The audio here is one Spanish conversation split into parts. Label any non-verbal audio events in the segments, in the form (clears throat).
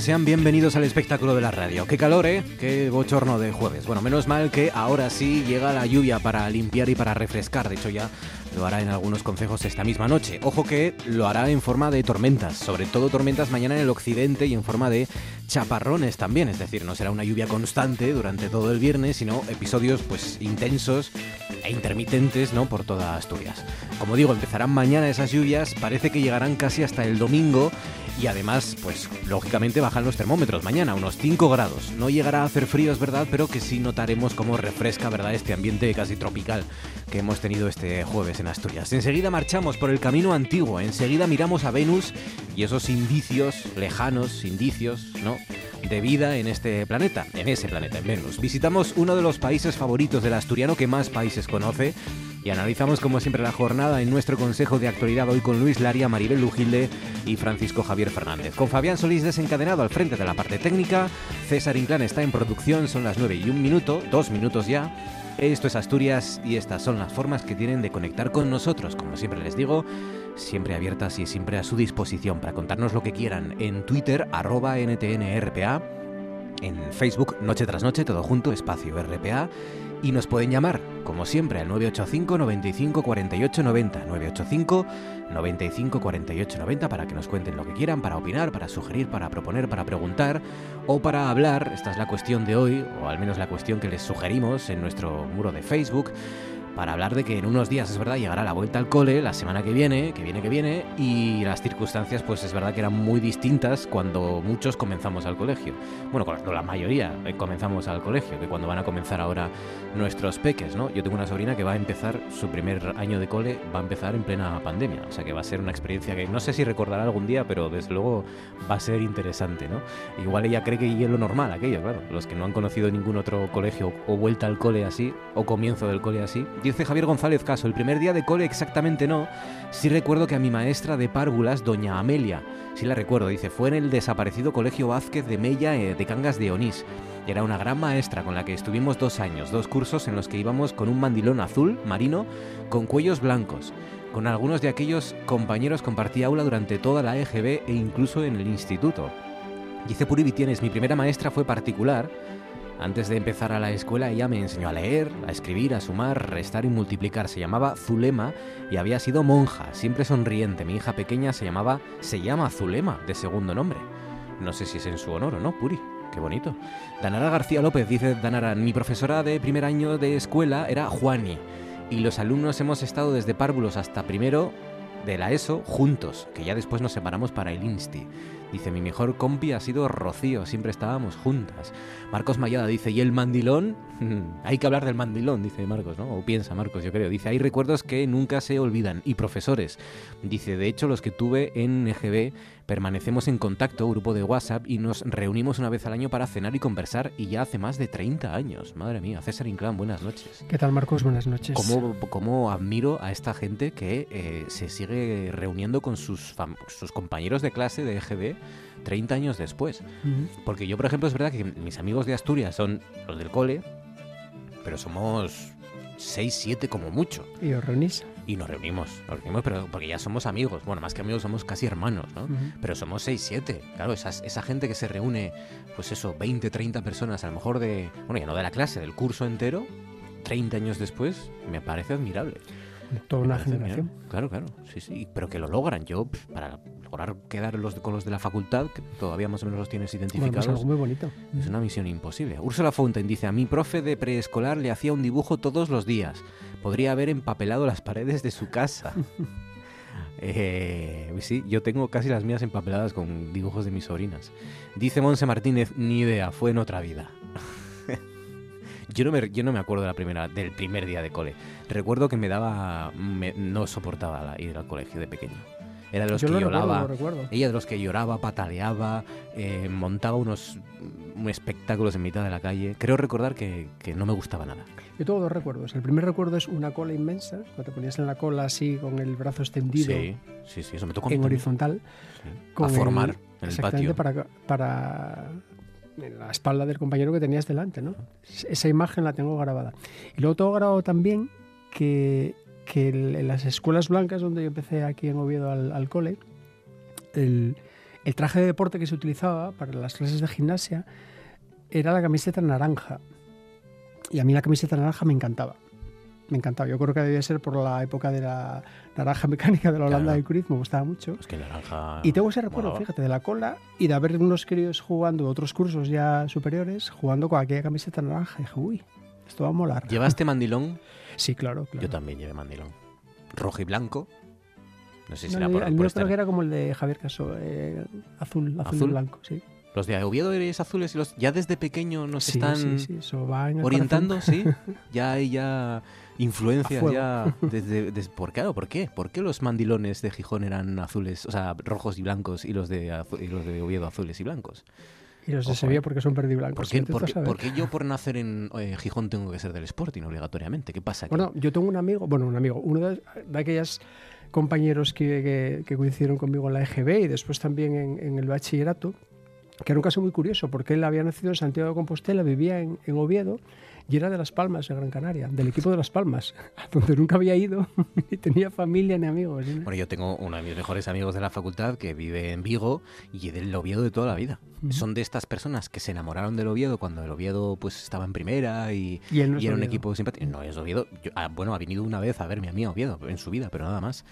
Sean bienvenidos al espectáculo de la radio. Qué calor, ¿eh? Qué bochorno de jueves. Bueno, menos mal que ahora sí llega la lluvia para limpiar y para refrescar. De hecho, ya lo hará en algunos consejos esta misma noche. Ojo que lo hará en forma de tormentas, sobre todo tormentas mañana en el occidente y en forma de chaparrones también. Es decir, no será una lluvia constante durante todo el viernes, sino episodios pues intensos e intermitentes, ¿no? Por toda Asturias. Como digo, empezarán mañana esas lluvias, parece que llegarán casi hasta el domingo y además, pues lógicamente bajan los termómetros mañana, unos 5 grados. No llegará a hacer frío, es verdad, pero que sí notaremos cómo refresca, ¿verdad?, este ambiente casi tropical que hemos tenido este jueves en Asturias. Enseguida marchamos por el camino antiguo, enseguida miramos a Venus y esos indicios lejanos, indicios, ¿no?, de vida en este planeta, en ese planeta, en Venus. Visitamos uno de los países favoritos del asturiano que más países conoce y analizamos como siempre la jornada en nuestro Consejo de Actualidad hoy con Luis Laria, Maribel Lujilde y Francisco Javier Fernández. Con Fabián Solís desencadenado al frente de la parte técnica, César Inclán está en producción, son las 9 y un minuto, dos minutos ya. Esto es Asturias y estas son las formas que tienen de conectar con nosotros, como siempre les digo, siempre abiertas y siempre a su disposición para contarnos lo que quieran en Twitter, arroba NTNRPA, en Facebook, Noche tras Noche, todo junto, espacio RPA y nos pueden llamar, como siempre, al 985 95 48 90. 985 95 48 90 para que nos cuenten lo que quieran, para opinar, para sugerir, para proponer, para preguntar o para hablar. Esta es la cuestión de hoy, o al menos la cuestión que les sugerimos en nuestro muro de Facebook para hablar de que en unos días, es verdad, llegará la vuelta al cole la semana que viene, que viene, que viene, y las circunstancias, pues es verdad que eran muy distintas cuando muchos comenzamos al colegio. Bueno, cuando la mayoría eh, comenzamos al colegio, que cuando van a comenzar ahora nuestros peques, ¿no? Yo tengo una sobrina que va a empezar su primer año de cole, va a empezar en plena pandemia, o sea que va a ser una experiencia que no sé si recordará algún día, pero desde luego va a ser interesante, ¿no? Igual ella cree que es lo normal aquello, claro, los que no han conocido ningún otro colegio o vuelta al cole así, o comienzo del cole así, Dice Javier González Caso, el primer día de cole exactamente no. Sí recuerdo que a mi maestra de párvulas, doña Amelia, sí la recuerdo, dice, fue en el desaparecido Colegio Vázquez de Mella eh, de Cangas de Onís. Era una gran maestra con la que estuvimos dos años, dos cursos en los que íbamos con un mandilón azul, marino, con cuellos blancos. Con algunos de aquellos compañeros compartí aula durante toda la EGB e incluso en el instituto. Dice Puri Vitienes, mi primera maestra fue particular, antes de empezar a la escuela ella me enseñó a leer, a escribir, a sumar, restar y multiplicar. Se llamaba Zulema y había sido monja, siempre sonriente. Mi hija pequeña se llamaba, se llama Zulema, de segundo nombre. No sé si es en su honor o no, Puri. Qué bonito. Danara García López dice, Danara, mi profesora de primer año de escuela era Juani y los alumnos hemos estado desde párvulos hasta primero de la ESO juntos, que ya después nos separamos para el INSTI. Dice, mi mejor compi ha sido Rocío, siempre estábamos juntas. Marcos Mayada dice, ¿y el mandilón? (laughs) hay que hablar del mandilón, dice Marcos, ¿no? O piensa Marcos, yo creo. Dice, hay recuerdos que nunca se olvidan. Y profesores. Dice, de hecho, los que tuve en EGB permanecemos en contacto, grupo de WhatsApp, y nos reunimos una vez al año para cenar y conversar, y ya hace más de 30 años. Madre mía, César Inclán, buenas noches. ¿Qué tal, Marcos? Buenas noches. ¿Cómo, cómo admiro a esta gente que eh, se sigue reuniendo con sus, sus compañeros de clase de EGB 30 años después? Porque yo, por ejemplo, es verdad que mis amigos de Asturias son los del cole, pero somos 6, 7 como mucho. ¿Y os reunís? Y nos reunimos, nos reunimos, pero porque ya somos amigos. Bueno, más que amigos, somos casi hermanos, ¿no? Pero somos 6, 7. Claro, esa gente que se reúne, pues eso, 20, 30 personas, a lo mejor de, bueno, ya no de la clase, del curso entero, 30 años después, me parece admirable. Toda una generación. Claro, claro, sí, sí, pero que lo logran. Yo, para lograr quedar los, con los de la facultad, que todavía más o menos los tienes Bueno, pues identificados, algo muy bonito. es una misión imposible. Úrsula Fountain dice, a mi profe de preescolar le hacía un dibujo todos los días. Podría haber empapelado las paredes de su casa. (laughs) Eh, sí, yo tengo casi las mías empapeladas con dibujos de mis sobrinas. Dice Monse Martínez, ni idea, fue en otra vida. (laughs) yo, no me, yo no me acuerdo de la primera, del primer día de cole. Recuerdo que me daba, me- no soportaba ir al colegio de pequeño. Era de los Yo que lo recuerdo, lloraba. lo recuerdo. Ella de los que lloraba, pataleaba, eh, montaba unos mm, espectáculos en mitad de la calle. Creo recordar que, que no me gustaba nada. Yo tengo dos recuerdos. El primer recuerdo es una cola inmensa, cuando te ponías en la cola así con el brazo extendido Sí, sí, sí, eso me tocó en horizontal. Sí. A el- formar en el patio. para, para en la espalda del compañero que tenías delante, ¿no? Esa imagen la tengo grabada. Y luego tengo grabado también que, que en las escuelas blancas, donde yo empecé aquí en Oviedo al, al cole, el, el traje de deporte que se utilizaba para las clases de gimnasia era la camiseta naranja. Y a mí la camiseta naranja me encantaba. Me encantaba. Yo creo que debía ser por la época de la naranja (laughs) mecánica de la Holanda Claro. de Cruz, me gustaba mucho. Es que naranja. Y tengo ese recuerdo, molaba. fíjate, de la cola y de haber unos críos jugando, otros cursos ya superiores, jugando con aquella camiseta naranja. Y dije, uy, esto va a molar. ¿Llevaste mandilón? (laughs) Sí, claro, claro. Yo también llevé mandilón. Rojo y blanco. No sé si No, era por, el por mío creo que era como el de Javier Caso, eh, azul, azul, ¿Azul? y blanco, sí. Los de Oviedo eres azules y los ya desde pequeño nos Sí, están sí, sí, orientando, sí. (laughs) Ya ya influencias ya (laughs) desde, desde- ¿por qué? ¿Por qué? ¿Por qué los mandilones de Gijón eran azules, o sea, rojos y blancos y los de azu- y los de Oviedo azules y blancos? Y los de Sevilla eh. porque son blanco. ¿Por qué, por qué- por qué yo por nacer en eh, Gijón tengo que ser del Sporting obligatoriamente? ¿Qué pasa aquí? Bueno, yo tengo un amigo, bueno, un amigo, uno de, de aquellos compañeros que, que- que coincidieron conmigo en la EGB y después también en, en el bachillerato, que era un caso muy curioso, porque él había nacido en Santiago de Compostela, vivía en, en Oviedo y era de Las Palmas, de Gran Canaria, del equipo de Las Palmas, (laughs) donde nunca había ido, (laughs) ni tenía familia ni amigos. ¿no? Bueno, yo tengo uno de mis mejores amigos de la facultad que vive en Vigo y es del Oviedo de toda la vida. Son de estas personas que se enamoraron del Oviedo cuando el Oviedo pues estaba en primera y, Y no y era un equipo simpático. No es Oviedo. Yo- ah, bueno, ha venido una vez a verme a mí a Oviedo en su vida, pero nada más.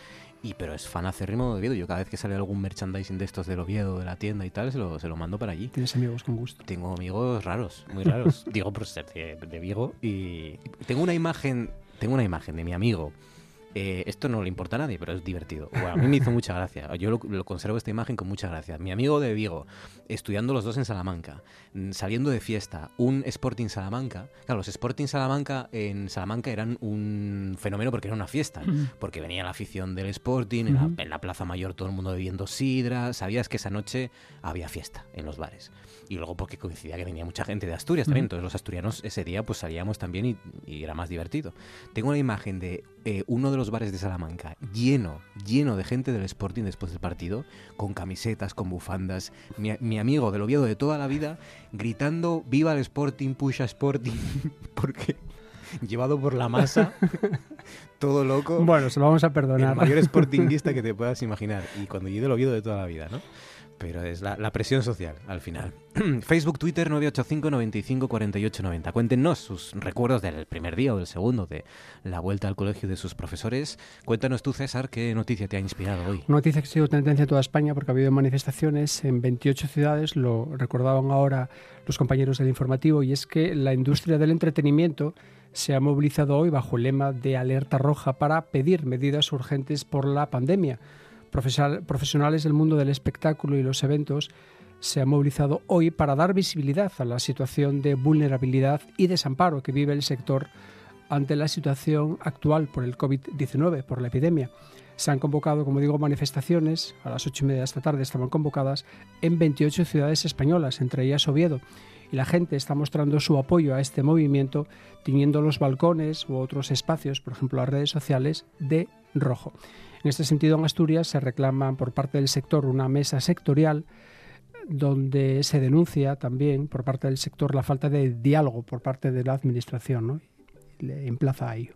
Y pero es fan acérrimo de Oviedo. Yo cada vez que sale algún merchandising de estos del Oviedo, de la tienda y tal, se lo, se lo mando para allí. Tienes amigos con gusto. Tengo amigos raros, muy raros. (laughs) Digo por ser de, de Vigo. Y tengo una imagen, tengo una imagen de mi amigo. Eh, esto no le importa a nadie, pero es divertido. Bueno, a mí me hizo mucha gracia. Yo lo, lo conservo esta imagen con mucha gracia. Mi amigo de Vigo, estudiando los dos en Salamanca, mm, saliendo de fiesta, un Sporting Salamanca. Claro, los Sporting Salamanca en Salamanca eran un fenómeno porque era una fiesta. Porque venía la afición del Sporting, en, la, Ujú. en la Plaza Mayor todo el mundo bebiendo sidra. Sabías que esa noche había fiesta en los bares. Y luego porque coincidía que venía mucha gente de Asturias también. Entonces los asturianos ese día pues salíamos también y, y era más divertido. Tengo una imagen de eh, uno de los bares de Salamanca lleno, lleno de gente del Sporting después del partido, con camisetas, con bufandas. Mi, mi amigo del Oviedo de toda la vida gritando viva el Sporting, push a Sporting, (laughs) porque llevado por la masa, (laughs) todo loco. Bueno, se lo vamos a El perdonar. mayor (laughs) sportinguista que te puedas imaginar. Y cuando yo del Oviedo de toda la vida, ¿no? Pero es la, presión social, al final. (clears throat) Facebook, Twitter, 985 95 48 90. Cuéntenos sus recuerdos del primer día o del segundo de la vuelta al colegio de sus profesores. Cuéntanos tú, César, qué noticia te ha inspirado hoy. Noticia que ha sido tendencia en toda España porque ha habido manifestaciones en 28 ciudades, lo recordaban ahora los compañeros del informativo, y es que la industria del entretenimiento se ha movilizado hoy bajo el lema de alerta roja para pedir medidas urgentes por la pandemia. Profesionales del mundo del espectáculo y los eventos se han movilizado hoy para dar visibilidad a la situación de vulnerabilidad y desamparo que vive el sector ante la situación actual por el COVID-19, por la epidemia. Se han convocado, como digo, manifestaciones, a las ocho y media de esta tarde estaban convocadas en 28 ciudades españolas, entre ellas Oviedo. Y la gente está mostrando su apoyo a este movimiento, tiñendo los balcones u otros espacios, por ejemplo las redes sociales, de rojo. En este sentido, en Asturias se reclama por parte del sector una mesa sectorial donde se denuncia también por parte del sector la falta de diálogo por parte de la administración ¿no? y le emplaza a ello.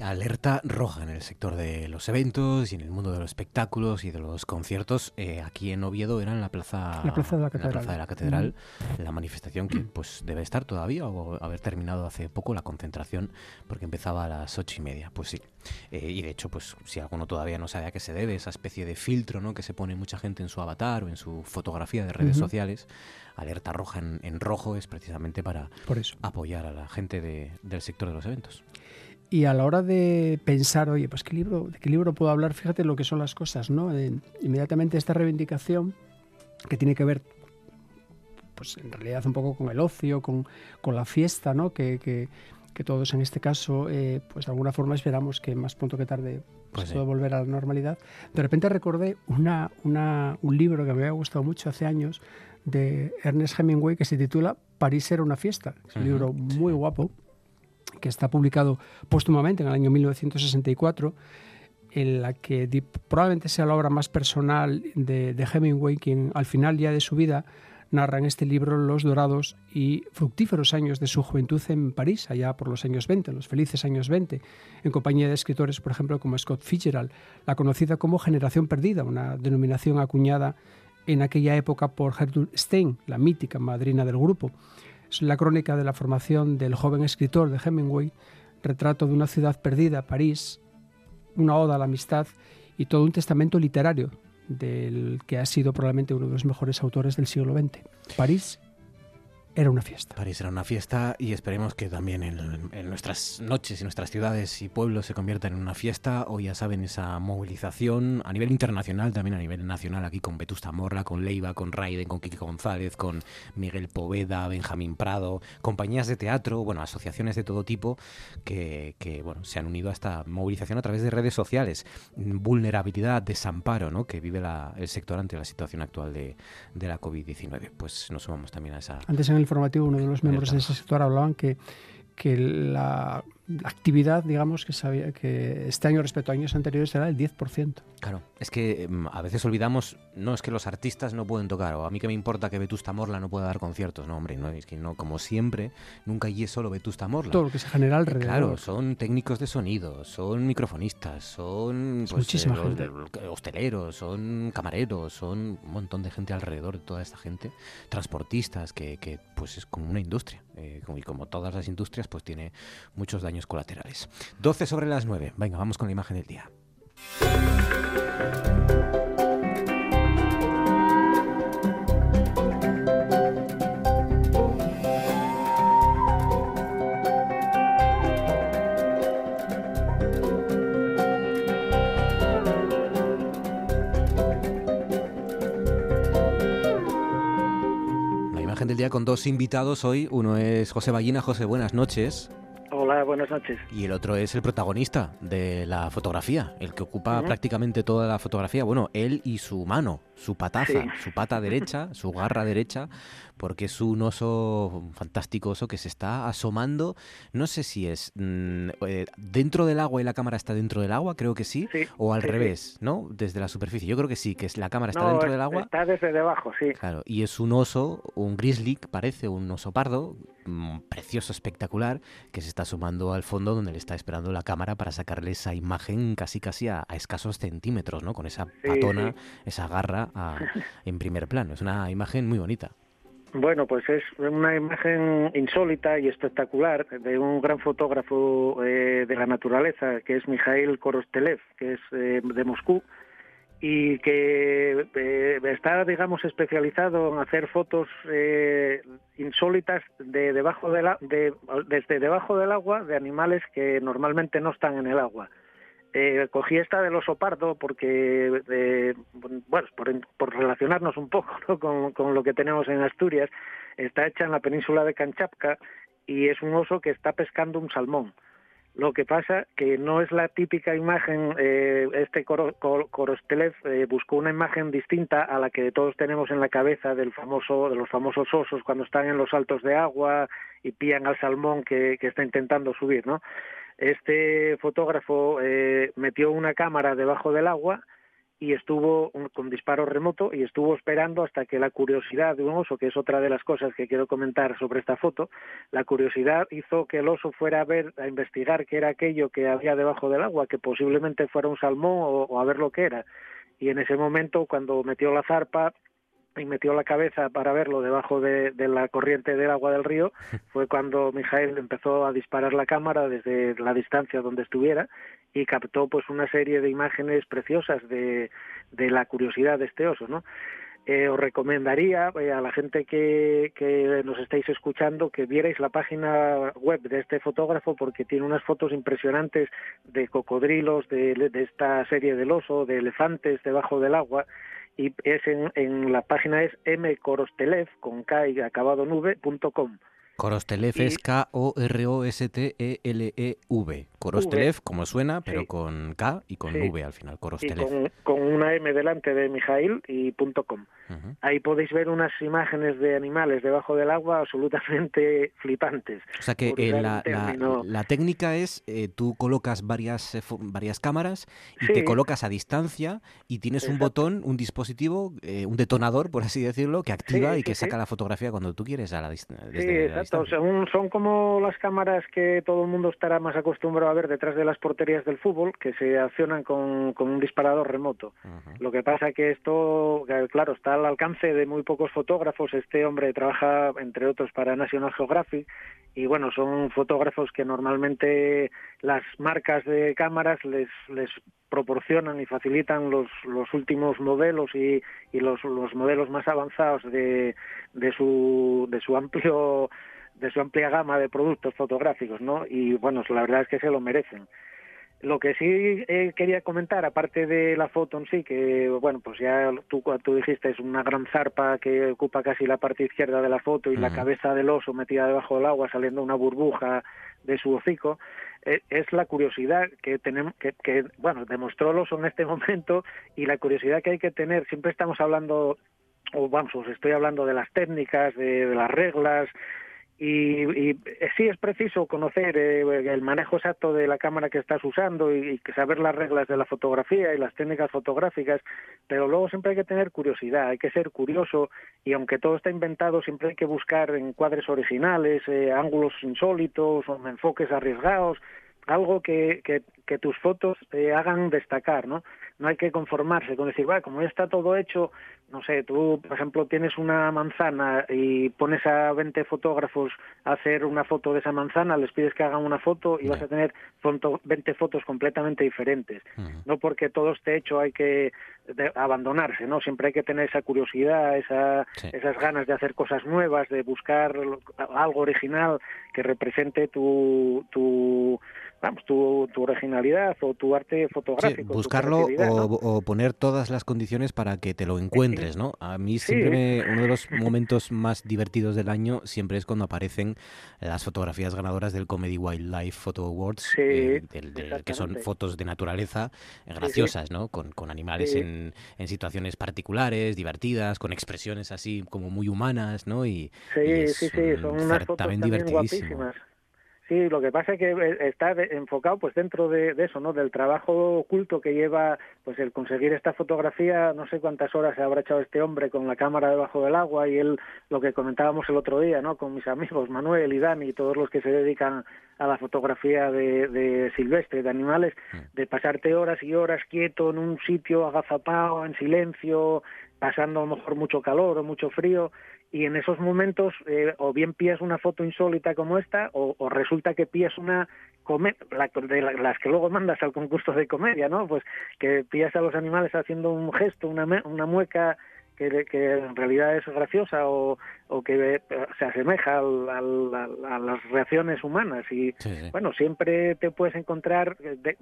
Alerta roja en el sector de los eventos y en el mundo de los espectáculos y de los conciertos. Eh, aquí en Oviedo era en la plaza, la plaza de la Catedral, la, plaza de la, catedral, la manifestación que pues debe estar todavía o haber terminado hace poco la concentración porque empezaba a las ocho y media. Pues sí. Eh, y de hecho, pues si alguno todavía no sabe a qué se debe esa especie de filtro ¿no? que se pone mucha gente en su avatar o en su fotografía de redes sociales, alerta roja en, rojo es precisamente para apoyar a la gente del sector de los eventos. Y a la hora de pensar, oye, pues qué libro, de qué libro puedo hablar, fíjate lo que son las cosas, ¿no? inmediatamente esta reivindicación que tiene que ver, pues en realidad un poco con el ocio, con, la fiesta, ¿no? Que, que, todos en este caso, eh, pues de alguna forma esperamos que más pronto que tarde pues, pues pueda volver a la normalidad. De repente recordé una, una, un libro que me había gustado mucho hace años de Ernest Hemingway que se titula París era una fiesta. Es un libro muy guapo que está publicado póstumamente en el año 1964, en la que probablemente sea la obra más personal de, Hemingway, quien al final ya de su vida narra en este libro los dorados y fructíferos años de su juventud en París, allá por los años 20, los felices años 20, en compañía de escritores, por ejemplo, como Scott Fitzgerald, la conocida como Generación Perdida, una denominación acuñada en aquella época por Gertrude Stein, la mítica madrina del grupo. Es la crónica de la formación del joven escritor de Hemingway, retrato de una ciudad perdida, París, una oda a la amistad y todo un testamento literario del que ha sido probablemente uno de los mejores autores del siglo XX. París era una fiesta. París era una fiesta y esperemos que también en, nuestras noches y nuestras ciudades y pueblos se convierta en una fiesta. Hoy ya saben esa movilización a nivel internacional, también a nivel nacional, aquí con Vetusta Morla, con Leiva, con Raiden, con Kiki González, con Miguel Poveda, Benjamín Prado, compañías de teatro, bueno, asociaciones de todo tipo que, bueno, se han unido a esta movilización a través de redes sociales. Vulnerabilidad, desamparo, ¿no? Que vive el sector ante la situación actual de, de la COVID-19. Pues nos sumamos también a esa... Antes en el informativo uno de los miembros de ese sector hablaban que, que la actividad, digamos, que, sabía, que este año respecto a años anteriores era el 10%. Claro, es que em, a veces olvidamos, no es que los artistas no pueden tocar, o a mí que me importa que Vetusta Morla no pueda dar conciertos, no, hombre, no, es que no, como siempre, nunca hay solo Vetusta Morla. Todo lo que se genera alrededor. Claro, son técnicos de sonido, son microfonistas, son pues, muchísima eh, gente. hosteleros, son camareros, son un montón de gente alrededor de toda esta gente, transportistas, que, que pues es como una industria, eh, y como todas las industrias, pues tiene muchos daños colaterales. 12 sobre las 9. Venga, vamos con la imagen del día. La imagen del día con dos invitados hoy. Uno es José Ballina. José, buenas noches. Hola, buenas noches. Y el otro es el protagonista de la fotografía, el que ocupa prácticamente toda la fotografía. Bueno, él y su mano, su pataza, su pata (laughs) derecha, su garra derecha, porque es un oso, fantástico oso que se está asomando. No sé si es mm, eh, dentro del agua y la cámara está dentro del agua, creo que sí, o al revés, ¿no? Desde la superficie. Yo creo que sí, que es la cámara está dentro del agua. Está desde debajo, sí. Claro, y es un oso, un grizzly, parece un oso pardo, mm, precioso, espectacular, que se está asomando al fondo donde le está esperando la cámara para sacarle esa imagen casi casi a, escasos centímetros, ¿no? Con esa patona, esa garra en primer plano. Es una imagen muy bonita. Bueno, pues es una imagen insólita y espectacular de un gran fotógrafo eh, de la naturaleza, que es Mikhail Korostelev, que es eh, de Moscú, y que eh, está, digamos, especializado en hacer fotos insólitas de debajo de la, de, desde debajo del agua de animales que normalmente no están en el agua. Eh, cogí esta del oso pardo porque, eh, bueno, por, relacionarnos un poco con, lo que tenemos en Asturias, está hecha en la península de Kanchapka y es un oso que está pescando un salmón. Lo que pasa que no es la típica imagen, eh, este Korostelev eh, buscó una imagen distinta a la que todos tenemos en la cabeza del famoso, de los famosos osos cuando están en los altos de agua y pillan al salmón que, que está intentando subir, ¿no? Este fotógrafo eh, metió una cámara debajo del agua y estuvo con disparo remoto y estuvo esperando hasta que la curiosidad de un oso, que es otra de las cosas que quiero comentar sobre esta foto, la curiosidad hizo que el oso fuera a ver, a investigar qué era aquello que había debajo del agua, que posiblemente fuera un salmón o, a ver lo que era. Y en ese momento, cuando metió la zarpa, y metió la cabeza para verlo debajo de, de, la corriente del agua del río, (laughs) fue cuando Mijael empezó a disparar la cámara desde la distancia donde estuviera y captó pues una serie de imágenes preciosas de, de la curiosidad de este oso, ¿no? Eh, os recomendaría eh, a la gente que, que nos estáis escuchando que vierais la página web de este fotógrafo porque tiene unas fotos impresionantes de cocodrilos, de, de esta serie del oso, de elefantes debajo del agua y es en, en la página es mcorostelev con k y acabado nube.com. Korostelev es K-O-R-O-S-T-E-L-E-V. Korostelev, como suena, pero con K y con V al final, Korostelev. con, una M delante de Mijail y .com. Ahí podéis ver unas imágenes de animales debajo del agua absolutamente (laughs) flipantes. O sea que eh, la, la, técnica es, eh, tú colocas varias, eh, varias cámaras y te colocas a distancia y tienes un botón, un dispositivo, un detonador, por así decirlo, que activa y que saca la fotografía cuando tú quieres a la, distancia son como las cámaras que todo el mundo estará más acostumbrado a ver detrás de las porterías del fútbol, que se accionan con, un disparador remoto. Lo que pasa que esto, claro, está al alcance de muy pocos fotógrafos. Este hombre trabaja, entre otros, para National Geographic y bueno, son fotógrafos que normalmente las marcas de cámaras les, les proporcionan y facilitan los, los últimos modelos y, y los, los modelos más avanzados de, de, su, de su amplio de su amplia gama de productos fotográficos, ¿no? Y bueno, la verdad es que se lo merecen. Lo que sí eh, quería comentar, aparte de la foto en sí, que bueno, pues ya tú, tú dijiste es una gran zarpa que ocupa casi la parte izquierda de la foto y la cabeza del oso metida debajo del agua saliendo una burbuja de su hocico, eh, es la curiosidad que tenemos, que, que bueno, demostró el oso en este (laughs) momento y la curiosidad que hay que tener. Siempre estamos hablando, o vamos, os estoy hablando de las técnicas, de las reglas, y, y, sí es preciso conocer eh, el manejo exacto de la cámara que estás usando y, saber las reglas de la fotografía y las técnicas fotográficas, pero luego siempre hay que tener curiosidad, hay que ser curioso y aunque todo está inventado siempre hay que buscar encuadres originales, eh, ángulos insólitos enfoques arriesgados, algo que, que, que tus fotos te hagan destacar, ¿no? No hay que conformarse con decir, va, como ya está todo hecho, no sé, tú, por ejemplo, tienes una manzana y pones a 20 fotógrafos a hacer una foto de esa manzana, les pides que hagan una foto y vas a tener 20 fotos completamente diferentes. No porque todo esté hecho hay que abandonarse, ¿no? Siempre hay que tener esa curiosidad, esa, esas ganas de hacer cosas nuevas, de buscar algo original que represente tu, tu vamos, tu, tu originalidad o tu arte fotográfico. buscarlo o, poner todas las condiciones para que te lo encuentres, ¿no? A mí siempre uno de los momentos más divertidos del año siempre es cuando aparecen las fotografías ganadoras del Comedy Wildlife Photo Awards, eh, que son fotos de naturaleza graciosas, ¿no? Con, con animales en, en, situaciones particulares, divertidas, con expresiones así como muy humanas, ¿no? Y, sí, sí, sí, son unas fotos también guapísimas. Sí, lo que pasa es que eh, está enfocado pues dentro de, eso, ¿no? Del trabajo oculto que lleva pues el conseguir esta fotografía, no sé cuántas horas se habrá echado este hombre con la cámara debajo del agua y él lo que comentábamos el otro día, ¿no? Con mis amigos Manuel y Dani y todos los que se dedican a la fotografía de, de silvestre, de animales, de pasarte horas y horas quieto en un sitio agazapado, en silencio, pasando a lo mejor mucho calor o mucho frío y en esos momentos eh, o bien pillas una foto insólita como esta o, resulta que pillas una la, de las que luego mandas al concurso de comedia, ¿no? Pues que pillas a los animales haciendo un gesto, una, una mueca que, que en realidad es graciosa o, o que se asemeja a las reacciones humanas. Y bueno siempre te puedes encontrar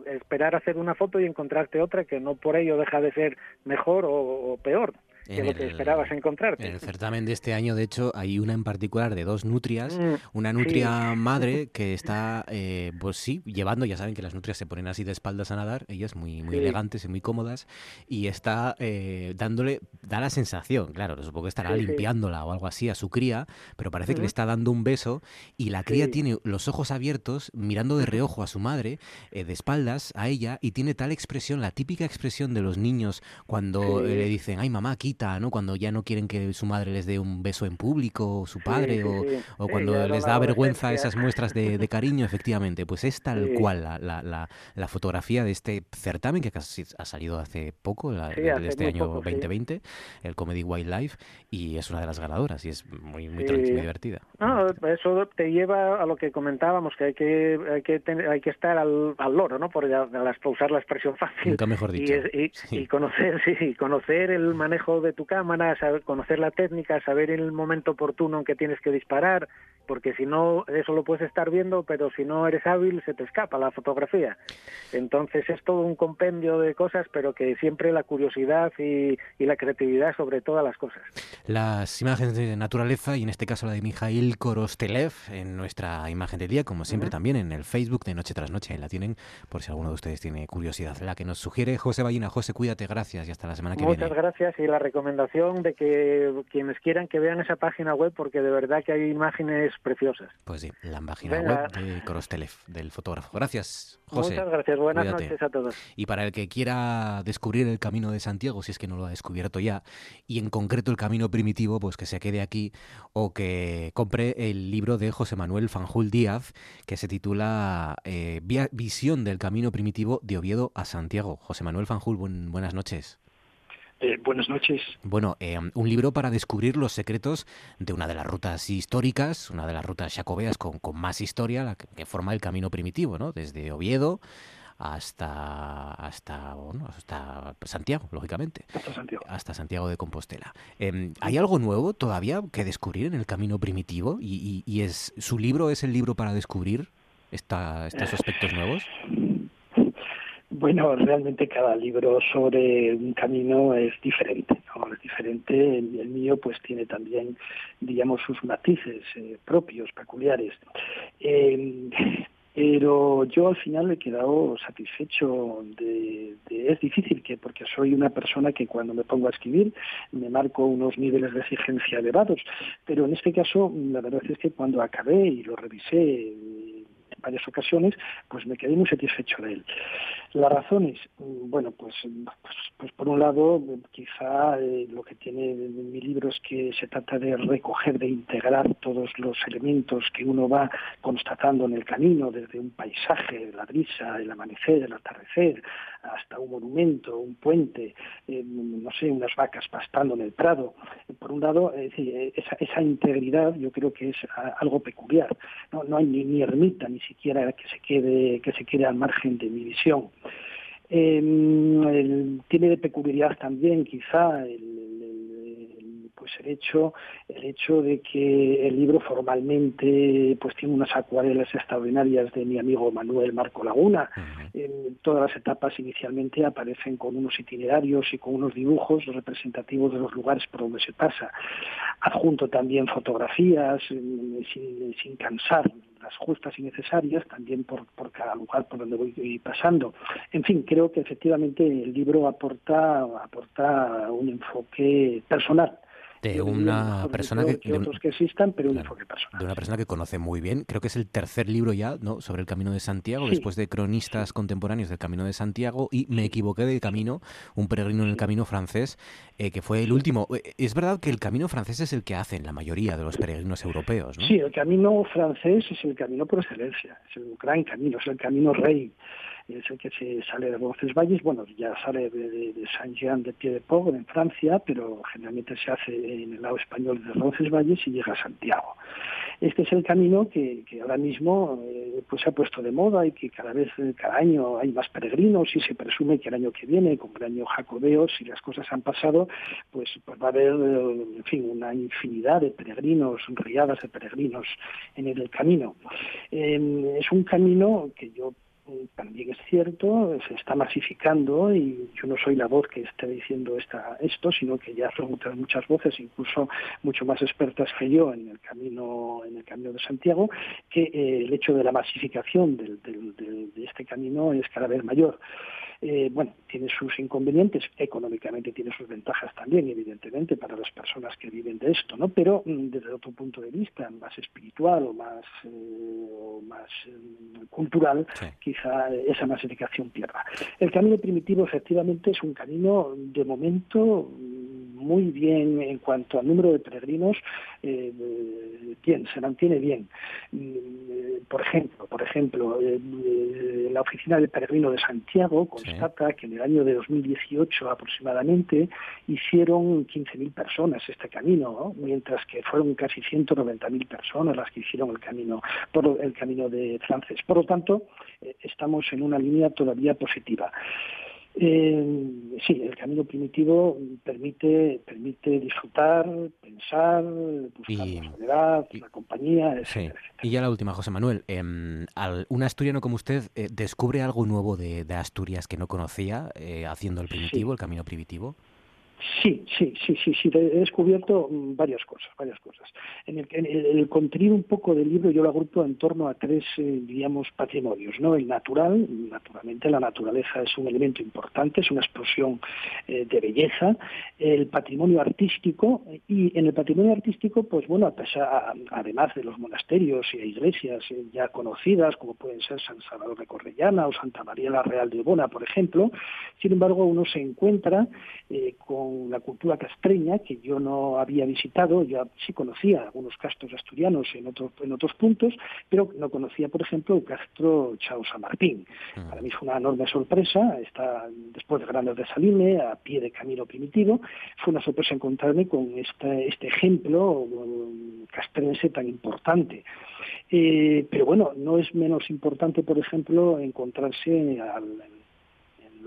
esperar hacer una foto y encontrarte otra que no por ello deja de ser mejor o peor que lo que esperabas encontrarte. En el certamen de este año, de hecho, hay una en particular de dos nutrias, mm, una nutria (laughs) madre que está, eh, pues sí, llevando, ya saben que las nutrias se ponen así de espaldas a nadar, ellas muy, muy elegantes y muy cómodas, y está eh, dándole, da la sensación, claro, supongo que estará limpiándola o algo así a su cría, pero parece que le está dando un beso y la cría tiene los ojos abiertos, mirando de reojo a su madre, eh, de espaldas a ella, y tiene tal expresión, la típica expresión de los niños cuando le dicen, ay mamá, ¿no? Cuando ya no quieren que su madre les dé un beso en público, o su padre, o, o, cuando les da vergüenza esas muestras de, cariño, efectivamente, pues es tal cual la, la, la, fotografía de este certamen que casi ha salido hace poco, este año 2020, el Comedy Wildlife, y es una de las ganadoras y es muy, muy, divertida. No, eso te lleva a lo que comentábamos, que hay que, hay que, hay que estar al, al loro, ¿no? Por usar la expresión fácil. Nunca mejor dicho. Y, y, conocer, (laughs) sí, conocer el manejo de tu cámara, saber, conocer la técnica, saber el momento oportuno en que tienes que disparar, porque si no, eso lo puedes estar viendo, pero si no eres hábil, se te escapa la fotografía. Entonces es todo un compendio de cosas, pero que siempre la curiosidad y, y la creatividad sobre todas las cosas. Las imágenes de naturaleza, y en este caso la de Mijail Korostelev, en nuestra imagen del día, como siempre también en el Facebook de Noche tras Noche, ahí la tienen, por si alguno de ustedes tiene curiosidad. La que nos sugiere José Ballina. José, cuídate, gracias y hasta la semana que viene. Muchas gracias y la recomendación de que quienes quieran que vean esa página web, porque de verdad que hay imágenes preciosas. Pues sí, la página web de Korostelev, del fotógrafo. Gracias, José. Muchas gracias, buenas noches a todos. Y para el que quiera descubrir el camino de Santiago, si es que no lo ha descubierto ya, y en concreto el camino primitivo, pues que se quede aquí o que compre el libro de José Manuel Fanjul Díaz, que se titula eh, Visión del Camino Primitivo de Oviedo a Santiago. José Manuel Fanjul, buenas noches. Eh, buenas noches. Bueno, eh, un libro para descubrir los secretos de una de las rutas históricas, una de las rutas jacobeas con, con más historia, la que, forma el camino primitivo, ¿no? Desde Oviedo hasta hasta bueno, hasta Santiago, lógicamente. Hasta Santiago. Hasta Santiago de Compostela. Em, ¿Hay algo nuevo todavía que descubrir en el camino primitivo? ¿Y, y, es su libro es el libro para descubrir esta, estos aspectos nuevos? Bueno, realmente cada libro sobre un camino es diferente, ¿no? Es diferente. El, mío pues tiene también, digamos, sus matices eh, propios, peculiares. Eh, pero yo al final he quedado satisfecho de, es difícil que porque soy una persona que cuando me pongo a escribir me marco unos niveles de exigencia elevados pero en este caso la verdad es que cuando acabé y lo revisé varias ocasiones, pues me quedé muy satisfecho de él. Las razones, mm, bueno, pues, pues, pues por un lado, quizá eh, lo que tiene mi libro es que se trata de recoger, de integrar todos los elementos que uno va constatando en el camino, desde un paisaje, la brisa, el amanecer, el atardecer, hasta un monumento, un puente, eh, no sé, unas vacas pastando en el prado. Por un lado, esa, esa, integridad yo creo que es algo peculiar. No, hay ni, ermita, ni siquiera que se quede, que se quede al margen de mi visión. Eh, tiene de peculiaridad también quizá el, pues el hecho el hecho de que el libro formalmente pues tiene unas acuarelas extraordinarias de mi amigo Manuel Marco Laguna. En todas las etapas inicialmente aparecen con unos itinerarios y con unos dibujos representativos de los lugares por donde se pasa. Adjunto también fotografías sin, sin cansar las justas y necesarias también por, por cada lugar por donde voy pasando. En fin, creo que efectivamente el libro aporta, aporta un enfoque personal de una persona que, de, otros que existan, pero un enfoque De una persona que conoce muy bien, creo que es el tercer libro ya, ¿no? sobre el Camino de Santiago, después de cronistas contemporáneos del Camino de Santiago y me equivoqué de camino, un peregrino en el Camino francés, eh, que fue el último. Eh, es verdad que el Camino francés es el que hacen la mayoría de los peregrinos europeos, ¿no? Sí, el Camino francés es el camino por excelencia, es el gran camino, es el camino rey es el que se sale de Roncesvalles, bueno, ya sale de, Saint-Jean de Pied-de-Port en Francia, pero generalmente se hace en el lado español de Roncesvalles y llega a Santiago. Este es el camino que, ahora mismo eh, pues se ha puesto de moda y que cada vez, cada año hay más peregrinos y se presume que el año que viene, como el año jacobeo, si las cosas han pasado, pues, pues va a haber, en fin, una infinidad de peregrinos, riadas de peregrinos en el camino. Eh, es un camino que yo también es cierto, se está masificando y yo no soy la voz que esté diciendo esta, esto, sino que ya son muchas, voces, incluso mucho más expertas que yo en el camino, en el camino de Santiago, que eh, el hecho de la masificación del, de este camino es cada vez mayor. Eh, bueno, tiene sus inconvenientes, económicamente tiene sus ventajas también, evidentemente, para las personas que viven de esto, ¿no? Pero mm, desde otro punto de vista, más espiritual o más, eh, más mm, cultural, quizá esa masificación pierda. El camino primitivo, efectivamente, es un camino, de momento, muy bien en cuanto al número de peregrinos, eh, bien, se mantiene bien. Mm, por ejemplo, por ejemplo, la oficina del peregrino de Santiago, con que en el año de 2018 aproximadamente hicieron 15.000 personas este camino, mientras que fueron casi 190.000 personas las que hicieron el camino por el camino de francés. Por lo tanto, eh, estamos en una línea todavía positiva. Eh, sí, el camino primitivo permite, permite disfrutar, pensar, buscar la soledad, la compañía, etc. Y ya la última, José Manuel. Eh, un asturiano como usted eh, descubre algo nuevo de, Asturias que no conocía eh, haciendo el primitivo, el camino primitivo. Sí, sí, sí, sí, sí, he descubierto mm, varias cosas, varias cosas. En el, el, contenido un poco del libro yo lo agrupo en torno a tres, eh, diríamos, patrimonios, ¿no? El natural, naturalmente la naturaleza es un elemento importante, es una explosión eh, de belleza. El patrimonio artístico, y en el patrimonio artístico, pues bueno, además de los monasterios y iglesias eh, ya conocidas, como pueden ser San Salvador de Correllana o Santa María la Real de Obona, por ejemplo, sin embargo uno se encuentra con la cultura castreña, que yo no había visitado, ya sí conocía algunos castros asturianos en otros, en otros puntos, pero no conocía, por ejemplo, el castro Chao San Martín. Mm. Para mí fue una enorme sorpresa, está después de Grandes de Salime, a pie de camino primitivo, fue una sorpresa encontrarme con este, este ejemplo castrense tan importante. Eh, pero bueno, no es menos importante, por ejemplo, encontrarse al,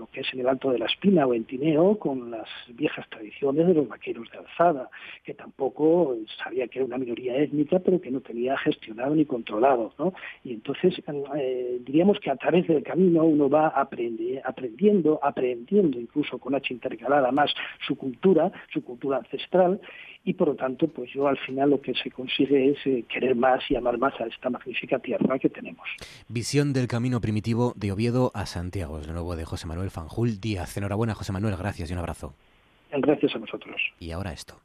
lo que es en el Alto de la Espina o en Tineo, con las viejas tradiciones de los vaqueros de alzada, que tampoco sabía que era una minoría étnica, pero que no tenía gestionado ni controlado. ¿no? Y entonces eh, diríamos que a través del camino uno va aprendiendo, aprendiendo incluso con H intercalada más su cultura, su cultura ancestral, y por lo tanto, pues yo al final lo que se consigue es eh, querer más y amar más a esta magnífica tierra que tenemos. Visión del camino primitivo de Oviedo a Santiago, es de nuevo de José Manuel Fanjul Díaz. Enhorabuena, José Manuel, gracias y un abrazo. Gracias a nosotros. Y ahora esto.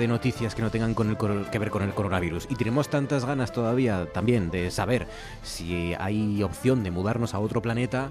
De noticias que no tengan con el, que ver con el coronavirus. Y tenemos tantas ganas todavía también de saber si hay opción de mudarnos a otro planeta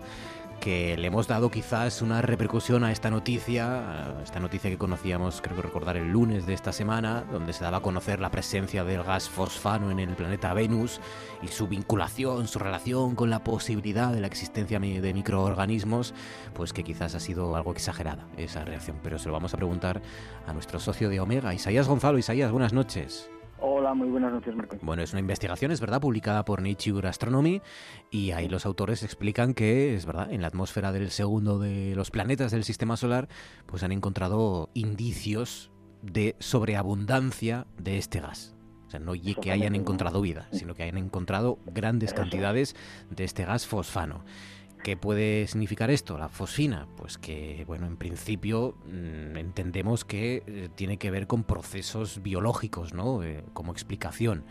que le hemos dado quizás una repercusión a esta noticia, esta noticia que conocíamos, creo que recordar, el lunes de esta semana, donde se daba a conocer la presencia del gas fosfano en el planeta Venus y su vinculación, su relación con la posibilidad de la existencia de microorganismos, pues que quizás ha sido algo exagerada esa reacción. Pero se lo vamos a preguntar a nuestro socio de Omega, Isaías Gonzalo. Isaías, buenas noches. Hola, muy buenas noches, Marco. Bueno, es una investigación, es verdad, publicada por Nature Astronomy y ahí los autores explican que, es verdad, en la atmósfera del segundo de los planetas del sistema solar, pues han encontrado indicios de sobreabundancia de este gas. O sea, no que hayan encontrado vida, sino que hayan encontrado grandes cantidades de este gas fosfano. ¿Qué puede significar esto? La fosfina, pues que, bueno, en principio mm, entendemos que eh, tiene que ver con procesos biológicos, ¿no? Eh, como explicación.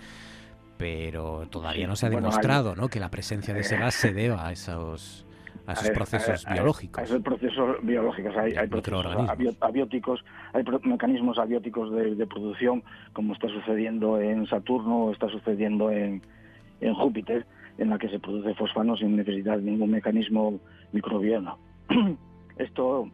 pero todavía no se ha demostrado ¿no? que la presencia de ese gas se deba a esos a esos procesos biológicos. A esos procesos biológicos. Hay, hay procesos abióticos, hay mecanismos abióticos de, producción, como está sucediendo en Saturno o está sucediendo en, en Júpiter, en la que se produce fosfano sin necesidad de ningún mecanismo microbiano. (clears throat) Esto,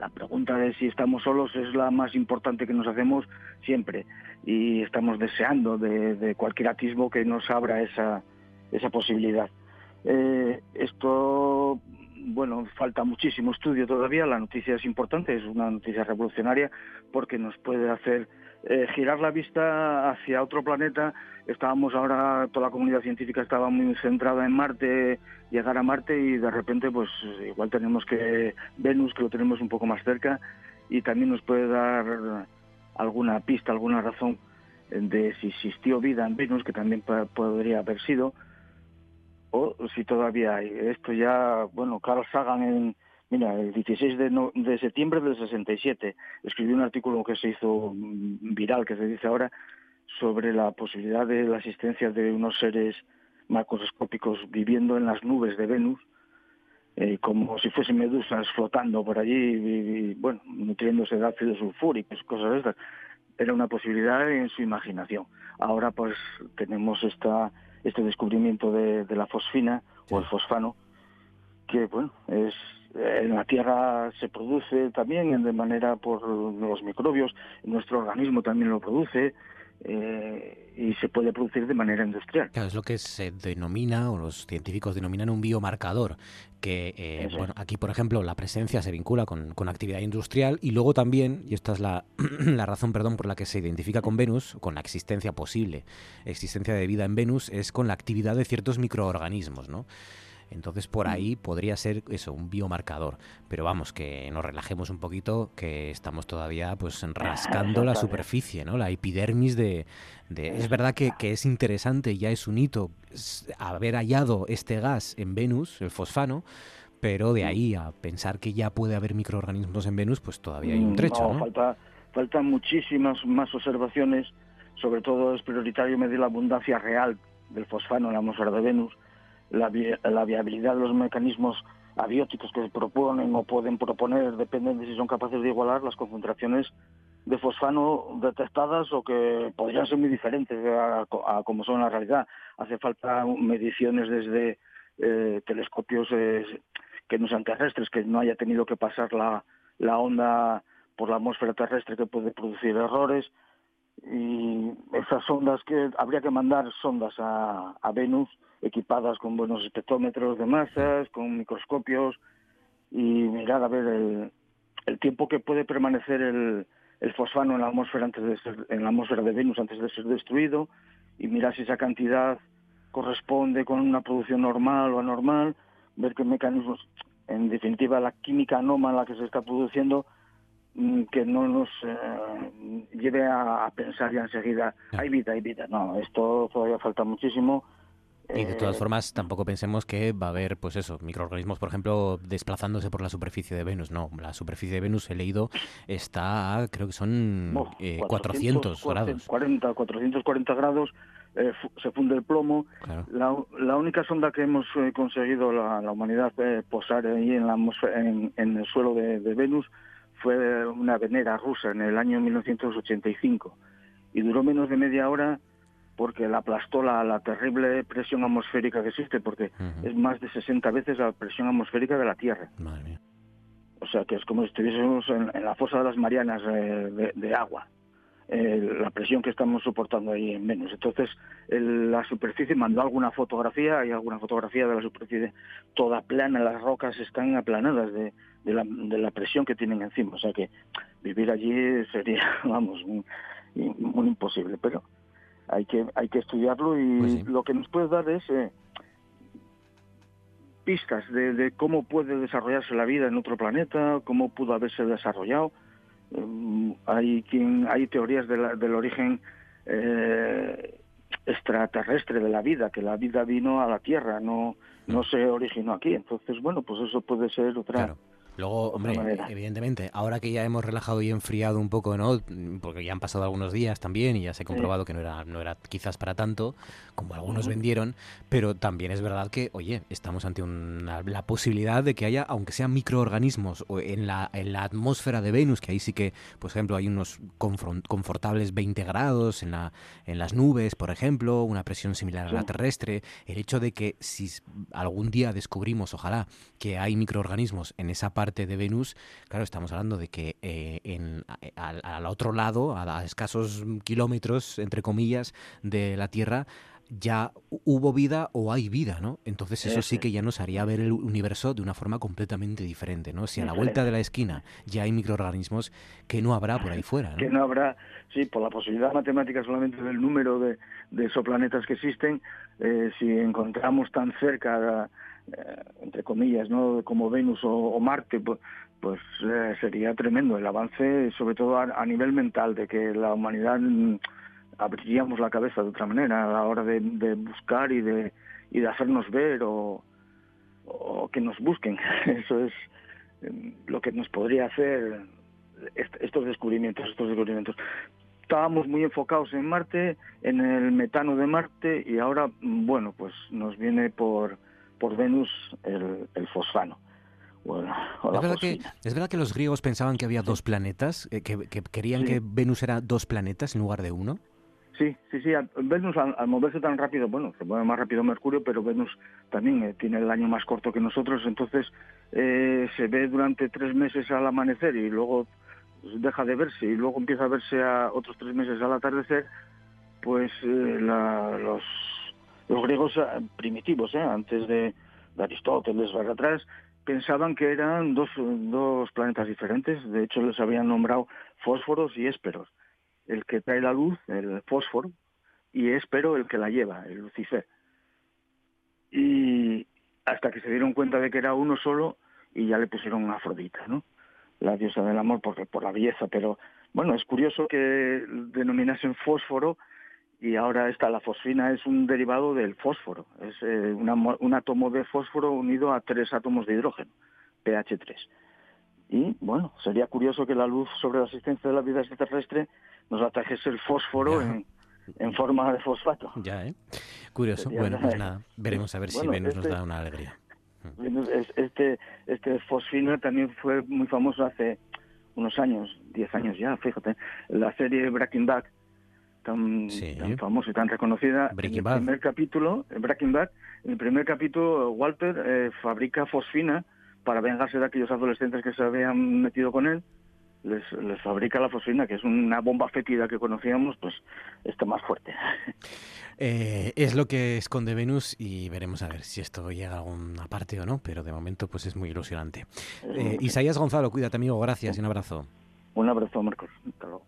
la pregunta de si estamos solos es la más importante que nos hacemos siempre y estamos deseando de, cualquier atisbo que nos abra esa, esa posibilidad. Eh, esto, bueno, falta muchísimo estudio todavía, la noticia es importante, es una noticia revolucionaria porque nos puede hacer eh, girar la vista hacia otro planeta. Estábamos ahora, toda la comunidad científica estaba muy centrada en Marte, llegar a Marte y de repente pues igual tenemos que Venus, que lo tenemos un poco más cerca y también nos puede dar alguna pista, alguna razón de si existió vida en Venus, que también podría haber sido, o si todavía hay. Esto ya, bueno, Carl Sagan en, mira, el 16 de, de septiembre del 67 escribió un artículo que se hizo viral, que se dice ahora, sobre la posibilidad de la existencia de unos seres macroscópicos viviendo en las nubes de Venus, eh, como si fuesen medusas flotando por allí, y, bueno, nutriéndose de ácido sulfúrico, cosas de estas. Era una posibilidad en su imaginación. Ahora pues tenemos esta, este descubrimiento de, la fosfina o el fosfano, que bueno, es en la Tierra se produce también de manera por los microbios, nuestro organismo también lo produce, eh, y se puede producir de manera industrial. Claro, es lo que se denomina, o los científicos denominan un biomarcador, que eh, bueno, aquí por ejemplo la presencia se vincula con, con actividad industrial y luego también, y esta es la, (clears throat) la, razón perdón, por la que se identifica con Venus, con la existencia posible, existencia de vida en Venus, es con la actividad de ciertos microorganismos, ¿no? Entonces por ahí podría ser eso, un biomarcador. Pero vamos, que nos relajemos un poquito, que estamos todavía pues (laughs) rascando la superficie, ¿no? La epidermis de... Es verdad que, que, es interesante, ya es un hito haber hallado este gas en Venus, el fosfano, pero de mm. ahí a pensar que ya puede haber microorganismos en Venus, pues todavía hay un mm, trecho, ¿no? Falta, faltan muchísimas más observaciones, sobre todo es prioritario medir la abundancia real del fosfano en la atmósfera de Venus, la, viabilidad de los mecanismos abióticos que se proponen o pueden proponer dependen de si son capaces de igualar las concentraciones de fosfano detectadas o que podrían ser muy diferentes a, como son en la realidad. Hace falta mediciones desde eh, telescopios eh, que no sean terrestres, que no haya tenido que pasar la, la onda por la atmósfera terrestre que puede producir errores. Y esas sondas que habría que mandar sondas a, a Venus equipadas con buenos espectrómetros de masas, con microscopios y mirar a ver el, tiempo que puede permanecer el, el, fosfano en la atmósfera antes de ser, en la atmósfera de Venus antes de ser destruido y mirar si esa cantidad corresponde con una producción normal o anormal, ver qué mecanismos, en definitiva la química anómala que se está produciendo mm, que no nos eh, lleve a, pensar ya enseguida, hay vida, hay vida. No, esto todavía falta muchísimo y de todas eh, formas, tampoco pensemos que va a haber, pues eso, microorganismos, por ejemplo, desplazándose por la superficie de Venus. No, la superficie de Venus, he leído, está, creo que son 400, eh, grados. 40, 440 grados, eh, se funde el plomo. La, única sonda que hemos conseguido la, humanidad posar ahí en, la en, en, el suelo de, de Venus fue una venera rusa en el año 1985 y duró menos de media hora porque la aplastó la, terrible presión atmosférica que existe, porque es más de 60 veces la presión atmosférica de la Tierra. O sea, que es como si estuviésemos en, la fosa de las Marianas eh, de, agua. Eh, la presión que estamos soportando ahí en Venus. Entonces, la superficie mandó alguna fotografía, hay alguna fotografía de la superficie toda plana, las rocas están aplanadas de, la, de la presión que tienen encima. O sea que vivir allí sería, (laughs) vamos, muy imposible. Pero hay que hay que estudiarlo y pues lo que nos puede dar es eh, pistas de, cómo puede desarrollarse la vida en otro planeta, cómo pudo haberse desarrollado. Mm, hay quien hay teorías del origen eh, extraterrestre de la vida, que la vida vino a la Tierra, no no se originó aquí. Entonces, bueno, pues eso puede ser otra Luego, hombre, evidentemente, ahora que ya hemos relajado y enfriado un poco, ¿no? Porque ya han pasado algunos días también y ya se ha comprobado que no era, no era quizás para tanto, como algunos vendieron, pero también es verdad que, oye, estamos ante una, la posibilidad de que haya, aunque sean microorganismos en la, en la atmósfera de Venus, que ahí sí que, por ejemplo, hay unos confortables 20 grados en, la, en las nubes, por ejemplo, una presión similar a la terrestre, el hecho de que si algún día descubrimos, ojalá, que hay microorganismos en esa parte de Venus, claro, estamos hablando de que eh, en, al, otro lado, a, escasos kilómetros, entre comillas, de la Tierra, ya hubo vida o hay vida, ¿no? Entonces eso sí que ya nos haría ver el universo de una forma completamente diferente, ¿no? Si a la vuelta de la esquina ya hay microorganismos, que no habrá por ahí fuera, ¿no? Que no habrá, sí, por la posibilidad matemática solamente del número de, de exoplanetas que existen, eh, si encontramos tan cerca eh, entre comillas, ¿no? como Venus o, Marte, pues, pues eh, sería tremendo el avance, sobre todo a, nivel mental, de que la humanidad mm, abriríamos la cabeza de otra manera a la hora de, buscar y de, y de hacernos ver o, o que nos busquen. (laughs) Eso es em, lo que nos podría hacer estos descubrimientos, estos descubrimientos. Estábamos muy enfocados en Marte, en el metano de Marte y ahora, mm, bueno, pues nos viene por por Venus el, fosfano. ¿Es, verdad que, ¿Es, verdad que, los griegos pensaban que había dos planetas? Eh, que, querían que Venus era dos planetas en lugar de uno? Sí, sí, sí. Venus al, moverse tan rápido, bueno, se mueve más rápido Mercurio, pero Venus también eh, tiene el año más corto que nosotros, entonces eh, se ve durante tres meses al amanecer y luego deja de verse y luego empieza a verse a otros tres meses al atardecer, pues los los griegos eh, primitivos, ¿eh? antes de, Aristóteles, para atrás, pensaban que eran dos, dos planetas diferentes. De hecho, les habían nombrado fósforos y ésperos. El que trae la luz, el fósforo, y éspero el que la lleva, el Lucifer. Y hasta que se dieron cuenta de que era uno solo y ya le pusieron Afrodita, ¿no? La diosa del amor por, por la belleza. Pero bueno, es curioso que denominasen fósforo y ahora está la fosfina es un derivado del fósforo, es eh, un átomo de fósforo unido a tres átomos de hidrógeno, pH3. Y bueno, sería curioso que la luz sobre la existencia de la vida extraterrestre nos atrajese el fósforo en, forma de fosfato. Ya, ¿eh? Curioso. bueno, pues nada, veremos a ver si Venus nos este da una alegría. Este, este fosfina también fue muy famoso hace unos años, 10 años ya, fíjate, la serie Breaking Bad, tan, famosa y tan reconocida. en el primer capítulo, Breaking Bad, en el primer capítulo Walter eh, fabrica fosfina para vengarse de aquellos adolescentes que se habían metido con él. Les, les, fabrica la fosfina, que es una bomba fétida que conocíamos, pues está más fuerte. (laughs) Eh, es lo que esconde Venus y veremos a ver si esto llega a alguna parte o no, pero de momento pues es muy ilusionante. Eh, Isaías Gonzalo, cuídate amigo, gracias y un abrazo. Un abrazo, Marcos. Hasta luego.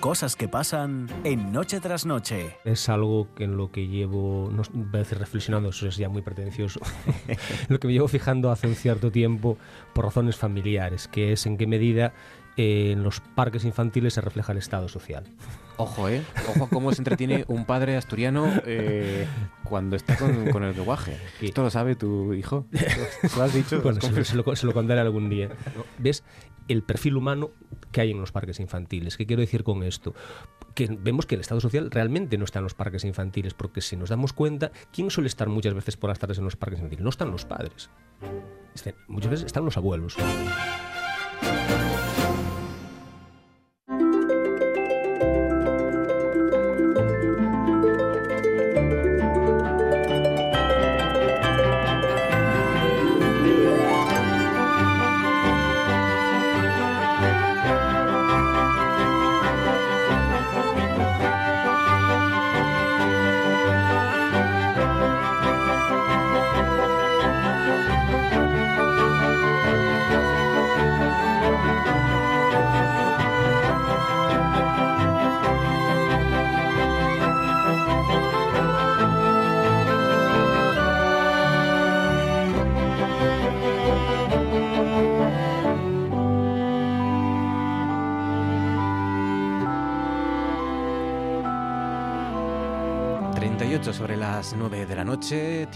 Cosas que pasan en Noche tras Noche. Es algo que en lo que llevo, no voy a decir reflexionando, eso es ya muy pretencioso, (laughs) lo que me llevo fijando hace un cierto tiempo por razones familiares, que es en qué medida eh, en los parques infantiles se refleja el estado social. Ojo, ¿eh? Ojo cómo se entretiene un padre asturiano eh, cuando está con, el lenguaje. ¿Esto lo sabe tu hijo? (laughs) ¿Lo has dicho? Bueno, se lo, se lo, contaré algún día. ¿Ves? El perfil humano que hay en los parques infantiles. ¿Qué quiero decir con esto? Que vemos que el Estado social realmente no está en los parques infantiles, porque si nos damos cuenta, ¿quién suele estar muchas veces por las tardes en los parques infantiles? No están los padres. Muchas veces están los abuelos.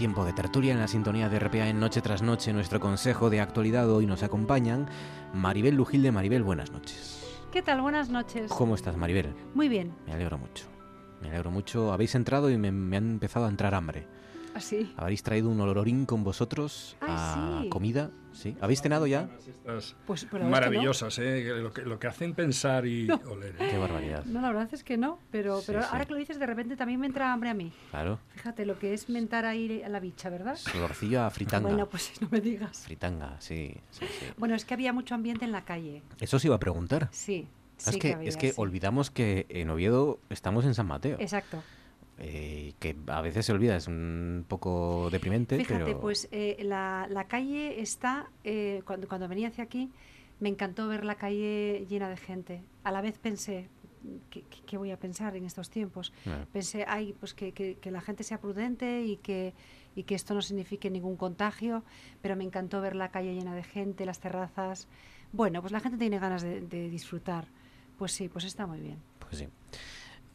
Tiempo de tertulia en la sintonía de RPA en Noche tras Noche. Nuestro consejo de actualidad hoy nos acompañan Maribel Lujilde. Maribel, buenas noches. ¿Qué tal? Buenas noches. ¿Cómo estás, Maribel? Muy bien. Me alegro mucho. Me alegro mucho. Habéis entrado y me, me han empezado a entrar hambre. ¿Ah, Habéis traído un olorín con vosotros Ay, a sí. comida. ¿Sí? ¿Habéis cenado ya? Estas Pues, pero es que maravillosas, ¿eh? Lo que, lo que hacen pensar y (laughs) No. oler. ¿eh? Qué barbaridad. No, la verdad es que no, pero, Sí, pero sí. ahora que lo dices, de repente también me entra hambre a mí. Claro. Fíjate lo que es mentar ahí a la bicha, ¿verdad? Olorcillo a fritanga. Bueno, pues no me digas. Fritanga, sí, sí, sí. Bueno, es que había mucho ambiente en la calle. Eso os iba a preguntar. Sí. es sí que, había, es que sí. olvidamos que en Oviedo estamos en San Mateo. Exacto. Eh, que a veces se olvida, es un poco deprimente, Fíjate, pero pues eh, la, la calle está, eh, cuando, cuando venía hacia aquí, me encantó ver la calle llena de gente. A la vez pensé, ¿qué, qué- voy a pensar en estos tiempos? Ah. Pensé, ay, pues que, que- que la gente sea prudente y que, y que esto no signifique ningún contagio, pero me encantó ver la calle llena de gente, las terrazas. Bueno, pues la gente tiene ganas de, de disfrutar. Pues sí, pues está muy bien. pues sí.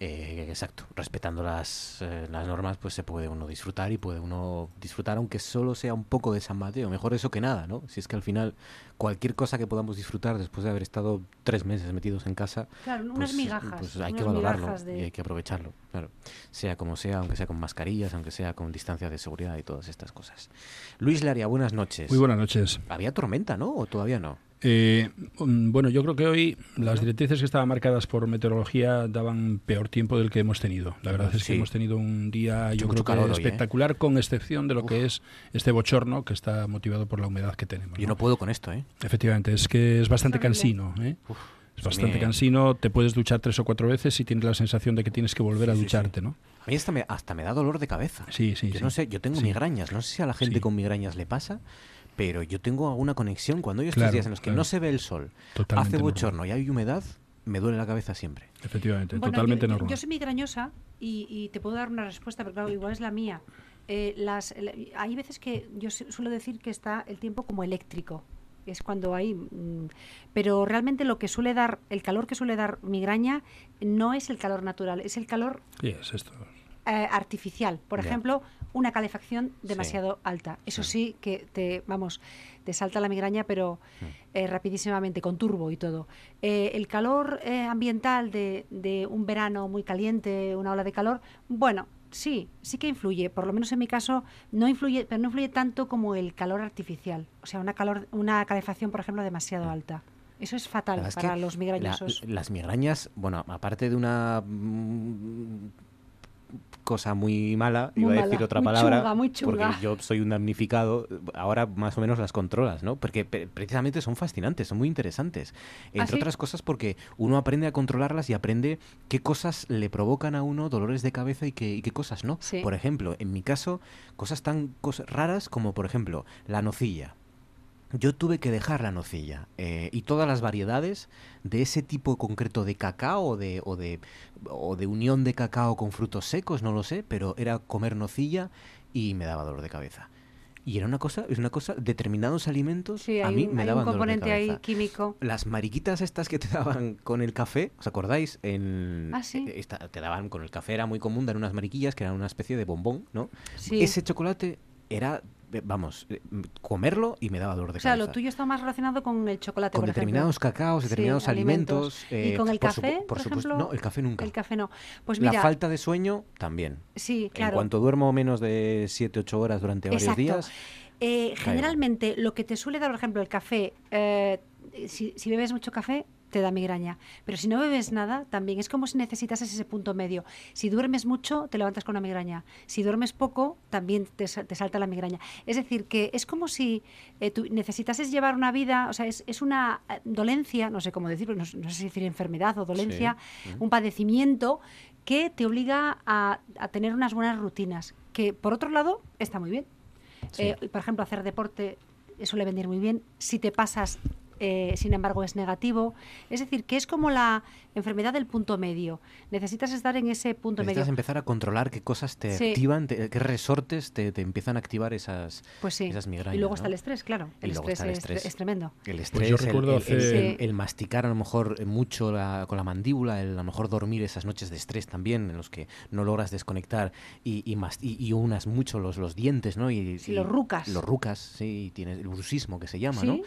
Eh, exacto, respetando las, eh, las normas, pues se puede uno disfrutar y puede uno disfrutar aunque solo sea un poco de San Mateo. Mejor eso que nada, ¿no? Si es que al final cualquier cosa que podamos disfrutar después de haber estado tres meses metidos en casa, Claro, unas pues, migajas. pues hay unas que valorarlo de- y hay que aprovecharlo, claro. Sea como sea, aunque sea con mascarillas, aunque sea con distancia de seguridad y todas estas cosas. Luis Laria, buenas noches. Muy buenas noches. Había tormenta, ¿no? ¿O todavía no? Eh, mm, bueno, yo creo que hoy las directrices que estaban marcadas por meteorología daban peor tiempo del que hemos tenido. La verdad es que Sí. hemos tenido un día, yo mucho creo que hoy, ¿eh? espectacular, con excepción de lo que es este bochorno que está motivado por la humedad que tenemos. Yo ¿no? no puedo con esto, ¿eh? Efectivamente, es que es bastante cansino. ¿eh? Uf, Es a bastante cansino, te puedes duchar tres o cuatro veces y tienes la sensación de que tienes que volver a Sí, sí, sí. ducharte, ¿no? A mí hasta me, hasta me da dolor de cabeza. Sí, sí, yo sí. no sé, yo tengo Sí. migrañas. No sé si a la gente Sí. con migrañas le pasa, pero yo tengo alguna conexión. Cuando hay estos Claro, días en los que claro. no se ve el sol, Totalmente hace normal. bochorno y hay humedad, me duele la cabeza siempre. Efectivamente, Bueno, totalmente yo, yo- normal. Yo soy migrañosa y, y te puedo dar una respuesta, pero claro, igual es la mía. Eh, las, el- hay veces que yo su- suelo decir que está el tiempo como eléctrico. Es cuando hay. mm, pero realmente lo que suele dar, el calor que suele dar migraña, no es el calor natural, es el calor Sí, es esto. eh, artificial. Por ejemplo, una calefacción demasiado alta. Eso Sí. sí que te, vamos, te salta la migraña, pero Mm. eh, rapidísimamente, con turbo y todo. Eh, el calor eh, ambiental de, de un verano muy caliente, una ola de calor, bueno, sí, sí que influye. Por lo menos en mi caso, no influye, pero no influye tanto como el calor artificial. O sea, una calor, una calefacción, por ejemplo, demasiado alta. Eso es fatal para los la- migrañosos. las migrañas, bueno, aparte de una mm, cosa muy mala, Muy iba a decir otra muy palabra, chunga, muy chunga. porque yo soy un damnificado, ahora más o menos las controlas, ¿no? Porque precisamente son fascinantes, son muy interesantes. Entre ¿Ah, otras cosas porque uno aprende a controlarlas y aprende qué cosas le provocan a uno dolores de cabeza y qué, y qué cosas no. Sí. Por ejemplo, en mi caso, cosas tan cos- raras como, por ejemplo, la nocilla. Yo tuve que dejar la nocilla eh, y todas las variedades de ese tipo concreto de cacao o de, o, de, o de unión de cacao con frutos secos, no lo sé, pero era comer nocilla y me daba dolor de cabeza. Y era una cosa, es una cosa, determinados alimentos Sí, a mí un, me un daban dolor de componente ahí cabeza. químico. Las mariquitas estas que te daban con el café, ¿os acordáis? En, Ah, sí. esta- te daban con el café, era muy común dar unas mariquillas que eran una especie de bombón, ¿no? Sí. Ese chocolate era, vamos, eh, comerlo y me daba dolor de O sea, cabeza lo tuyo está más relacionado con el chocolate, con por ejemplo. determinados cacaos, Sí, determinados alimentos. ¿Y eh, con el por café, supu- por por supuesto, ejemplo? no, el café nunca. El café no. Pues la mira, falta de sueño también. sí, En claro. cuanto duermo menos de 7, 8 horas durante varios Exacto. días, Eh, generalmente lo que te suele dar, por ejemplo, el café, eh, si, si bebes mucho café, te da migraña. Pero si no bebes nada, también es como si necesitases ese punto medio. Si duermes mucho, te levantas con una migraña. Si duermes poco, también te, te salta la migraña. Es decir, que es como si eh, tú necesitases llevar una vida, o sea, es, es una eh, dolencia, no sé cómo decirlo, no, no sé si decir enfermedad o dolencia, un padecimiento que te obliga a, a tener unas buenas rutinas, que por otro lado está muy bien. Sí. Eh, por ejemplo, hacer deporte suele venir muy bien. Si te pasas, eh, sin embargo es negativo. Es decir, que es como la enfermedad del punto medio. Necesitas estar en ese punto Necesitas medio. empezar a controlar qué cosas te Sí. activan, te- qué resortes te, te empiezan a activar esas, Pues sí. esas migrañas. y luego ¿no? está el estrés, claro. Y El luego estrés, está el es- estrés. Es, tremendo. El estrés, Pues yo el- recuerdo el, hace- el- Sí. el masticar a lo mejor eh, mucho la- con la mandíbula, el a lo mejor dormir esas noches de estrés también, en los que no logras desconectar y, y, mas- y- y unas mucho los, los dientes, ¿no? Y, Sí, y- los rucas. Los rucas, sí, y tienes el bruxismo que se llama, Sí. ¿no?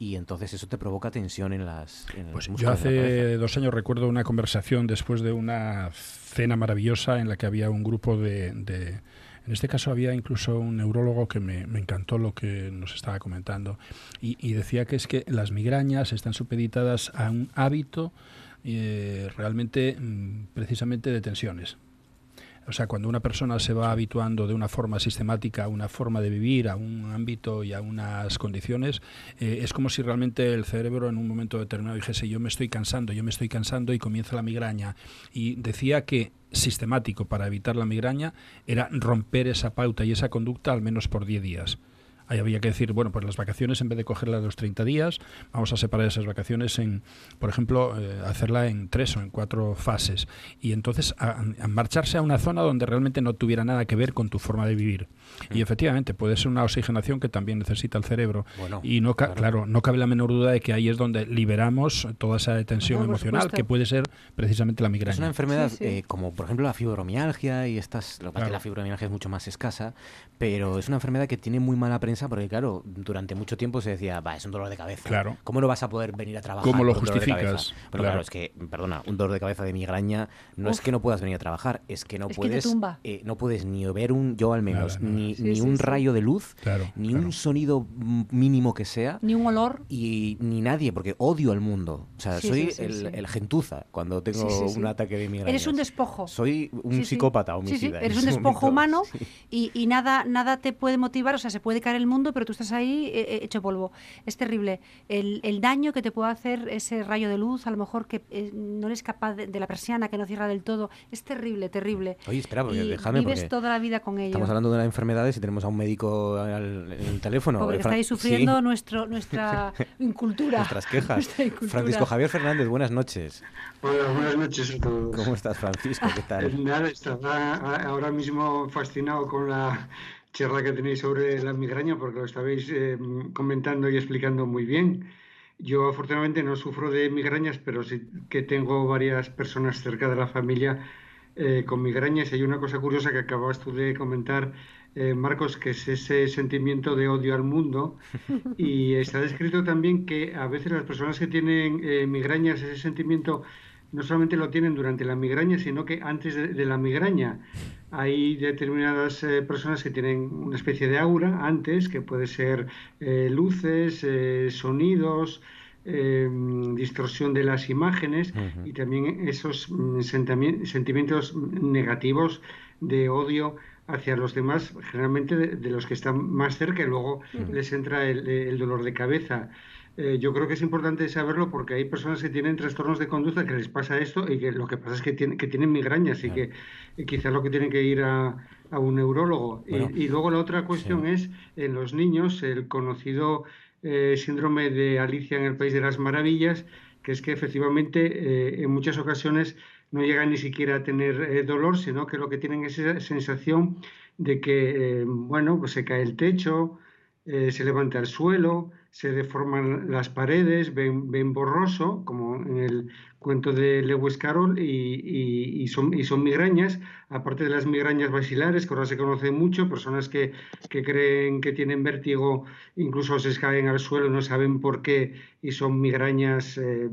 Y entonces eso te provoca tensión en las en Pues yo hace dos años recuerdo una conversación después de una cena maravillosa en la que había un grupo de... de- en este caso había incluso un neurólogo que me, me encantó lo que nos estaba comentando y, y decía que es que las migrañas están supeditadas a un hábito eh, realmente mm, precisamente de tensiones. O sea, cuando una persona se va habituando de una forma sistemática a una forma de vivir, a un ámbito y a unas condiciones, eh, es como si realmente el cerebro en un momento determinado dijese yo me estoy cansando, yo me estoy cansando y comienza la migraña. Y decía que sistemático para evitar la migraña era romper esa pauta y esa conducta al menos por 10 días. Ahí había que decir, bueno, pues las vacaciones en vez de cogerlas los 30 días, vamos a separar esas vacaciones en, por ejemplo, eh, hacerla en tres o en cuatro fases. Y entonces a, a marcharse a una zona donde realmente no tuviera nada que ver con tu forma de vivir. Y efectivamente puede ser una oxigenación que también necesita el cerebro. Bueno, y no, ca- claro. claro. no cabe la menor duda de que ahí es donde liberamos toda esa tensión No, emocional supuesto. que puede ser precisamente la migraña. Es una enfermedad Sí, sí. eh, como, por ejemplo, la fibromialgia y estas. Lo que pasa es que Claro. la fibromialgia es mucho más escasa, pero es una enfermedad que tiene muy mala prensa porque, claro, durante mucho tiempo se decía, va, es un dolor de cabeza. Claro. ¿Cómo no vas a poder venir a trabajar? ¿Cómo lo con un dolor de justificas? cabeza? Pero Claro. claro. es que, perdona, un dolor de cabeza de migraña no es Uf. que no puedas venir a trabajar, es que no Es que te puedes. tumba. eh, no puedes ni ver un, yo al menos, Nada, ni, Sí, ni sí, un sí. rayo de luz, Claro, ni claro. un sonido mínimo que sea Ni un olor. y ni nadie, porque odio al mundo. O sea, Sí, soy sí, sí, el, sí. el gentuza cuando tengo Sí, sí, sí. un ataque de migraña. Eres un despojo. Soy un psicópata Sí, sí, homicida. Eres un despojo momento. humano y nada, nada te puede motivar, o sea, se puede caer el mundo, pero tú estás ahí eh, eh, hecho polvo. Es terrible. El, el daño que te puede hacer ese rayo de luz, a lo mejor que eh, no eres capaz de, de la persiana, que no cierra del todo, es terrible, terrible. Oye, espera, porque y déjame, vives porque toda la vida con ello. Estamos hablando de las enfermedades y tenemos a un médico al- en el teléfono. Pobre, Eh, estáis sufriendo Sí, nuestro, nuestra (laughs) incultura. nuestras quejas. (laughs) Nuestra incultura. Francisco Javier Fernández, buenas noches. Hola, buenas noches a todos. ¿Cómo estás, Francisco? ¿Qué tal? (laughs) Nada, estaba ahora mismo fascinado con la charla que tenéis sobre la migraña porque lo estabais eh, comentando y explicando muy bien. Yo afortunadamente no sufro de migrañas, pero sí que tengo varias personas cerca de la familia eh, con migrañas. Y hay una cosa curiosa que acababas tú de comentar, eh, Marcos, que es ese sentimiento de odio al mundo. (laughs) Y está descrito también que a veces las personas que tienen eh, migrañas, ese sentimiento no solamente lo tienen durante la migraña, sino que antes de, de la migraña. Hay determinadas eh, personas que tienen una especie de aura antes, que puede ser eh, luces, eh, sonidos, eh, distorsión de las imágenes y también esos mm, sentimientos negativos de odio hacia los demás, generalmente de, de los que están más cerca y luego les entra el, el dolor de cabeza. Eh, yo creo que es importante saberlo porque hay personas que tienen trastornos de conducta que les pasa esto y que lo que pasa es que, tienen que tienen migrañas y que quizás lo que tienen que ir a, a un neurólogo. Y- Bueno, y, luego la otra cuestión es en los niños el conocido eh, síndrome de Alicia en el País de las Maravillas, que es que efectivamente eh, en muchas ocasiones no llegan ni siquiera a tener eh, dolor, sino que lo que tienen es esa sensación de que, eh, bueno, pues se cae el techo, se levanta el suelo, se deforman las paredes, ven, ven borroso, como en el cuento de Lewis Carroll, y, y- son, migrañas, aparte de las migrañas basilares, que ahora se conocen mucho, personas que, que creen que tienen vértigo, incluso se caen al suelo, no saben por qué, y son migrañas eh,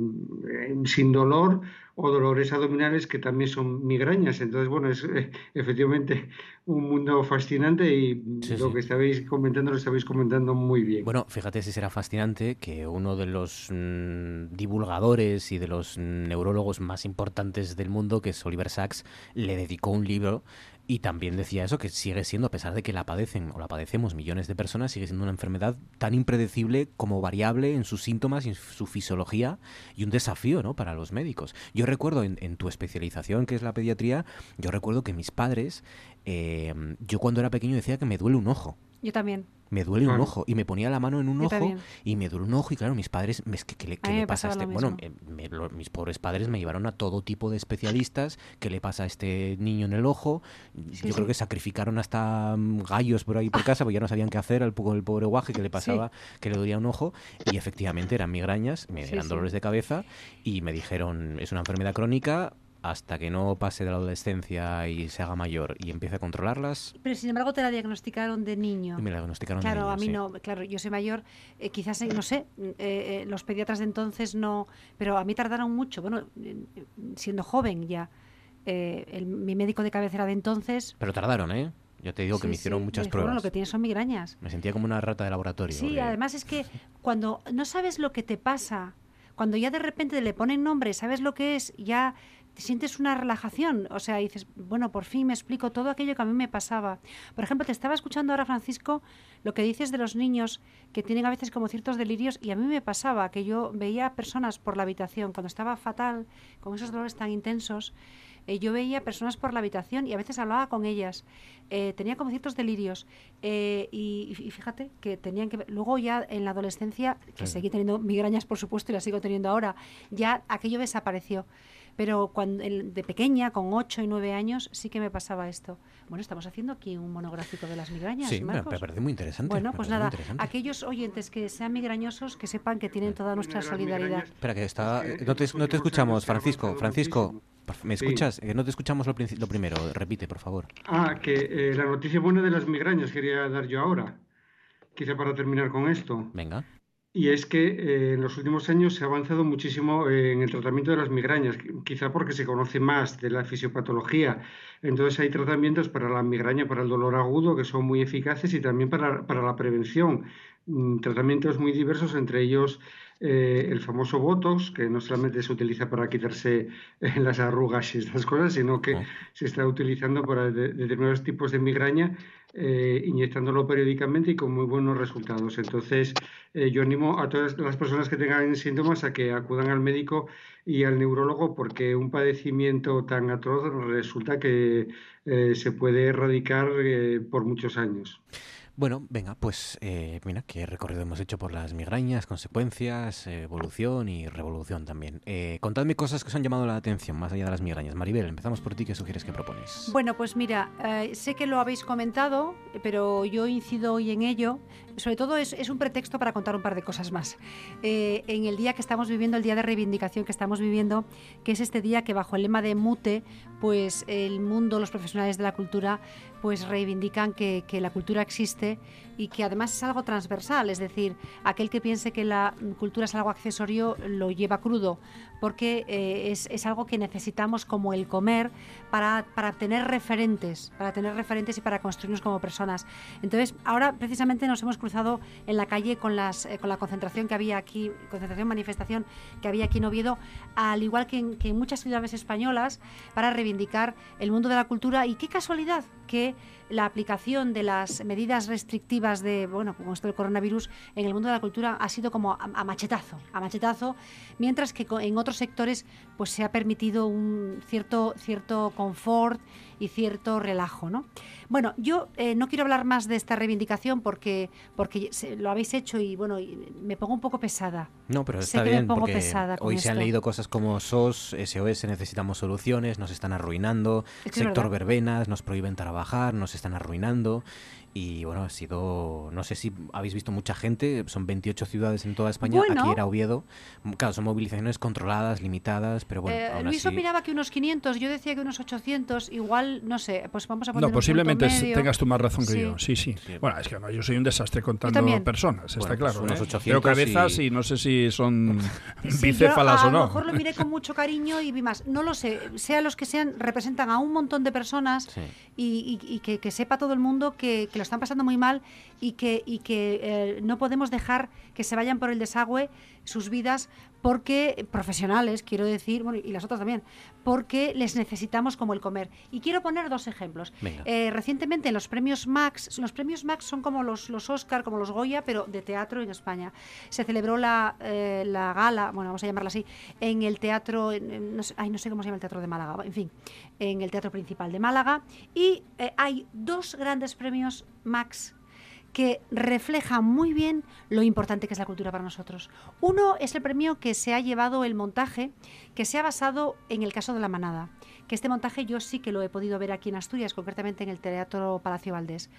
sin dolor, o dolores abdominales que también son migrañas. Entonces, bueno, es eh, efectivamente un mundo fascinante y Sí, lo sí. que estabais comentando lo estabais comentando muy bien. Bueno, fíjate si será fascinante que uno de los mm, divulgadores y de los neurólogos más importantes del mundo, que es Oliver Sacks, le dedicó un libro y también decía eso, que sigue siendo, a pesar de que la padecen o la padecemos millones de personas, sigue siendo una enfermedad tan impredecible como variable en sus síntomas y en su fisiología y un desafío ¿no? para los médicos. Yo recuerdo en, tu especialización, que es la pediatría, yo recuerdo que mis padres, eh, yo cuando era pequeño decía que me duele un ojo. Yo también me duele un ojo. Y me ponía la mano en un ojo y me duele un ojo. Y claro, mis padres, ¿qué, le, le pasa a este? Bueno, mis pobres padres me llevaron a todo tipo de especialistas. ¿Qué le pasa a este niño en el ojo? Yo creo que sacrificaron hasta mm, gallos por ahí por (laughs) casa, porque ya no sabían qué hacer al el pobre guaje que le pasaba, que le dolía un ojo. Y efectivamente eran migrañas, me eran dolores de cabeza. Y me dijeron, es una enfermedad crónica, hasta que no pase de la adolescencia y se haga mayor y empiece a controlarlas. Pero sin embargo te la diagnosticaron de niño. Me la diagnosticaron claro, de niño, a mí no, claro, yo soy mayor, eh, quizás, no sé, eh, eh, los pediatras de entonces no, pero a mí tardaron mucho, bueno, siendo joven ya. mi médico de cabecera de entonces... Pero tardaron, ¿eh? Yo te digo que me hicieron muchas pruebas. Bueno, lo que tienes son migrañas. Me sentía como una rata de laboratorio. Sí, además es que cuando no sabes lo que te pasa, cuando ya de repente le ponen nombre, sabes lo que es, ya sientes una relajación, o sea, dices, bueno, por fin me explico todo aquello que a mí me pasaba. Por ejemplo, te estaba escuchando ahora, Francisco, lo que dices de los niños que tienen a veces como ciertos delirios y a mí me pasaba que yo veía personas por la habitación cuando estaba fatal, con esos dolores tan intensos, eh, yo veía personas por la habitación y a veces hablaba con ellas. Eh, tenía como ciertos delirios. Eh, y, fíjate que tenían que. Luego, ya en la adolescencia, que seguí teniendo migrañas, por supuesto, y las sigo teniendo ahora, ya aquello desapareció. Pero cuando de pequeña, con 8 y 9 años, sí que me pasaba esto. Bueno, estamos haciendo aquí un monográfico de las migrañas. Sí, me parece muy interesante. Bueno, pues nada, aquellos oyentes que sean migrañosos, que sepan que tienen toda nuestra solidaridad. Espera, que está. No te, no te escuchamos, Francisco. Francisco. ¿Me escuchas? Eh, no te escuchamos lo, lo, primero. Repite, por favor. Ah, que eh, la noticia buena de las migrañas quería dar yo ahora. Quizá para terminar con esto. Venga. Y es que eh, en los últimos años se ha avanzado muchísimo eh, en el tratamiento de las migrañas, quizá porque se conoce más de la fisiopatología. Entonces hay tratamientos para la migraña, para el dolor agudo, que son muy eficaces y también para, para la prevención. Mm, tratamientos muy diversos, entre ellos eh, el famoso Botox, que no solamente se utiliza para quitarse las arrugas y estas cosas, sino que oh. se está utilizando para determinados tipos de migraña eh, inyectándolo periódicamente y con muy buenos resultados. Entonces, eh, yo animo a todas las personas que tengan síntomas a que acudan al médico y al neurólogo porque un padecimiento tan atroz resulta que eh, se puede erradicar por muchos años. Bueno, venga, pues eh, mira, qué recorrido hemos hecho por las migrañas, consecuencias, evolución y revolución también. Eh, contadme cosas que os han llamado la atención más allá de las migrañas. Maribel, empezamos por ti, ¿qué sugieres que propones? Bueno, pues mira, eh, sé que lo habéis comentado, pero yo incido hoy en ello. Sobre todo es, un pretexto para contar un par de cosas más. Eh, en el día que estamos viviendo, el día de reivindicación que estamos viviendo, que es este día que bajo el lema de MUTE, pues el mundo, los profesionales de la cultura pues reivindican que, la cultura existe y que además es algo transversal, es decir, aquel que piense que la cultura es algo accesorio lo lleva crudo, porque eh, es, algo que necesitamos como el comer para, tener referentes, para tener referentes y para construirnos como personas. Entonces, ahora precisamente nos hemos cruzado en la calle con, las, eh, con la concentración que había aquí, concentración, manifestación que había aquí en Oviedo, al igual que en, que en muchas ciudades españolas, para reivindicar el mundo de la cultura y qué casualidad que la aplicación de las medidas restrictivas de, bueno, como esto del coronavirus en el mundo de la cultura ha sido como a, machetazo, a machetazo, mientras que en otros sectores pues se ha permitido un cierto, cierto confort y cierto relajo, ¿no? Bueno, yo eh, no quiero hablar más de esta reivindicación porque, porque lo habéis hecho y bueno, me pongo un poco pesada. No, pero está bien porque hoy se han leído cosas como SOS, SOS, necesitamos soluciones, nos están arruinando, sector verbenas, nos prohíben trabajar, nos están arruinando y bueno, ha sido, no sé si habéis visto mucha gente, son 28 ciudades en toda España, aquí era Oviedo. Claro, son movilizaciones controladas, limitadas, pero bueno. Eh, Luis opinaba que unos 500, yo decía que unos 800, igual, no sé, pues vamos a poner. No, posiblemente tengas tú más razón que yo. Sí, sí, Bueno, es que yo soy un desastre contando personas, está pues claro. Unos 800 ¿eh? cabezas y... no sé si son (laughs) bicéfalas o no. A lo mejor lo miré con mucho cariño y vi más. No lo sé, sea los que sean, representan a un montón de personas y, que, sepa todo el mundo que, que están pasando muy mal y que, y que eh, no podemos dejar que se vayan por el desagüe sus vidas porque profesionales, quiero decir, bueno, y las otras también, porque les necesitamos como el comer. Y quiero poner dos ejemplos. Eh, recientemente en los premios Max, los premios Max son como los, los Oscar, como los Goya, pero de teatro en España. Se celebró la, eh, la gala, bueno, vamos a llamarla así, en el teatro, no, sé, ay, no sé cómo se llama el teatro de Málaga, en fin, en el teatro principal de Málaga. Y hay dos grandes premios Max que refleja muy bien lo importante que es la cultura para nosotros. Uno es el premio que se ha llevado el montaje, que se ha basado en el caso de la manada, que este montaje yo sí que lo he podido ver aquí en Asturias, concretamente en el Teatro Palacio Valdés.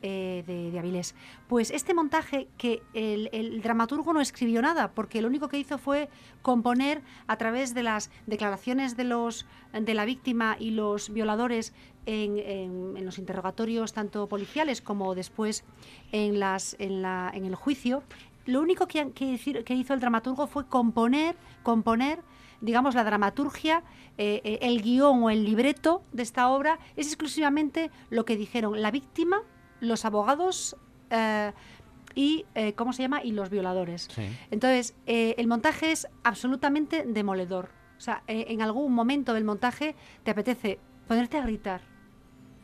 Eh, de, Avilés. Pues este montaje que el, dramaturgo no escribió nada, porque lo único que hizo fue componer a través de las declaraciones de, la víctima y los violadores en, los interrogatorios tanto policiales como después en, las, en, la, en el juicio. Lo único que, que, que hizo el dramaturgo fue componer, componer digamos, la dramaturgia, eh, eh, el guion o el libreto de esta obra es exclusivamente lo que dijeron la víctima los abogados eh, y, ¿cómo se llama? Y los violadores. Entonces, el montaje es absolutamente demoledor. O sea, en algún momento del montaje te apetece ponerte a gritar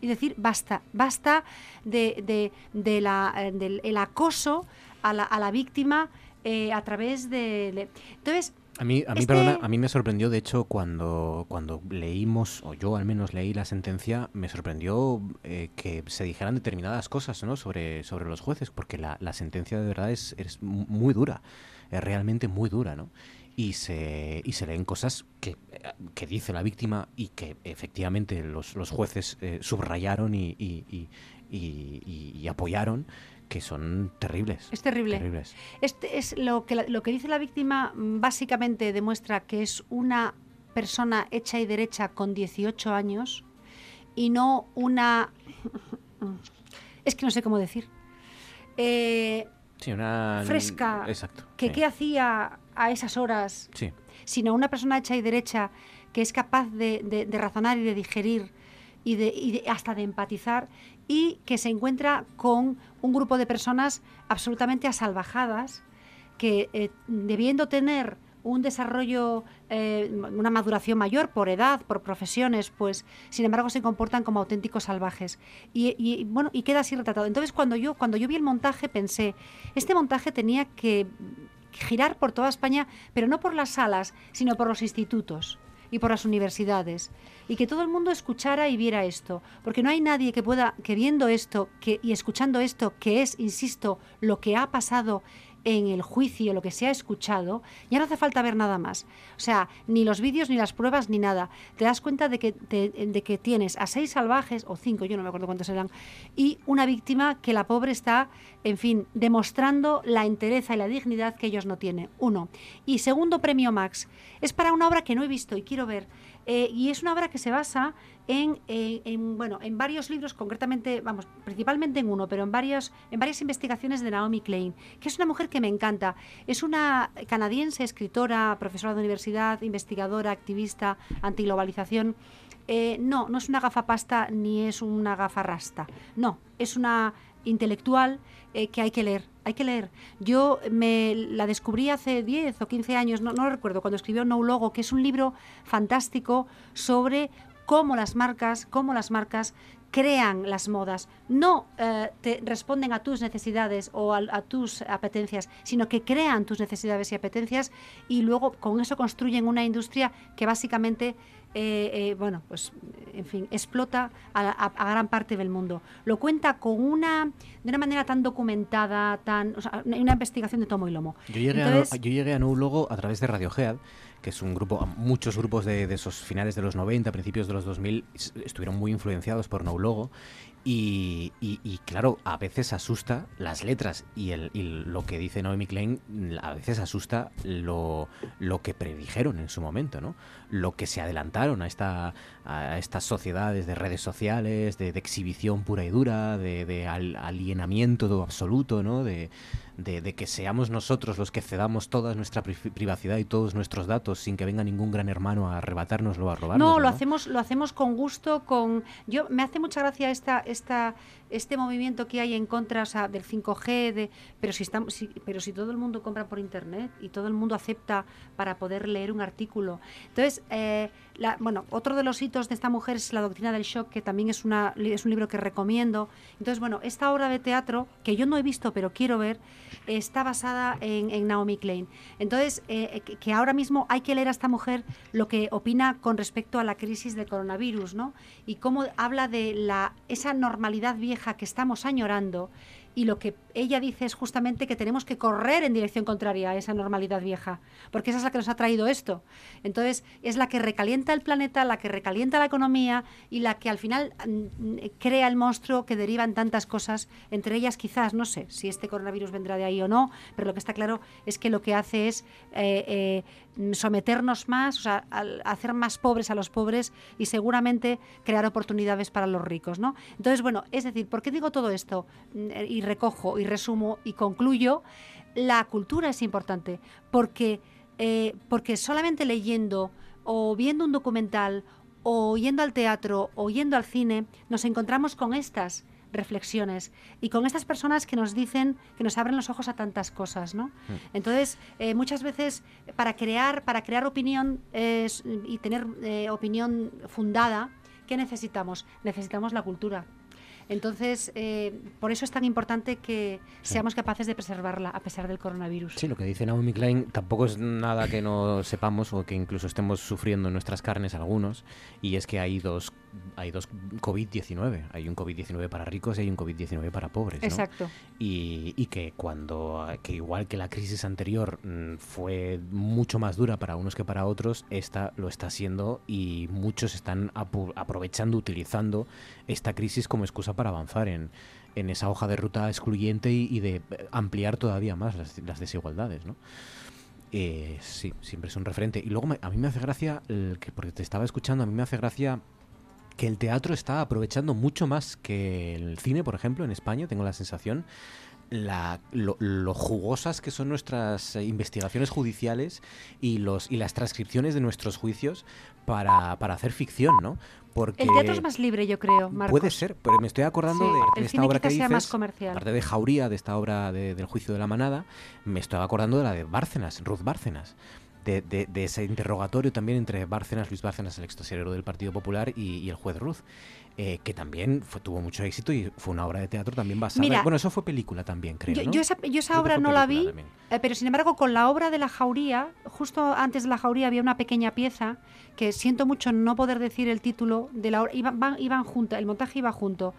y decir, basta, basta de, de, la, del acoso a la, a la víctima a través de... Entonces, a mí, a mí, perdona, a mí me sorprendió, de hecho, cuando, cuando leímos, o yo al menos leí la sentencia, me sorprendió eh, que se dijeran determinadas cosas ¿no? sobre, sobre los jueces, porque la, la sentencia de verdad es, es, muy dura, es realmente muy dura, ¿no? Y se, y se leen cosas que, que dice la víctima y que efectivamente los, los jueces eh, subrayaron y, y, y, apoyaron que son terribles. Es terrible. Este es lo que, lo que dice la víctima mm, básicamente demuestra que es una persona hecha y derecha con 18 años y no una... (laughs) es que no sé cómo decir. Eh, sí, una... Fresca. Exacto. Que qué hacía a esas horas. Sí. Sino una persona hecha y derecha que es capaz de, razonar y de digerir y, de, y hasta de empatizar y que se encuentra con un grupo de personas absolutamente asalvajadas que eh, debiendo tener un desarrollo, eh, una maduración mayor por edad, por profesiones, pues sin embargo se comportan como auténticos salvajes. Y, bueno, y queda así retratado. Entonces cuando yo, cuando yo vi el montaje pensé, este montaje tenía que girar por toda España, pero no por las salas, sino por los institutos y por las universidades. Y que todo el mundo escuchara y viera esto, porque no hay nadie que pueda que viendo esto que y escuchando esto que es, insisto, lo que ha pasado en el juicio, lo que se ha escuchado, ya no hace falta ver nada más. O sea, ni los vídeos, ni las pruebas, ni nada. Te das cuenta de que, de que tienes a seis salvajes, o cinco, yo no me acuerdo cuántos eran, y una víctima que la pobre está, en fin, demostrando la entereza y la dignidad que ellos no tienen. Uno. Y segundo premio Max, es para una obra que no he visto y quiero ver. Eh, y es una obra que se basa en, en, bueno, en varios libros, concretamente, vamos, principalmente en uno, pero en, varios, en varias investigaciones de Naomi Klein, que es una mujer que me encanta. Es una canadiense, escritora, profesora de universidad, investigadora, activista, antiglobalización. Eh, no, no es una gafapasta ni es una gafarrasta. No, es una intelectual eh, que hay que leer. Hay que leer. Yo me la descubrí hace 10 o 15 años, no, no recuerdo, cuando escribió No Logo, que es un libro fantástico sobre cómo las marcas, cómo las marcas crean las modas, no eh, te responden a tus necesidades o a, tus apetencias, sino que crean tus necesidades y apetencias y luego con eso construyen una industria que básicamente eh, eh, bueno, pues, en fin, explota a, gran parte del mundo. Lo cuenta con una, de una manera tan documentada, tan, o sea, una investigación de tomo y lomo. Yo llegué, a, yo llegué a Logo a través de Radiohead, que es un grupo, muchos grupos de, esos finales de los 90, principios de los 2000, estuvieron muy influenciados por No Logo. Y, claro, a veces asusta las letras y, el, lo que dice Noemi Klein, a veces asusta lo, lo que predijeron en su momento, ¿no? Lo que se adelantaron a, esta, a estas sociedades de redes sociales, de, exhibición pura y dura, de, de alienamiento absoluto, ¿no? De, de, que seamos nosotros los que cedamos toda nuestra privacidad y todos nuestros datos sin que venga ningún gran hermano a arrebatárnoslo, a robarnos. No, lo hacemos, lo hacemos con gusto, con yo me hace mucha gracia esta, esta, este movimiento que hay en contra del 5G, de, pero si estamos, pero si todo el mundo compra por internet y todo el mundo acepta para poder leer un artículo, entonces eh, bueno, otro de los hitos de esta mujer es la doctrina del shock, que también es, una, es un libro que recomiendo. Entonces, bueno, esta obra de teatro, que yo no he visto, pero quiero ver, está basada en, Naomi Klein. Entonces, eh, que, ahora mismo hay que leer a esta mujer lo que opina con respecto a la crisis del coronavirus, ¿no? Y cómo habla de la, esa normalidad vieja que estamos añorando y lo que ella dice es justamente que tenemos que correr en dirección contraria a esa normalidad vieja, porque esa es la que nos ha traído esto. Entonces, es la que recalienta el planeta, la que recalienta la economía y la que al final mm, crea el monstruo que deriva en tantas cosas, entre ellas quizás, no sé si este coronavirus vendrá de ahí o no, pero lo que está claro es que lo que hace es eh, eh, someternos más, o sea, hacer más pobres a los pobres y seguramente crear oportunidades para los ricos, ¿no? Entonces, bueno, es decir, ¿por qué digo todo esto? Mm, y recojo y resumo y concluyo, la cultura es importante porque, eh, porque solamente leyendo o viendo un documental o yendo al teatro o yendo al cine nos encontramos con estas reflexiones y con estas personas que nos dicen, que nos abren los ojos a tantas cosas, ¿no? Mm. Entonces, eh, muchas veces para crear, para crear opinión y tener eh, opinión fundada, ¿qué necesitamos? Necesitamos la cultura. Entonces, eh, por eso es tan importante que seamos capaces de preservarla a pesar del coronavirus. Sí, lo que dice Naomi Klein tampoco es nada que no sepamos o que incluso estemos sufriendo en nuestras carnes algunos, y es que hay dos hay dos COVID-19. Hay un COVID-19 para ricos y hay un COVID-19 para pobres. Exacto. Y, y, que cuando, que igual que la crisis anterior mm, fue mucho más dura para unos que para otros, esta lo está siendo y muchos están aprovechando, utilizando esta crisis como excusa para avanzar en, en esa hoja de ruta excluyente y, de ampliar todavía más las, las desigualdades, ¿no? Eh, sí, siempre es un referente. Y luego a mí me hace gracia, el que porque te estaba escuchando, a mí me hace gracia que el teatro está aprovechando mucho más que el cine, por ejemplo, en España, tengo la sensación, la, lo, jugosas que son nuestras investigaciones judiciales y, los, y las transcripciones de nuestros juicios para, hacer ficción, ¿no? Porque el teatro es más libre, yo creo, Marcos. Puede ser, pero me estoy acordando de, esta obra que dices, más comercial. aparte de Jauría, de esta obra del juicio de la manada, me estoy acordando de la de Bárcenas, Ruth Bárcenas de, ese interrogatorio también entre Bárcenas, Luis Bárcenas, el ex del Partido Popular, y, el juez Ruz. Eh, que también tuvo mucho éxito y fue una obra de teatro también basada. bueno, eso fue película también, creo. Yo, esa, obra no la vi, eh, pero sin embargo, con la obra de la Jauría, justo antes de la Jauría había una pequeña pieza que siento mucho no poder decir el título de la obra. Iban, iban junto, el montaje iba junto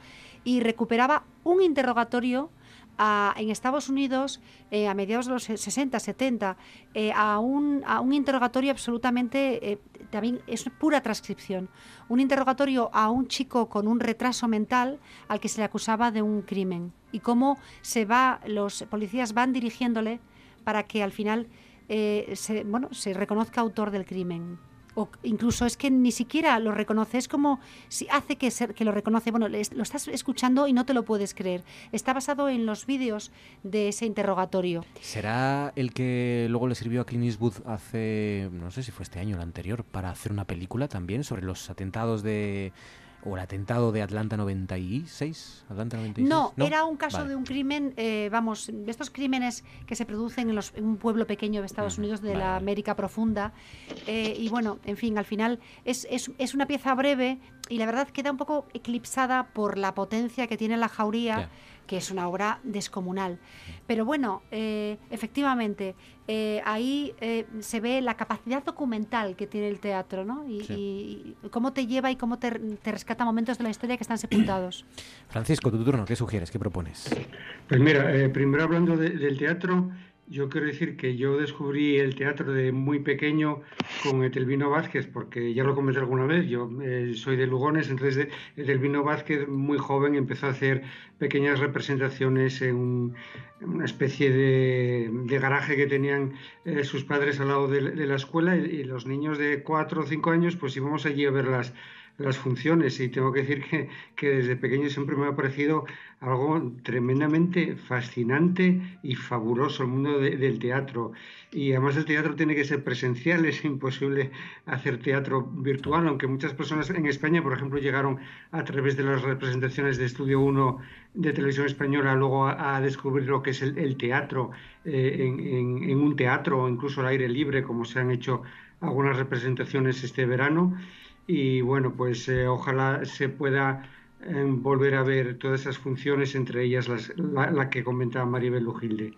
y recuperaba un interrogatorio en Estados Unidos, eh, a mediados de los 60, 70, eh, a, un, a, un, interrogatorio absolutamente, eh, también es pura transcripción, un interrogatorio a un chico con un retraso mental al que se le acusaba de un crimen. Y cómo se va, los policías van dirigiéndole para que al final se, bueno, se reconozca autor del crimen o incluso es que ni siquiera lo reconoce, es como si hace que, ser, que lo reconoce, bueno, lo estás escuchando y no te lo puedes creer. Está basado en los vídeos de ese interrogatorio. ¿Será el que luego le sirvió a Clint Eastwood hace, no sé si fue este año o el anterior, para hacer una película también sobre los atentados de o el atentado de Atlanta 96, Atlanta 96. No, era un caso de un crimen, eh, vamos, estos crímenes que se producen en, un pueblo pequeño de Estados Unidos de la América profunda. Eh, y bueno, en fin, al final es, es, es, una pieza breve y la verdad queda un poco eclipsada por la potencia que tiene la jauría que es una obra descomunal. Pero bueno, eh, efectivamente, eh, ahí eh, se ve la capacidad documental que tiene el teatro, ¿no? Y, cómo te lleva y cómo te, rescata momentos de la historia que están sepultados. Francisco, tu turno, ¿qué sugieres? ¿Qué propones? Pues mira, primero hablando del teatro, yo quiero decir que yo descubrí el teatro de muy pequeño con Etelvino Vázquez, porque ya lo comenté alguna vez, yo eh, soy de Lugones, entonces Etelvino Vázquez muy joven empezó a hacer pequeñas representaciones en, una especie de, garaje que tenían eh, sus padres al lado de, la escuela y, los niños de cuatro o cinco años pues íbamos allí a verlas las funciones. Y tengo que decir que, que, desde pequeño siempre me ha parecido algo tremendamente fascinante y fabuloso el mundo del teatro. Y además el teatro tiene que ser presencial, es imposible hacer teatro virtual, aunque muchas personas en España, por ejemplo, llegaron a través de las representaciones de Estudio 1 de Televisión Española luego a, descubrir lo que es el, teatro eh, en, en un teatro o incluso al aire libre, como se han hecho algunas representaciones este verano y bueno, pues eh, ojalá se pueda eh, volver a ver todas esas funciones, entre ellas las, la, que comentaba Maribel Lujilde.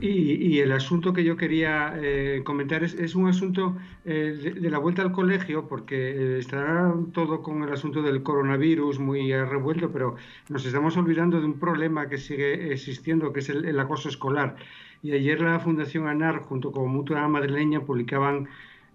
Y, el asunto que yo quería eh, comentar es, un asunto eh, de, la vuelta al colegio, porque eh, estará todo con el asunto del coronavirus muy revuelto, pero nos estamos olvidando de un problema que sigue existiendo, que es el, acoso escolar. Y ayer la Fundación ANAR, junto con Mutua Madrileña, publicaban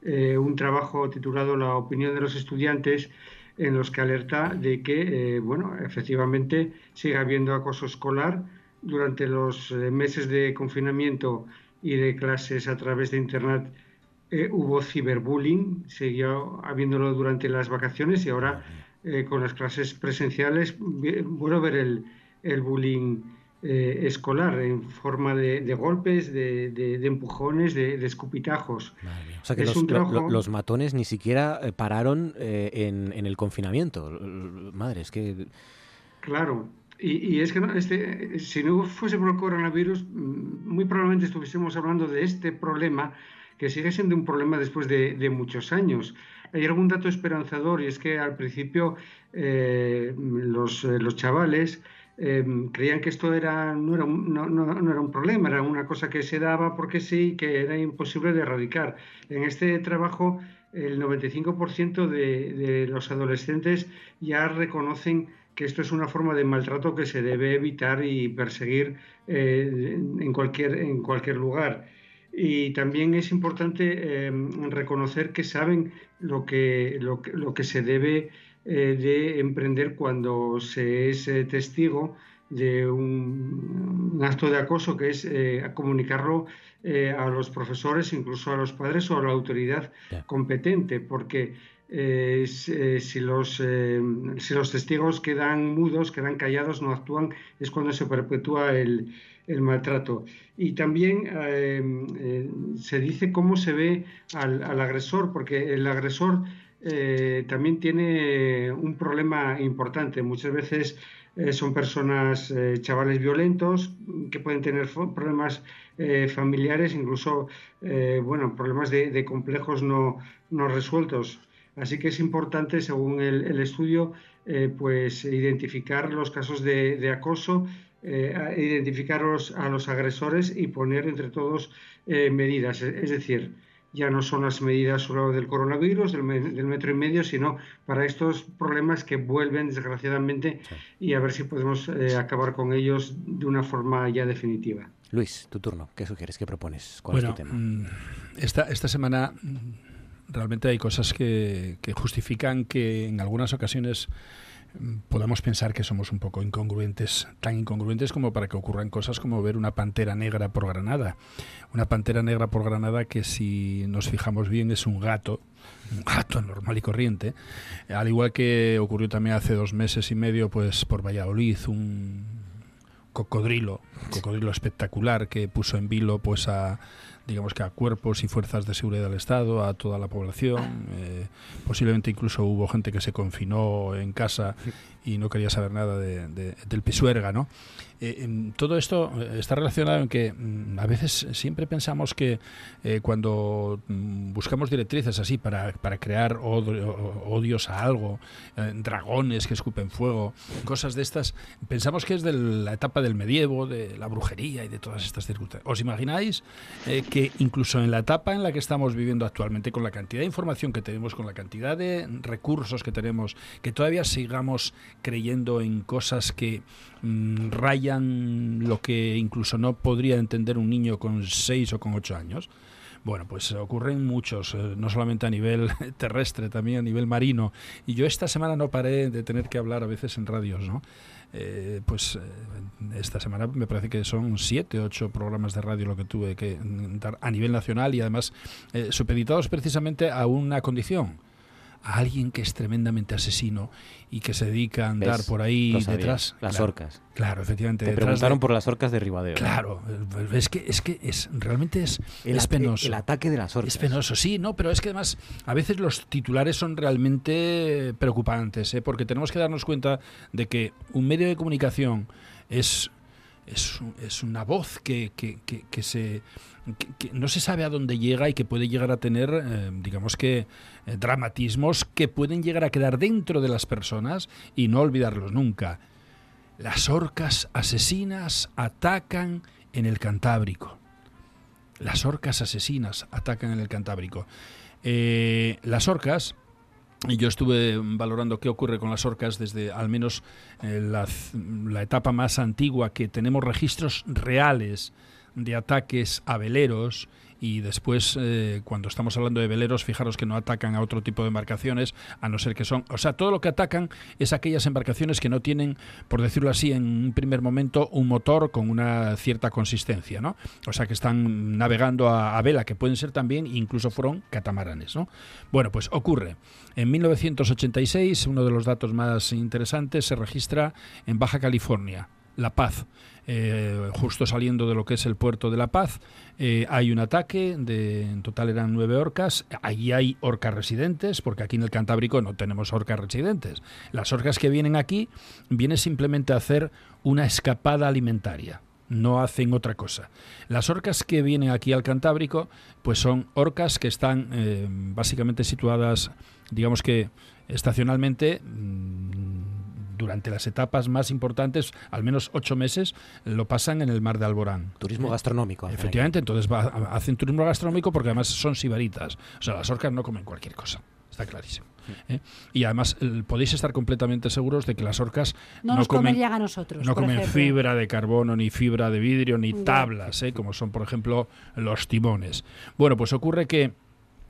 un trabajo titulado La opinión de los estudiantes, en los que alerta de que, bueno, efectivamente sigue habiendo acoso escolar durante los eh, meses de confinamiento y de clases a través de Internet eh, hubo ciberbullying, siguió habiéndolo durante las vacaciones y ahora eh, con las clases presenciales bueno ver el, el bullying escolar en forma de, golpes, de, empujones, de, escupitajos. O sea que los, los, matones ni siquiera pararon en, en el confinamiento. Madre, es que... Claro, y, es que este, si no fuese por el coronavirus, mm, muy probablemente estuviésemos hablando de este problema, que sigue siendo un problema después de, muchos años. Hay algún dato esperanzador y es que al principio eh, los, eh, los, chavales em, creían que esto era, no, era un, no, no, era un problema, era una cosa que se daba porque sí, que era imposible de erradicar. En este trabajo, el 95% de, de los adolescentes ya reconocen que esto es una forma de maltrato que se debe evitar y perseguir eh, en, cualquier, en cualquier lugar. Y también es importante em, reconocer que saben lo que, lo, lo que se debe eh, de emprender cuando se es eh, testigo de un, acto de acoso, que es comunicarlo a los profesores, incluso a los padres o a la autoridad competente, porque eh, eh, si, los, eh, si los testigos quedan mudos, quedan callados, no actúan, es cuando se perpetúa el, maltrato. Y también se dice cómo se ve al, agresor, porque el agresor también tiene un problema importante. Muchas veces son personas, chavales violentos, que pueden tener problemas familiares, incluso bueno, problemas de, complejos no, resueltos. Así que es importante, según el, estudio, eh, pues identificar los casos de, acoso, eh, identificar a los agresores y poner entre todos eh, medidas. Es decir, ya no son las medidas solo del coronavirus, del, metro y medio, sino para estos problemas que vuelven desgraciadamente y a ver si podemos acabar con ellos de una forma ya definitiva. Luis, tu turno. ¿Qué sugieres? ¿Qué propones? ¿Cuál es tu tema? Mm, esta, esta semana realmente hay cosas que, justifican que en algunas ocasiones mm, podamos pensar que somos un poco incongruentes, tan incongruentes como para que ocurran cosas como ver una pantera negra por Granada. Una pantera negra por Granada que si nos fijamos bien es un gato, un gato normal y corriente, al igual que ocurrió también hace dos meses y medio pues por Valladolid, un cocodrilo, cocodrilo espectacular que puso en vilo pues a digamos que a cuerpos y fuerzas de seguridad del Estado, a toda la población. Eh, posiblemente incluso hubo gente que se confinó en casa y no quería saber nada de, del pisuerga, ¿no? Eh, todo esto eh, está relacionado en que mm, a veces siempre pensamos que eh, cuando mm, buscamos directrices así para, para crear odios a algo, dragones que escupen fuego, cosas de estas, pensamos que es de la etapa del medievo, de la brujería y de todas estas circunstancias. ¿Os imagináis que incluso en la etapa en la que estamos viviendo actualmente, con la cantidad de información que tenemos, con la cantidad de recursos que tenemos, que todavía sigamos creyendo en cosas que mm, rayan lo que incluso no podría entender un niño con 6 o con 8 años. Bueno, pues ocurren muchos, eh, no solamente a nivel (laughs) terrestre, también a nivel marino. Y yo esta semana no paré de tener que hablar a veces en radios, ¿no? Eh, pues eh, esta semana me parece que son siete, ocho programas de radio lo que tuve que dar a nivel nacional y además supeditados precisamente a una condición a alguien que es tremendamente asesino y que se dedica a andar por ahí detrás. Las orcas. Claro, efectivamente. Te preguntaron por las orcas de Ribadeo. Claro, es que es que es realmente es, es penoso. El ataque de las orcas. Es penoso, sí, no, pero es que además a veces los titulares son realmente preocupantes, ¿eh? porque tenemos que darnos cuenta de que un medio de comunicación es es, es una voz que, que, que, se no se sabe a dónde llega y que puede llegar a tener, eh, digamos que, eh, dramatismos que pueden llegar a quedar dentro de las personas y no olvidarlos nunca. Las orcas asesinas atacan en el Cantábrico. Las orcas asesinas atacan en el Cantábrico. Eh, las orcas, yo estuve valorando qué ocurre con las orcas desde al menos eh, la, la, etapa más antigua que tenemos registros reales de ataques a veleros y después eh, cuando estamos hablando de veleros fijaros que no atacan a otro tipo de embarcaciones a no ser que son o sea todo lo que atacan es aquellas embarcaciones que no tienen por decirlo así en un primer momento un motor con una cierta consistencia no o sea que están navegando a, a vela que pueden ser también incluso fueron catamaranes no bueno pues ocurre. En 1986 uno de los datos más interesantes se registra en Baja California la Paz eh, justo saliendo de lo que es el puerto de La Paz. Eh, hay un ataque, en total eran nueve orcas. Allí hay orcas residentes, porque aquí en el Cantábrico no tenemos orcas residentes. Las orcas que vienen aquí vienen simplemente a hacer una escapada alimentaria no hacen otra cosa. Las orcas que vienen aquí al Cantábrico, pues son orcas que están eh, básicamente situadas, digamos que estacionalmente, mm, durante las etapas más importantes, al menos ocho meses, lo pasan en el mar de Alborán. Turismo gastronómico. Efectivamente, entonces hacen turismo gastronómico porque además son sibaritas. O sea, las orcas no comen cualquier cosa. Está clarísimo. ¿eh? Y además podéis estar completamente seguros de que las orcas no, comen, a nosotros, no comen fibra de carbono, ni fibra de vidrio, ni tablas, ¿eh? como son, por ejemplo, los timones. Bueno, pues ocurre que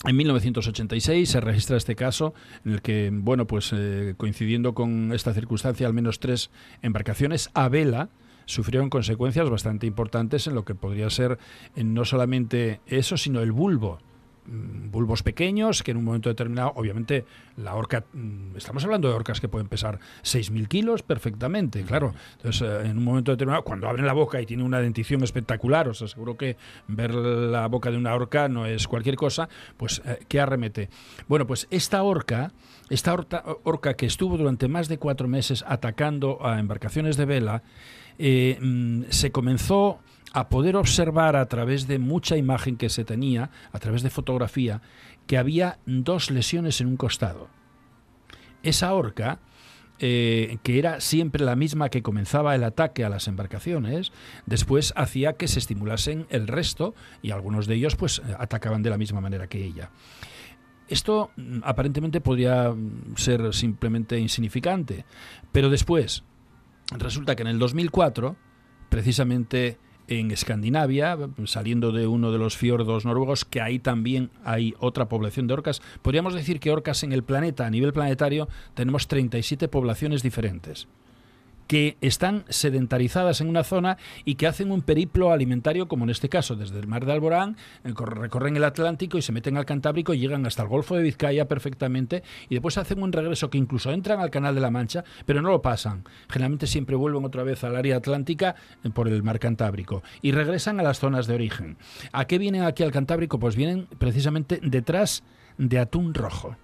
en 1986 se registra este caso en el que, bueno, pues eh, coincidiendo con esta circunstancia, al menos tres embarcaciones a vela sufrieron consecuencias bastante importantes en lo que podría ser no solamente eso, sino el bulbo bulbos pequeños que en un momento determinado, obviamente, la orca, mm, estamos hablando de orcas que pueden pesar 6.000 kilos perfectamente, claro. Entonces, eh, en un momento determinado, cuando abren la boca y tiene una dentición espectacular, os aseguro que ver la boca de una orca no es cualquier cosa, pues, eh, ¿qué arremete? Bueno, pues esta orca, esta orca que estuvo durante más de cuatro meses atacando a embarcaciones de vela, eh, mm, se comenzó a poder observar a través de mucha imagen que se tenía, a través de fotografía, que había dos lesiones en un costado. Esa horca, eh, que era siempre la misma que comenzaba el ataque a las embarcaciones, después hacía que se estimulasen el resto y algunos de ellos pues atacaban de la misma manera que ella. Esto mm, aparentemente podría mm, ser simplemente insignificante, pero después resulta que en el 2004 precisamente en Escandinavia, saliendo de uno de los fiordos noruegos, que ahí también hay otra población de orcas. Podríamos decir que orcas en el planeta, a nivel planetario, tenemos 37 poblaciones diferentes que están sedentarizadas en una zona y que hacen un periplo alimentario, como en este caso, desde el mar de Alborán, eh, recorren el Atlántico y se meten al Cantábrico y llegan hasta el Golfo de Vizcaya perfectamente y después hacen un regreso que incluso entran al Canal de la Mancha, pero no lo pasan. Generalmente siempre vuelven otra vez al área atlántica eh, por el mar Cantábrico y regresan a las zonas de origen. ¿A qué vienen aquí al Cantábrico? Pues vienen precisamente detrás de atún rojo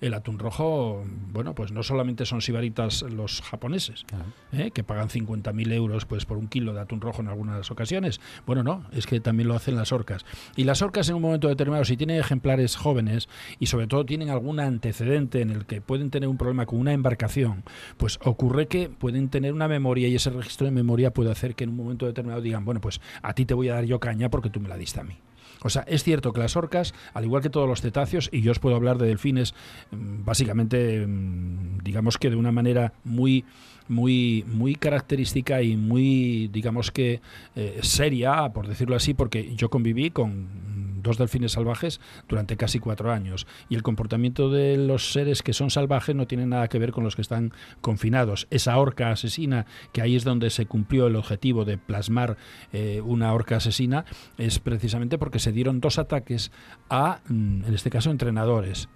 el atún rojo, bueno, pues no solamente son sibaritas los japoneses, ¿eh? que pagan 50.000 euros pues por un kilo de atún rojo en algunas ocasiones. Bueno, no, es que también lo hacen las orcas. Y las orcas en un momento determinado, si tienen ejemplares jóvenes y sobre todo tienen algún antecedente en el que pueden tener un problema con una embarcación, pues ocurre que pueden tener una memoria y ese registro de memoria puede hacer que en un momento determinado digan, bueno, pues a ti te voy a dar yo caña porque tú me la diste a mí. O sea, es cierto que las orcas, al igual que todos los cetáceos, y yo os puedo hablar de delfines, mm, básicamente, mm, digamos que de una manera muy muy, muy característica y muy, digamos que, eh, seria, por decirlo así, porque yo conviví con dos delfines salvajes durante casi cuatro años. Y el comportamiento de los seres que son salvajes no tiene nada que ver con los que están confinados. Esa orca asesina, que ahí es donde se cumplió el objetivo de plasmar eh, una orca asesina, es precisamente porque se dieron dos ataques a, mm, en este caso, entrenadores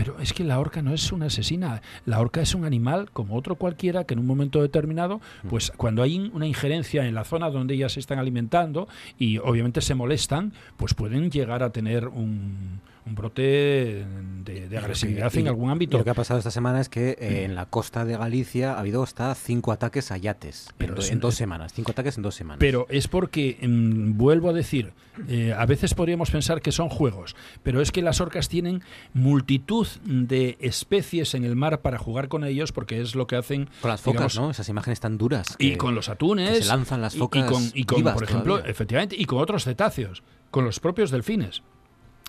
pero es que la orca no es una asesina. La orca es un animal como otro cualquiera que en un momento determinado, pues cuando hay una injerencia en la zona donde ellas se están alimentando y obviamente se molestan, pues pueden llegar a tener un, un brote de, agresividad en algún ámbito. lo que ha pasado esta semana es que eh, en la costa de Galicia ha habido hasta cinco ataques a yates pero en, dos semanas. Cinco ataques en dos semanas. Pero es porque, mm, vuelvo a decir, eh, a veces podríamos pensar que son juegos, pero es que las orcas tienen multitud de especies en el mar para jugar con ellos porque es lo que hacen. Con las focas, ¿no? Esas imágenes tan duras. y con los atunes. se lanzan las focas. Y con, por ejemplo, efectivamente, y con otros cetáceos con los propios delfines.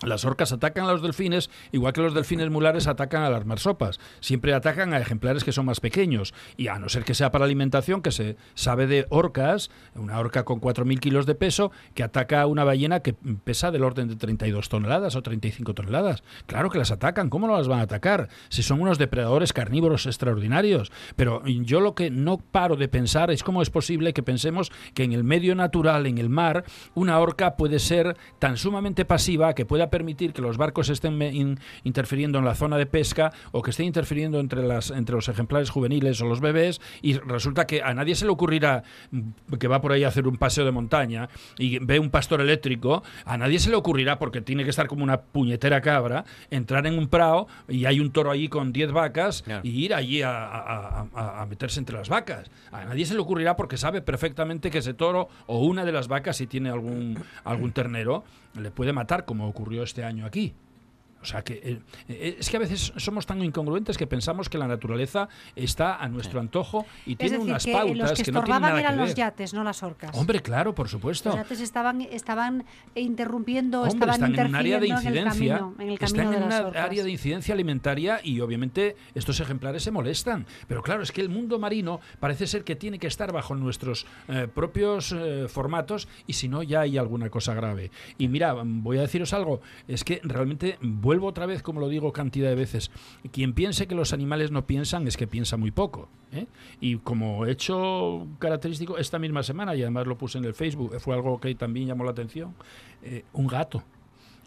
Las orcas atacan a los delfines, igual que los delfines mulares atacan a las marsopas. Siempre atacan a ejemplares que son más pequeños. Y a no ser que sea para alimentación, que se sabe de orcas, una orca con 4.000 kilos de peso, que ataca a una ballena que pesa del orden de 32 toneladas o 35 toneladas. Claro que las atacan. ¿Cómo no las van a atacar? Si son unos depredadores carnívoros extraordinarios. Pero yo lo que no paro de pensar es cómo es posible que pensemos que en el medio natural, en el mar, una orca puede ser tan sumamente pasiva que pueda permitir que los barcos estén interfiriendo en la zona de pesca o que estén interfiriendo entre, las, entre los ejemplares juveniles o los bebés y resulta que a nadie se le ocurrirá mm, que va por ahí a hacer un paseo de montaña y ve un pastor eléctrico, a nadie se le ocurrirá porque tiene que estar como una puñetera cabra, entrar en un prado y hay un toro allí con 10 vacas y ir allí a, a, meterse entre las vacas. A nadie se le ocurrirá porque sabe perfectamente que ese toro o una de las vacas, si tiene algún, algún ternero, le puede matar como ocurrió este año aquí. O sea que eh, eh, es que a veces somos tan incongruentes que pensamos que la naturaleza está a nuestro antojo y tiene unas pautas los que, no tienen nada eran que los yates, no las orcas. Hombre, claro, por supuesto. Los yates estaban estaban interrumpiendo, Hombre, estaban están en un área de incidencia, en el camino, están en una área de incidencia alimentaria y obviamente estos ejemplares se molestan. Pero claro, es que el mundo marino parece ser que tiene que estar bajo nuestros eh, propios formatos y si no ya hay alguna cosa grave. Y mira, voy a deciros algo, es que realmente vuelvo otra vez, como lo digo cantidad de veces, quien piense que los animales no piensan es que piensa muy poco. ¿eh? Y como hecho característico, esta misma semana, y además lo puse en el Facebook, fue algo que también llamó la atención, eh, un gato.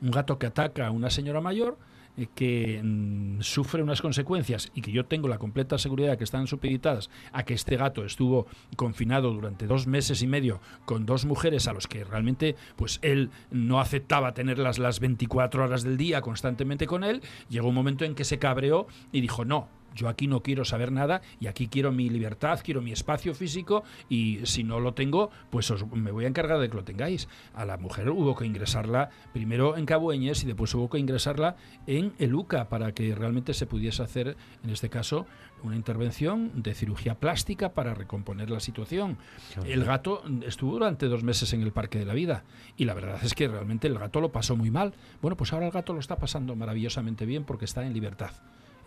Un gato que ataca a una señora mayor que mm, sufre unas consecuencias y que yo tengo la completa seguridad que están supeditadas a que este gato estuvo confinado durante dos meses y medio con dos mujeres a los que realmente pues él no aceptaba tenerlas las 24 horas del día constantemente con él, llegó un momento en que se cabreó y dijo no, yo aquí no quiero saber nada y aquí quiero mi libertad, quiero mi espacio físico y si no lo tengo, pues me voy a encargar de que lo tengáis. A la mujer hubo que ingresarla primero en Cabueñes y después hubo que ingresarla en Eluca para que realmente se pudiese hacer, en este caso, una intervención de cirugía plástica para recomponer la situación. El gato estuvo durante dos meses en el Parque de la Vida y la verdad es que realmente el gato lo pasó muy mal. Bueno, pues ahora el gato lo está pasando maravillosamente bien porque está en libertad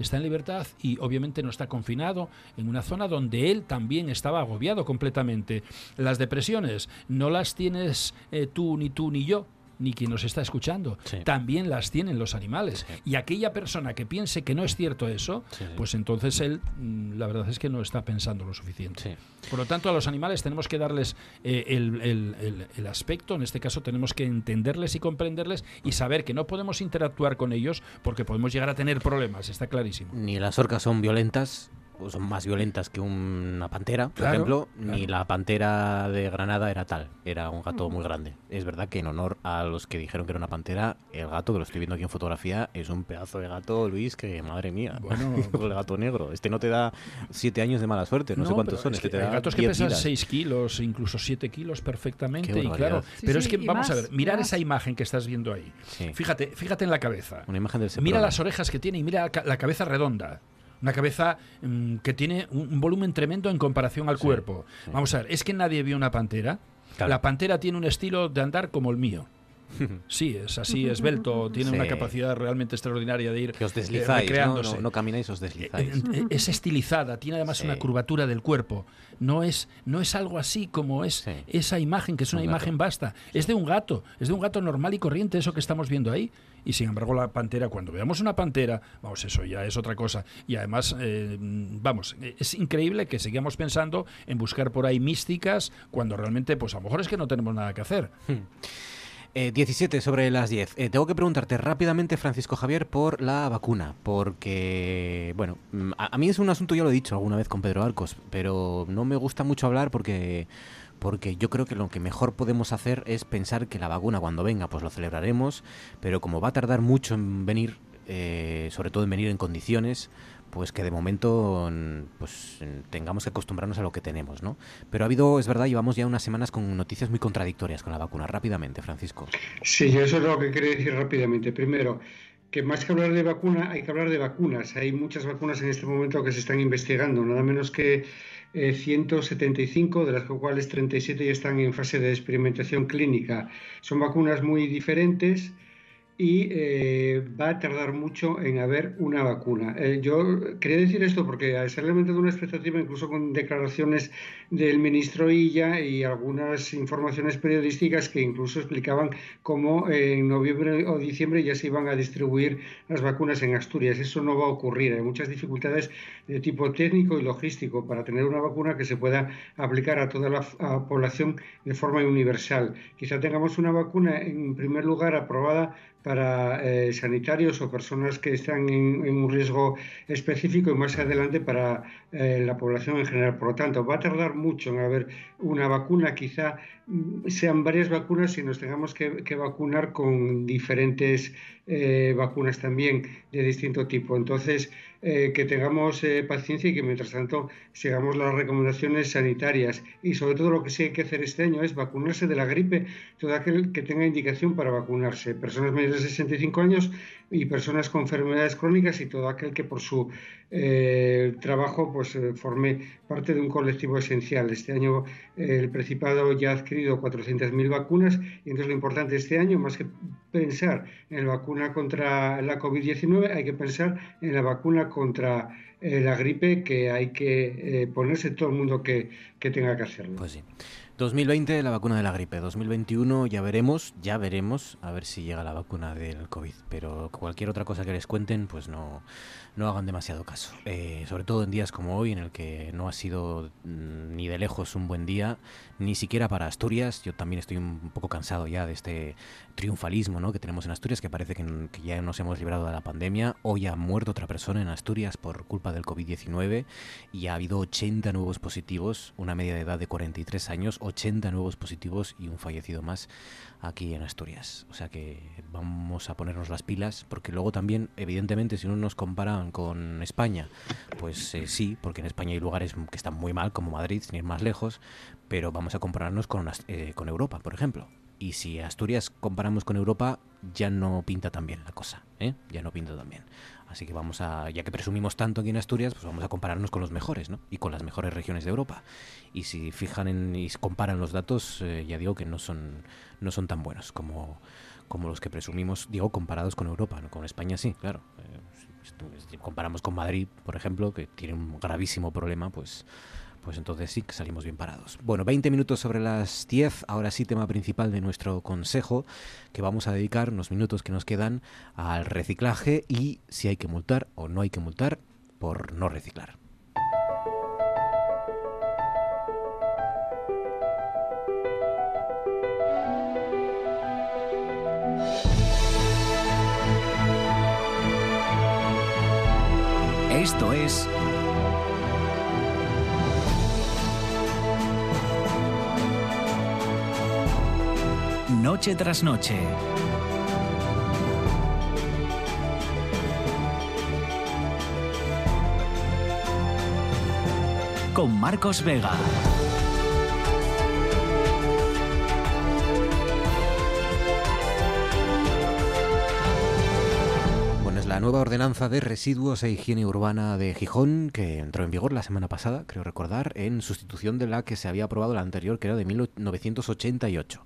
está en libertad y obviamente no está confinado en una zona donde él también estaba agobiado completamente. Las depresiones no las tienes eh, tú ni tú ni yo, ni quien nos está escuchando. También las tienen los animales. Y aquella persona que piense que no es cierto eso, pues entonces él, mm, la verdad es que no está pensando lo suficiente. Por lo tanto, a los animales tenemos que darles eh, el, aspecto, en este caso tenemos que entenderles y comprenderles y saber que no podemos interactuar con ellos porque podemos llegar a tener problemas, está clarísimo. Ni las orcas son violentas, son más violentas que una pantera, por ejemplo, ni la pantera de Granada era tal, era un gato muy grande. Es verdad que en honor a los que dijeron que era una pantera, el gato que lo estoy viendo aquí en fotografía es un pedazo de gato, Luis, que madre mía, bueno, (laughs) el gato negro. Este no te da siete años de mala suerte, no, sé cuántos son. Este hay gatos que pesan 6 kilos, incluso 7 kilos perfectamente, y claro, pero es que vamos a ver, mirar esa imagen que estás viendo ahí. Fíjate, fíjate en la cabeza. Una imagen del Mira las orejas que tiene y mira la cabeza redonda una cabeza mm, que tiene un, volumen tremendo en comparación al cuerpo. Vamos a ver, es que nadie vio una pantera. La pantera tiene un estilo de andar como el mío. (laughs) Sí, es así, esbelto, tiene una capacidad realmente extraordinaria de ir que os eh, deslizáis, ¿no? camináis, os deslizáis. Eh, eh, es estilizada, tiene además una curvatura del cuerpo. No es, no es algo así como es esa imagen, que es una imagen vasta. Es de un gato, es de un gato normal y corriente, eso que estamos viendo ahí. Y sin embargo, la pantera, cuando veamos una pantera, vamos, eso ya es otra cosa. Y además, vamos, es increíble que sigamos pensando en buscar por ahí místicas cuando realmente, pues a lo mejor es que no tenemos nada que hacer. Hmm. 17 eh, sobre las 10. Eh, tengo que preguntarte rápidamente, Francisco Javier, por la vacuna, porque, bueno, mm, a, mí es un asunto, ya lo he dicho alguna vez con Pedro Arcos, pero no me gusta mucho hablar porque porque yo creo que lo que mejor podemos hacer es pensar que la vacuna cuando venga pues lo celebraremos, pero como va a tardar mucho en venir, eh, sobre todo en venir en condiciones, pues que de momento pues tengamos que acostumbrarnos a lo que tenemos, ¿no? Pero ha habido, es verdad, llevamos ya unas semanas con noticias muy contradictorias con la vacuna. Rápidamente, Francisco. Sí, eso es lo que quería decir rápidamente. Primero, que más que hablar de vacuna, hay que hablar de vacunas. Hay muchas vacunas en este momento que se están investigando, nada menos que 175, de las cuales 37 ya están en fase de experimentación clínica. Son vacunas muy diferentes y eh, va a tardar mucho en haber una vacuna. Eh, yo quería decir esto porque se ha alimentado una expectativa, incluso con declaraciones del ministro Illa y algunas informaciones periodísticas que incluso explicaban cómo en noviembre o diciembre ya se iban a distribuir las vacunas en Asturias. Eso no va a ocurrir. Hay muchas dificultades de tipo técnico y logístico para tener una vacuna que se pueda aplicar a toda la población de forma universal. Quizá tengamos una vacuna en primer lugar aprobada para eh, sanitarios o personas que están en, un riesgo específico y más adelante para eh, la población en general. Por lo tanto, va a tardar mucho en haber una vacuna, quizá mm, sean varias vacunas y nos tengamos que, vacunar con diferentes eh, vacunas también de distinto tipo. Entonces, eh, que tengamos eh, paciencia y que mientras tanto sigamos las recomendaciones sanitarias. Y sobre todo lo que sí hay que hacer este año es vacunarse de la gripe, todo aquel que tenga indicación para vacunarse, personas mayores de 65 años y personas con enfermedades crónicas y todo aquel que por su eh, trabajo pues eh, forme parte de un colectivo esencial. Este año eh, el Principado ya ha adquirido 400.000 vacunas y entonces lo importante este año, más que pensar en la vacuna contra la COVID-19, hay que pensar en la vacuna contra la gripe que hay que ponerse todo el mundo que, que tenga que hacerlo. Pues. 2020 la vacuna de la gripe, 2021 ya veremos, ya veremos a ver si llega la vacuna del COVID, pero cualquier otra cosa que les cuenten pues no, no hagan demasiado caso, eh, sobre todo en días como hoy en el que no ha sido mm, ni de lejos un buen día, ni siquiera para Asturias, yo también estoy un poco cansado ya de este triunfalismo ¿no? que tenemos en Asturias, que parece que, que ya nos hemos librado de la pandemia, hoy ha muerto otra persona en Asturias por culpa del COVID-19 y ha habido 80 nuevos positivos, una media de edad de 43 años, 80 nuevos positivos y un fallecido más aquí en Asturias. O sea que vamos a ponernos las pilas, porque luego también, evidentemente, si no nos comparan con España, pues eh, sí, porque en España hay lugares que están muy mal, como Madrid, sin ir más lejos, pero vamos a compararnos con, eh, con Europa, por ejemplo. Y si Asturias comparamos con Europa, ya no pinta tan bien la cosa, ¿eh? Ya no pinta tan bien. Así que vamos a, ya que presumimos tanto aquí en Asturias, pues vamos a compararnos con los mejores, ¿no? Y con las mejores regiones de Europa. Y si fijan en, y comparan los datos, eh, ya digo que no son, no son tan buenos como, como los que presumimos, digo, comparados con Europa, ¿no? Con España sí, claro. Eh, si comparamos con Madrid, por ejemplo, que tiene un gravísimo problema, pues pues entonces sí que salimos bien parados. Bueno, 20 minutos sobre las 10, ahora sí tema principal de nuestro consejo, que vamos a dedicar unos minutos que nos quedan al reciclaje y si hay que multar o no hay que multar por no reciclar. Esto es noche tras noche. Con Marcos Vega. La nueva ordenanza de residuos e higiene urbana de Gijón que entró en vigor la semana pasada, creo recordar, en sustitución de la que se había aprobado la anterior, que era de 1988.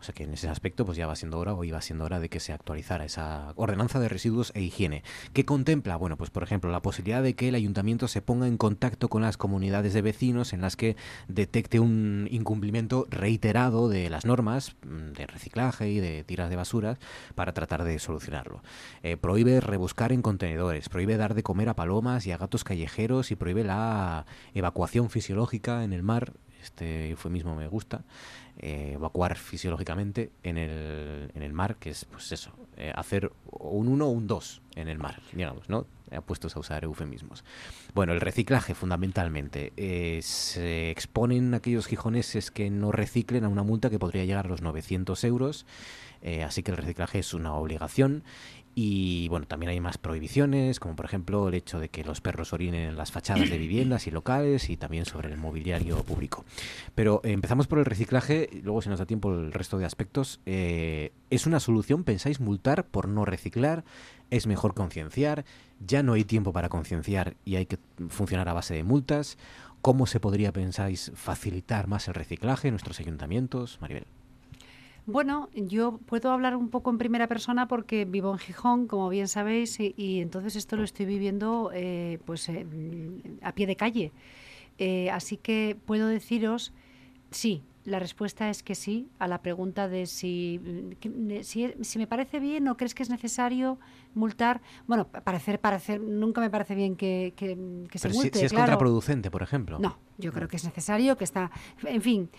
O sea que en ese aspecto pues ya va siendo hora o iba siendo hora de que se actualizara esa ordenanza de residuos e higiene. ¿Qué contempla? Bueno, pues por ejemplo la posibilidad de que el ayuntamiento se ponga en contacto con las comunidades de vecinos en las que detecte un incumplimiento reiterado de las normas mm, de reciclaje y de tiras de basuras para tratar de solucionarlo. Eh, prohíbe rebuscar en contenedores, prohíbe dar de comer a palomas y a gatos callejeros y prohíbe la evacuación fisiológica en el mar. Este eufemismo me gusta. Eh, evacuar fisiológicamente en el, en el mar, que es pues eso, eh, hacer un 1 o un 2 en el mar, digamos, ¿no? Apuestos a usar eufemismos. Bueno, el reciclaje fundamentalmente. Eh, se exponen aquellos gijoneses que no reciclen a una multa que podría llegar a los 900 euros. así que el reciclaje es una obligación y bueno, también hay más prohibiciones, como por ejemplo el hecho de que los perros orinen en las fachadas de viviendas y locales y también sobre el mobiliario público. Pero eh, empezamos por el reciclaje, luego si nos da tiempo el resto de aspectos. Eh, ¿Es una solución, pensáis, multar por no reciclar? ¿Es mejor concienciar? ¿Ya no hay tiempo para concienciar y hay que funcionar a base de multas? ¿Cómo se podría, pensáis, facilitar más el reciclaje en nuestros ayuntamientos, Maribel? Bueno, yo puedo hablar un poco en primera persona porque vivo en Gijón, como bien sabéis, y, entonces esto lo estoy viviendo eh, pues eh, a pie de calle. Eh, así que puedo deciros, sí, la respuesta es que sí a la pregunta de si, si, me parece bien o crees que es necesario multar. Bueno, parecer, parecer, nunca me parece bien que, se multe. Si, es contraproducente, por ejemplo. No, yo creo que es necesario, que está. En fin,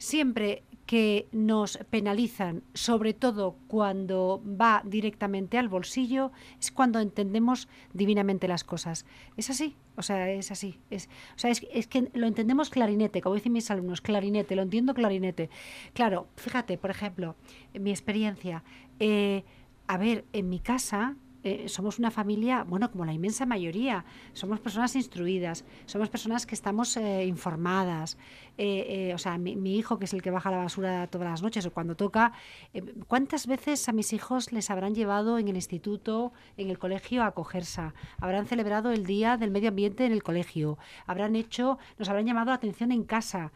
siempre que nos penalizan, sobre todo cuando va directamente al bolsillo, es cuando entendemos divinamente las cosas. Es así, o sea, es así. Es, o sea, es, es que lo entendemos clarinete, como dicen mis alumnos, clarinete, lo entiendo clarinete. Claro, fíjate, por ejemplo, mi experiencia, eh, a ver, en mi casa eh, somos una familia, bueno, como la inmensa mayoría, somos personas instruidas, somos personas que estamos eh, informadas. Eh, o sea, mi, hijo, que es el que baja la basura todas las noches o cuando toca, ¿cuántas veces a mis hijos les habrán llevado en el instituto, en el colegio, a cogerse? Habrán celebrado el Día del Medio Ambiente en el colegio, habrán hecho, nos habrán llamado la atención en casa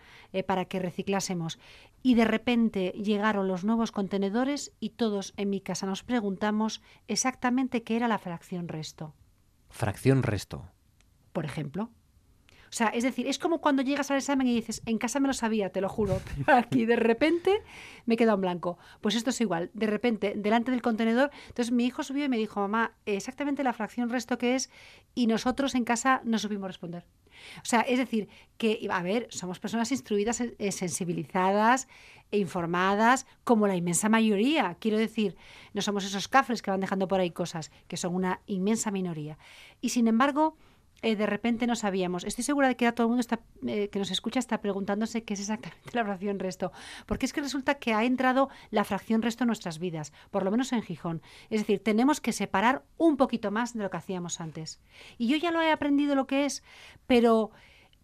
para que reciclásemos y de repente llegaron los nuevos contenedores y todos en mi casa nos preguntamos exactamente qué era la fracción resto. Fracción resto. Por ejemplo. O sea, es decir, es como cuando llegas al examen y dices, en casa me lo sabía, te lo juro, (laughs) pero aquí de repente me queda en blanco. Pues esto es igual, de repente, delante del contenedor, entonces mi hijo subió y me dijo, mamá, exactamente la fracción resto que es, y nosotros en casa no supimos responder. O sea, es decir, que, a ver, somos personas instruidas, eh, sensibilizadas e informadas, como la inmensa mayoría. Quiero decir, no somos esos cafres que van dejando por ahí cosas, que son una inmensa minoría. Y sin embargo, eh, de repente no sabíamos. Estoy segura de que todo el mundo eh, que nos escucha está preguntándose qué es exactamente la fracción resto. Porque es que resulta que ha entrado la fracción resto en nuestras vidas, por lo menos en Gijón. Es decir, tenemos que separar un poquito más de lo que hacíamos antes. Y yo ya lo he aprendido lo que es, pero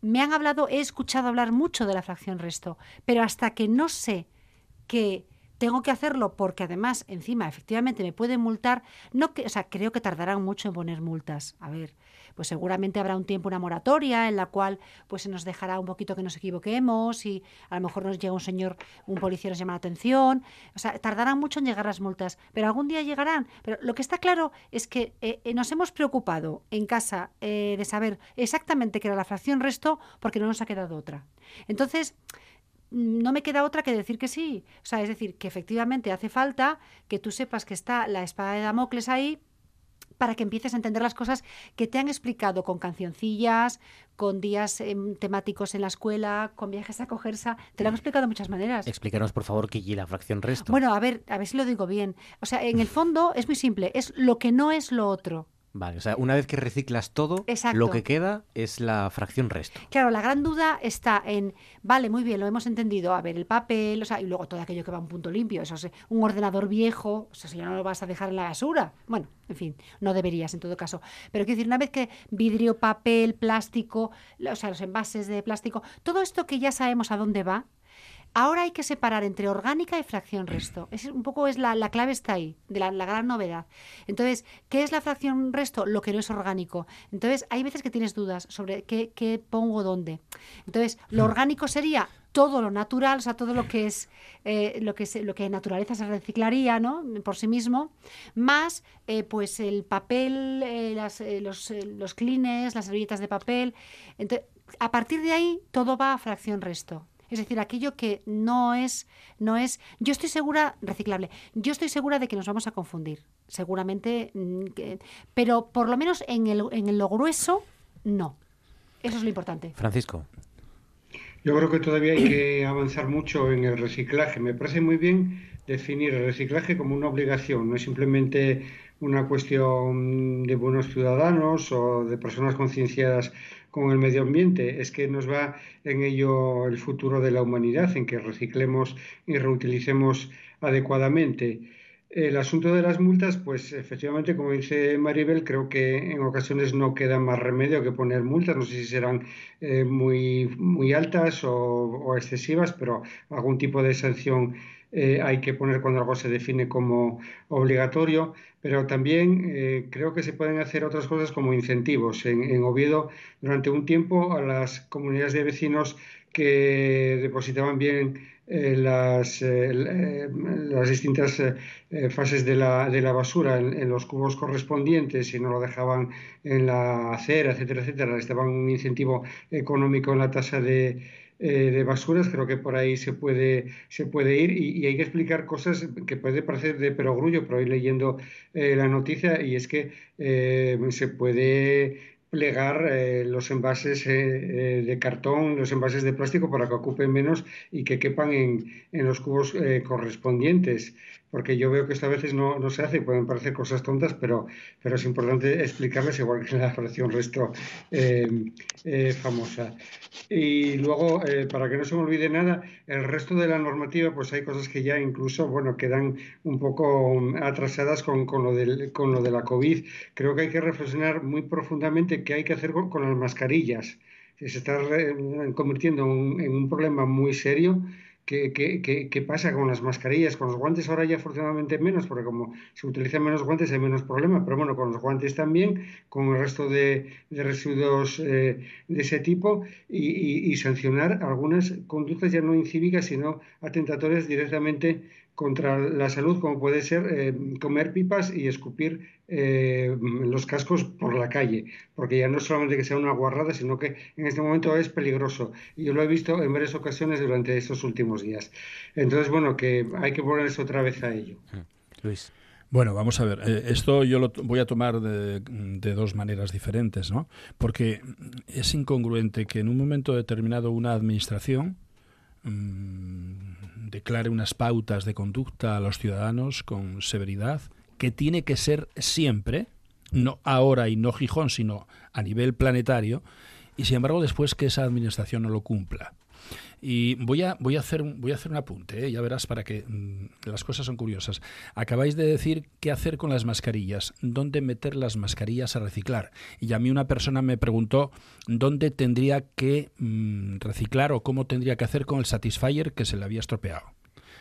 me han hablado, he escuchado hablar mucho de la fracción resto, pero hasta que no sé que tengo que hacerlo porque además encima efectivamente me pueden multar, no que, o sea, creo que tardarán mucho en poner multas. A ver, pues seguramente habrá un tiempo, una moratoria en la cual pues se nos dejará un poquito que nos equivoquemos y a lo mejor nos llega un señor, un policía nos llama la atención. O sea, tardarán mucho en llegar las multas, pero algún día llegarán. Pero lo que está claro es que eh, eh, nos hemos preocupado en casa eh, de saber exactamente qué era la fracción resto porque no nos ha quedado otra. Entonces, no me queda otra que decir que sí. O sea, es decir, que efectivamente hace falta que tú sepas que está la espada de Damocles ahí para que empieces a entender las cosas que te han explicado con cancioncillas, con días em, temáticos en la escuela, con viajes a cogerse. Te lo han explicado de muchas maneras. Explícanos, por favor, qué y la fracción resto. Bueno, a ver, a ver si lo digo bien. O sea, en el fondo es muy simple. Es lo que no es lo otro. Vale, o sea, una vez que reciclas todo, lo que queda es la fracción resto. Claro, la gran duda está en, vale, muy bien, lo hemos entendido, a ver, el papel, o sea, y luego todo aquello que va a un punto limpio, eso es un ordenador viejo, o sea, si ya no lo vas a dejar en la basura. Bueno, en fin, no deberías en todo caso. Pero quiero decir, una vez que vidrio, papel, plástico, o sea, los envases de plástico, todo esto que ya sabemos a dónde va, Ahora hay que separar entre orgánica y fracción resto. Es, un poco es la, clave está ahí, de la, gran novedad. Entonces, ¿qué es la fracción resto? Lo que no es orgánico. Entonces, hay veces que tienes dudas sobre qué, pongo dónde. Entonces, lo hmm. orgánico sería todo lo natural, o sea, todo lo que es eh, lo que lo que en naturaleza se reciclaría, ¿no? Por sí mismo, más eh, pues el papel, eh, los, los clines, las servilletas de papel. Entonces, a partir de ahí todo va a fracción resto. Es decir, aquello que no es, no es, yo estoy segura, reciclable, yo estoy segura de que nos vamos a confundir, seguramente, mm, pero por lo menos en, el, en lo grueso, no. Eso es lo importante. Francisco. Yo creo que todavía hay que avanzar mucho en el reciclaje. Me parece muy bien definir el reciclaje como una obligación, no es simplemente una cuestión de buenos ciudadanos o de personas concienciadas con el medio ambiente, es que nos va en ello el futuro de la humanidad, en que reciclemos y reutilicemos adecuadamente. El asunto de las multas, pues efectivamente, como dice Maribel, creo que en ocasiones no queda más remedio que poner multas. No sé si serán eh, muy, muy altas o, excesivas, pero algún tipo de sanción eh, hay que poner cuando algo se define como obligatorio. Pero también eh, creo que se pueden hacer otras cosas como incentivos. En, Oviedo, durante un tiempo, a las comunidades de vecinos que depositaban bien las, las distintas fases de la, de la basura en, los cubos correspondientes y no lo dejaban en la acera, etcétera, etcétera, les daban un incentivo económico en la tasa de, de basuras, creo que por ahí se puede, se puede ir y, hay que explicar cosas que puede parecer de perogrullo, pero hoy leyendo la noticia y es que se puede plegar eh, los envases eh, eh, de cartón, los envases de plástico para que ocupen menos y que quepan en, en los cubos correspondientes porque yo veo que esto a veces no, no, se hace y pueden parecer cosas tontas, pero, pero es importante explicarles, igual que la fracción resto eh, eh, famosa. Y luego, eh, para que no se me olvide nada, el resto de la normativa, pues hay cosas que ya incluso, bueno, quedan un poco atrasadas con, con, lo, del, con lo de la COVID. Creo que hay que reflexionar muy profundamente qué hay que hacer con, las mascarillas. Se está convirtiendo en un problema muy serio ¿Qué, pasa con las mascarillas? Con los guantes ahora ya afortunadamente menos, porque como se utilizan menos guantes hay menos problema, pero bueno, con los guantes también, con el resto de, residuos eh, de ese tipo y, sancionar algunas conductas ya no incívicas, sino atentatorias directamente contra la salud, como puede ser eh, comer pipas y escupir eh, los cascos por la calle, porque ya no es solamente que sea una guarrada, sino que en este momento es peligroso. Y yo lo he visto en varias ocasiones durante estos últimos días. Entonces, bueno, que hay que ponerse otra vez a ello. Luis. Bueno, vamos a ver. Eh, esto yo lo voy a tomar de, dos maneras diferentes, ¿no? Porque es incongruente que en un momento determinado una administración mm, declare unas pautas de conducta a los ciudadanos con severidad, que tiene que ser siempre, no ahora y no Gijón, sino a nivel planetario, y sin embargo después que esa administración no lo cumpla. Y voy a, voy a, hacer, voy a hacer un apunte, ¿eh? ya verás, para que mm, las cosas son curiosas. Acabáis de decir qué hacer con las mascarillas, dónde meter las mascarillas a reciclar. Y a mí una persona me preguntó dónde tendría que mm, reciclar o cómo tendría que hacer con el Satisfyer que se le había estropeado.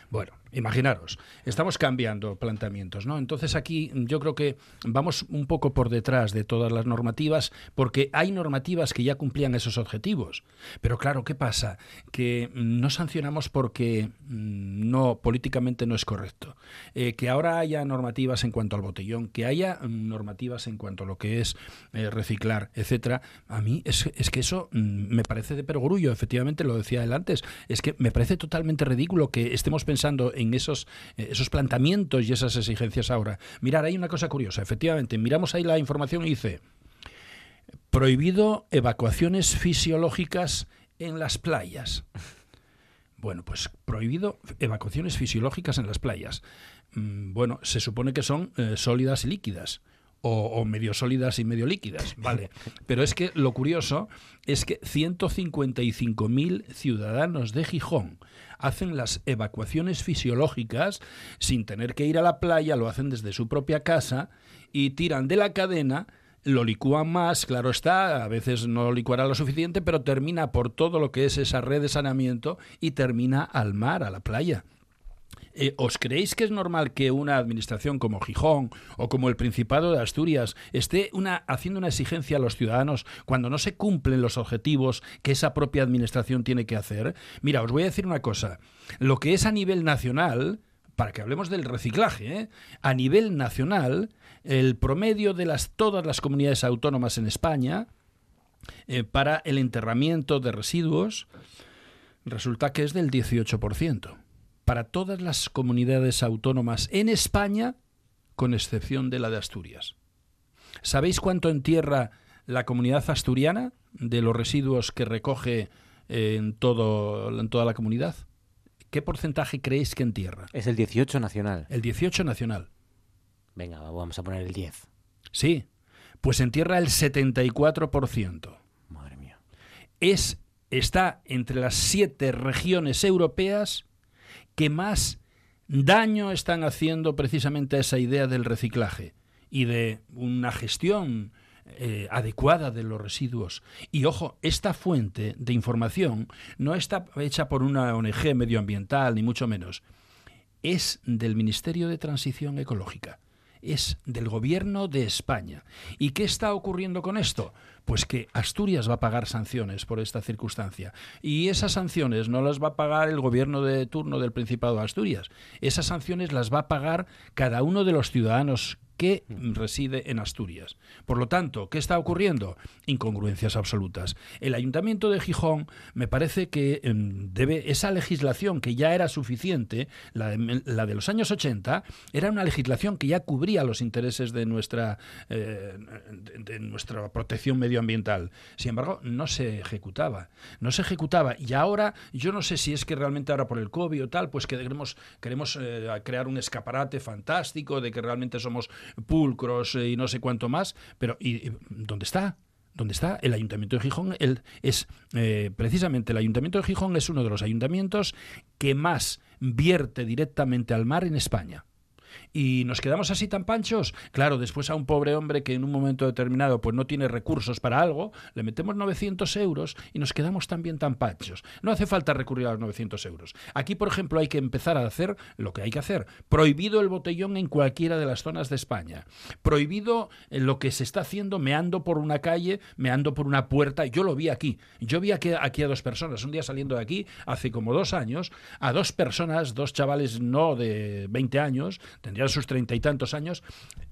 Bueno, imaginaros, estamos cambiando planteamientos, ¿no? Entonces aquí yo creo que vamos un poco por detrás de todas las normativas, porque hay normativas que ya cumplían esos objetivos. Pero claro, ¿qué pasa? Que no sancionamos porque mm, no, políticamente no es correcto. Eh, que ahora haya normativas en cuanto al botellón, que haya normativas en cuanto a lo que es eh, reciclar, etcétera, a mí es, es que eso mm, me parece de perogrullo, efectivamente lo decía él antes, es que me parece totalmente ridículo que estemos pensando en esos, eh, esos planteamientos y esas exigencias ahora. Mirar, hay una cosa curiosa, efectivamente, miramos ahí la información y dice, prohibido evacuaciones fisiológicas en las playas. Bueno, pues prohibido evacuaciones fisiológicas en las playas. Mm, bueno, se supone que son eh, sólidas y líquidas. O, o, medio sólidas y medio líquidas, (laughs) vale. Pero es que lo curioso es que 155.000 ciudadanos de Gijón hacen las evacuaciones fisiológicas sin tener que ir a la playa, lo hacen desde su propia casa y tiran de la cadena lo licúan más, claro está, a veces no licuará lo suficiente, pero termina por todo lo que es esa red de saneamiento y termina al mar, a la playa. Eh, ¿Os creéis que es normal que una administración como Gijón o como el Principado de Asturias esté una, haciendo una exigencia a los ciudadanos cuando no se cumplen los objetivos que esa propia administración tiene que hacer? Mira, os voy a decir una cosa. Lo que es a nivel nacional, para que hablemos del reciclaje, ¿eh? a nivel nacional, el promedio de las, todas las comunidades autónomas en España eh, para el enterramiento de residuos resulta que es del 18% para todas las comunidades autónomas en España, con excepción de la de Asturias. ¿Sabéis cuánto entierra la comunidad asturiana de los residuos que recoge en, todo, en toda la comunidad? ¿Qué porcentaje creéis que entierra? Es el 18 nacional. El 18 nacional. Venga, vamos a poner el 10. Sí, pues entierra el 74%. Madre mía. Es, está entre las siete regiones europeas que más daño están haciendo precisamente a esa idea del reciclaje y de una gestión eh, adecuada de los residuos. Y ojo, esta fuente de información no está hecha por una ONG medioambiental, ni mucho menos. Es del Ministerio de Transición Ecológica es del gobierno de España. ¿Y qué está ocurriendo con esto? Pues que Asturias va a pagar sanciones por esta circunstancia. Y esas sanciones no las va a pagar el gobierno de turno del Principado de Asturias. Esas sanciones las va a pagar cada uno de los ciudadanos que reside en Asturias. Por lo tanto, ¿qué está ocurriendo? Incongruencias absolutas. El Ayuntamiento de Gijón me parece que em, debe esa legislación que ya era suficiente, la de, los años 80, era una legislación que ya cubría los intereses de nuestra, eh, de, nuestra protección medioambiental. Sin embargo, no se ejecutaba. No se ejecutaba. Y ahora, yo no sé si es que realmente ahora por el COVID o tal, pues queremos, queremos eh, crear un escaparate fantástico de que realmente somos pulcros y no sé cuánto más, pero ¿y, dónde está? ¿Dónde está? El Ayuntamiento de Gijón el, es eh, precisamente el Ayuntamiento de Gijón es uno de los ayuntamientos que más vierte directamente al mar en España y nos quedamos así tan panchos. Claro, después a un pobre hombre que en un momento determinado pues no tiene recursos para algo, le metemos 900 euros y nos quedamos también tan panchos. No hace falta recurrir a los 900 euros. Aquí, por ejemplo, hay que empezar a hacer lo que hay que hacer. Prohibido el botellón en cualquiera de las zonas de España. Prohibido eh, lo que se está haciendo meando por una calle, meando por una puerta. Yo lo vi aquí. Yo vi aquí, a dos personas. Un día saliendo de aquí, hace como dos años, a dos personas, dos chavales no de 20 años, tendrían sus treinta y tantos años,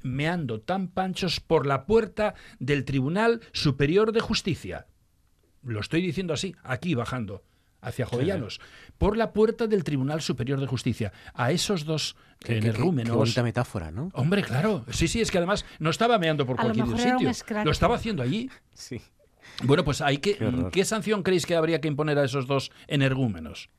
meando tan panchos por la puerta del Tribunal Superior de Justicia. Lo estoy diciendo así, aquí bajando hacia Jovellanos, por la puerta del Tribunal Superior de Justicia. A esos dos energúmenos... Qué, bonita metáfora, ¿no? Hombre, claro. Sí, sí, es que además no estaba meando por cualquier sitio. Lo estaba haciendo allí. Sí. Bueno, pues hay que... ¿Qué sanción creéis que habría que imponer a esos dos energúmenos?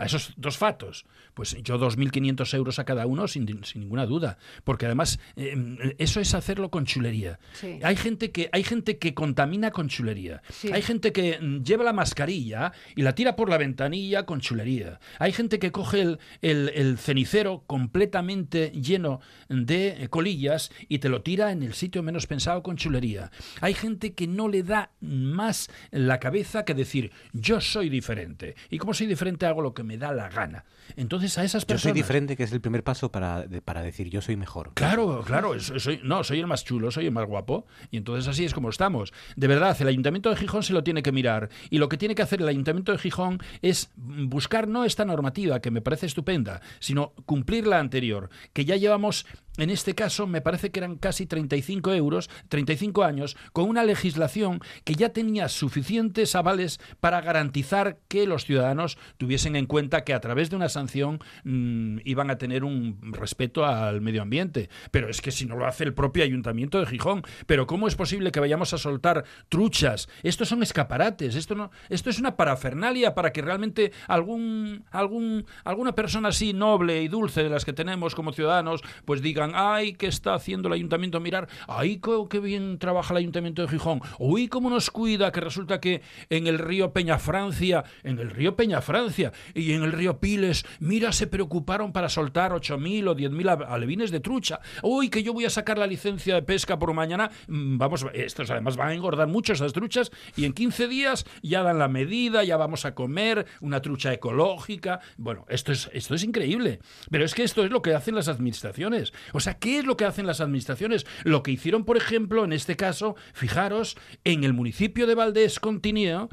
A esos dos fatos, pues yo 2.500 euros a cada uno sin, ninguna duda, porque además eh, eso es hacerlo con chulería. Hay, gente que, hay gente que contamina con chulería. Hay gente que mm, lleva la mascarilla y la tira por la ventanilla con chulería. Hay gente que coge el, el cenicero completamente lleno de colillas y te lo tira en el sitio menos pensado con chulería. Hay gente que no le da más la cabeza que decir yo soy diferente. Y como soy diferente hago lo que me me da la gana. Entonces a esas personas... Yo soy diferente, que es el primer paso para, para decir yo soy mejor. Claro, claro, soy, no, soy el más chulo, soy el más guapo. Y entonces así es como estamos. De verdad, el Ayuntamiento de Gijón se lo tiene que mirar. Y lo que tiene que hacer el Ayuntamiento de Gijón es buscar no esta normativa, que me parece estupenda, sino cumplir la anterior, que ya llevamos en este caso me parece que eran casi 35 euros, 35 años, con una legislación que ya tenía suficientes avales para garantizar que los ciudadanos tuviesen en cuenta que a través de una sanción mm, iban a tener un respeto al medio ambiente. Pero es que si no lo hace el propio ayuntamiento de Gijón, pero ¿cómo es posible que vayamos a soltar truchas? Estos son escaparates, esto no, esto es una parafernalia para que realmente algún, algún, alguna persona así noble y dulce de las que tenemos como ciudadanos, pues ay, ¿qué está haciendo el ayuntamiento? Mirar, ay, qué bien trabaja el ayuntamiento de Gijón. Uy, cómo nos cuida, que resulta que en el río Peña Francia, en el río Peña Francia y en el río Piles, mira, se preocuparon para soltar 8.000 o 10.000 alevines de trucha. Uy, que yo voy a sacar la licencia de pesca por mañana. Mm, vamos, estos además van a engordar mucho esas truchas y en 15 días ya dan la medida, ya vamos a comer una trucha ecológica. Bueno, esto es, esto es increíble. Pero es que esto es lo que hacen las administraciones. O sea, ¿qué es lo que hacen las administraciones? Lo que hicieron, por ejemplo, en este caso, fijaros, en el municipio de Valdés Continío,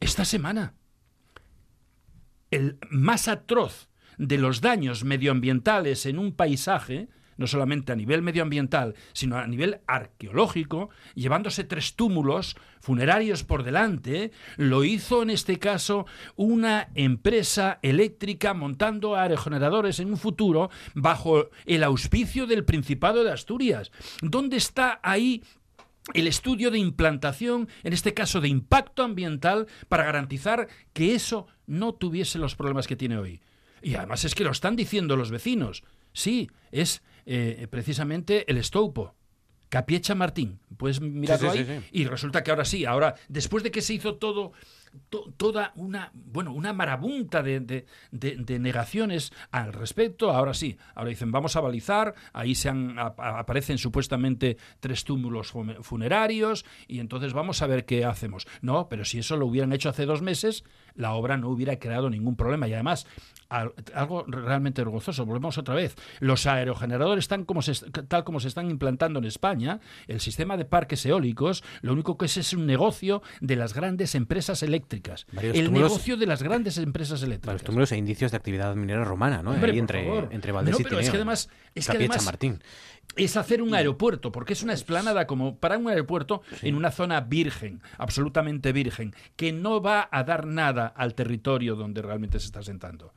esta semana. El más atroz de los daños medioambientales en un paisaje no solamente a nivel medioambiental, sino a nivel arqueológico, llevándose tres túmulos funerarios por delante, lo hizo en este caso una empresa eléctrica montando aerogeneradores en un futuro bajo el auspicio del Principado de Asturias. ¿Dónde está ahí el estudio de implantación, en este caso de impacto ambiental, para garantizar que eso no tuviese los problemas que tiene hoy. Y además es que lo están diciendo los vecinos. Sí, es eh, precisamente el Estoupo. Capiecha Martín, puedes mirarlo ahí. Y resulta que ahora sí, ahora, después de que se hizo todo toda una, bueno, una marabunta de, negaciones al respecto. Ahora sí, ahora dicen, vamos a balizar, ahí se aparecen supuestamente tres túmulos funerarios y entonces vamos a ver qué hacemos. No, pero si eso lo hubieran hecho hace dos meses, la obra no hubiera creado ningún problema. Y además, algo realmente vergonzoso, volvemos otra vez, los aerogeneradores están como tal como se están implantando en España, el sistema de parques eólicos, lo único que es es un negocio de las grandes empresas eléctricas. el negocio de las grandes empresas eléctricas. Los túmulos e indicios de actividad minera romana, ¿no? Ahí entre, entre Valdés y pero es que además, es que además es hacer un aeropuerto, porque es una esplanada como para un aeropuerto en una zona virgen, absolutamente virgen, que no va a dar nada al territorio donde realmente se está sentando.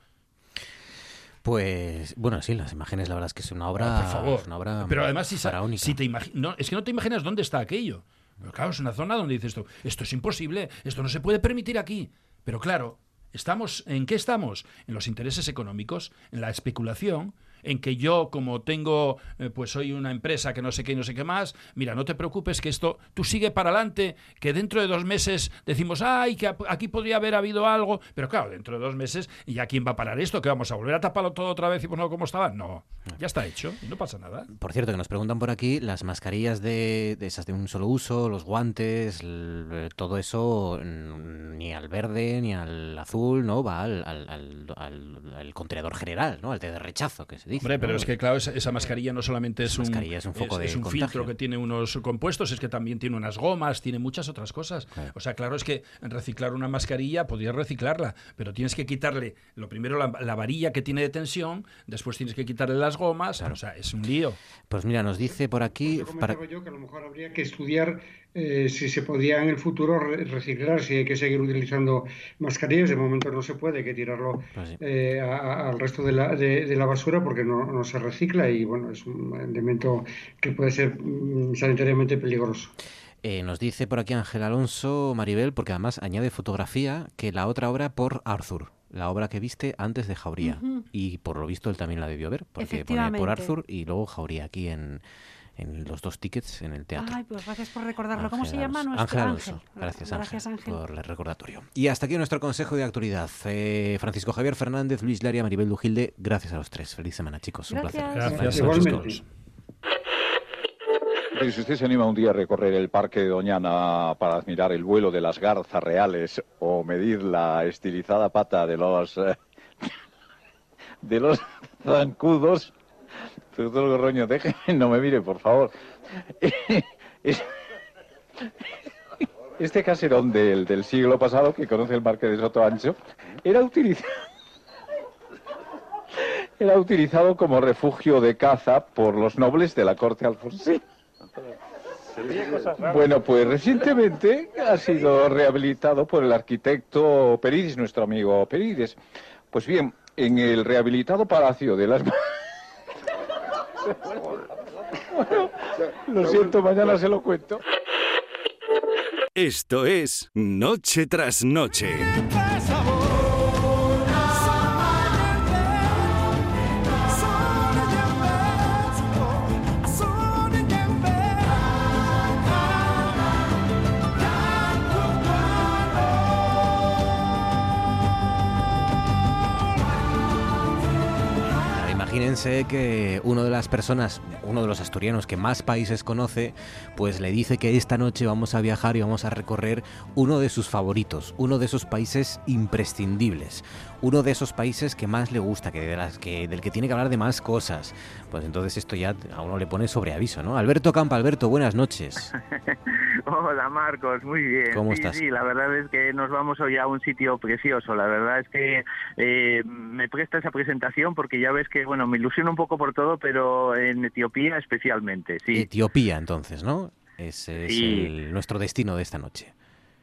Pues bueno, sí, las imágenes la verdad es que es una obra, por favor. Una obra Pero además si, si te no, es que no te imaginas dónde está aquello. Pero claro, es una zona donde dices esto, esto es imposible, esto no se puede permitir aquí. Pero claro, estamos ¿en qué estamos? En los intereses económicos, en la especulación, en que yo, como tengo, eh, pues soy una empresa que no sé qué y no sé qué más, mira, no te preocupes que esto, tú sigue para adelante, que dentro de dos meses decimos, ay, que aquí podría haber habido algo, pero claro, dentro de dos meses, ¿y ya quién va a parar esto? ¿Que vamos a volver a taparlo todo otra vez y pues no como estaba? No, ya está hecho no pasa nada. Por cierto, que nos preguntan por aquí, las mascarillas de, esas de un solo uso, los guantes, todo eso, ni al verde ni al azul, ¿no? Va al, al, al, contenedor general, ¿no? Al de rechazo, que se Hombre, pero es que claro, esa, mascarilla no solamente es un, es un, foco es, un filtro que tiene unos compuestos, es que también tiene unas gomas, tiene muchas otras cosas. O sea, claro, es que reciclar una mascarilla, podrías reciclarla, pero tienes que quitarle, lo primero, la, varilla que tiene de tensión, después tienes que quitarle las gomas, o sea, es un lío. Pues mira, nos dice por aquí... Para... yo que a lo mejor habría que estudiar eh, si se podía en el futuro reciclar, si hay que seguir utilizando mascarillas. De momento no se puede, hay que tirarlo pues eh, al resto de la, de, la basura porque no, no, se recicla y bueno, es un elemento que puede ser mm, sanitariamente peligroso. Eh, nos dice por aquí Ángel Alonso Maribel, porque además añade fotografía, que la otra obra por Arthur, la obra que viste antes de Jauría. Y por lo visto él también la debió ver, porque pone por Arthur y luego Jauría aquí en, en los dos tickets en el teatro. Ay, pues gracias por recordarlo. ¿Cómo se llama nuestro Ángel? Alonso. Gracias, Ángel, por el recordatorio. Y hasta aquí nuestro consejo de actualidad. Eh, Francisco Javier Fernández, Luis Laria, Maribel Dujilde, gracias a los tres. Feliz semana, chicos. Un placer. Gracias, gracias Si usted se anima un día a recorrer el Parque de Doñana para admirar el vuelo de las garzas reales o medir la estilizada pata de los eh, (laughs) de los zancudos, Doctor Gorroño, déjeme, no me mire, por favor. Este caserón del, del siglo pasado, que conoce el Marqués de Soto Ancho, era utilizado, era utilizado como refugio de caza por los nobles de la corte alfonsín. Bueno, pues recientemente ha sido rehabilitado por el arquitecto Perides, nuestro amigo Perides. Pues bien, en el rehabilitado Palacio de las lo siento, mañana se lo cuento. Esto es Noche tras Noche. Imagínense que uno de las personas, uno de los asturianos que más países conoce, pues le dice que esta noche vamos a viajar y vamos a recorrer uno de sus favoritos, uno de esos países imprescindibles, uno de esos países que más le gusta, que, de las que del que tiene que hablar de más cosas. Pues entonces esto ya a uno le pone sobre aviso, ¿no? Alberto Campa, Alberto, buenas noches. (laughs) (laughs) Hola Marcos, muy bien. ¿Cómo sí, estás? Sí, la verdad es que nos vamos hoy a un sitio precioso. La verdad es que eh, me presta esa presentación porque ya ves que, bueno, me ilusiono un poco por todo, pero en Etiopía especialmente, sí. Etiopía entonces, ¿no? Ese es nuestro destino de esta noche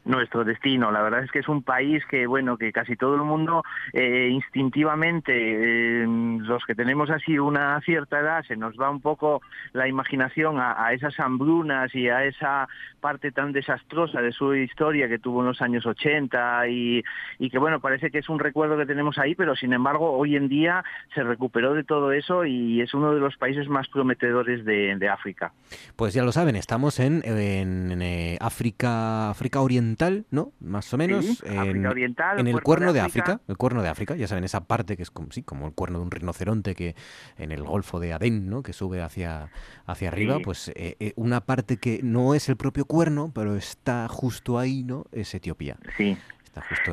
nuestro destino. La verdad es que es un país que, bueno, que casi todo el mundo eh, instintivamente, eh, los que tenemos así una cierta edad, se nos va un poco la imaginación a, esas hambrunas y a esa parte tan desastrosa de su historia que tuvo en los años 80 y, que, bueno, parece que es un recuerdo que tenemos ahí, pero sin embargo hoy en día se recuperó de todo eso y es uno de los países más prometedores de, África. Pues ya lo saben, estamos en, en, eh, África, África Oriental oriental, ¿no? Más o menos. en, oriental, en el cuerno de, África. El cuerno de África, ya saben, esa parte que es como, sí, como el cuerno de un rinoceronte que en el Golfo de Adén, ¿no? Que sube hacia, hacia arriba, pues eh, eh, una parte que no es el propio cuerno, pero está justo ahí, ¿no? Es Etiopía. Sí.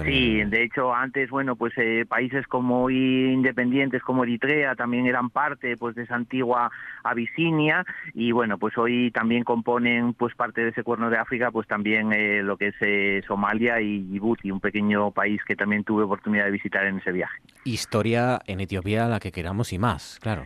Sí, de hecho antes, bueno, pues eh, países como hoy independientes como Eritrea también eran parte pues de esa antigua Abisinia y bueno, pues hoy también componen pues parte de ese cuerno de África, pues también eh, lo que es eh, Somalia y Djibouti, un pequeño país que también tuve oportunidad de visitar en ese viaje. Historia en Etiopía la que queramos y más, claro.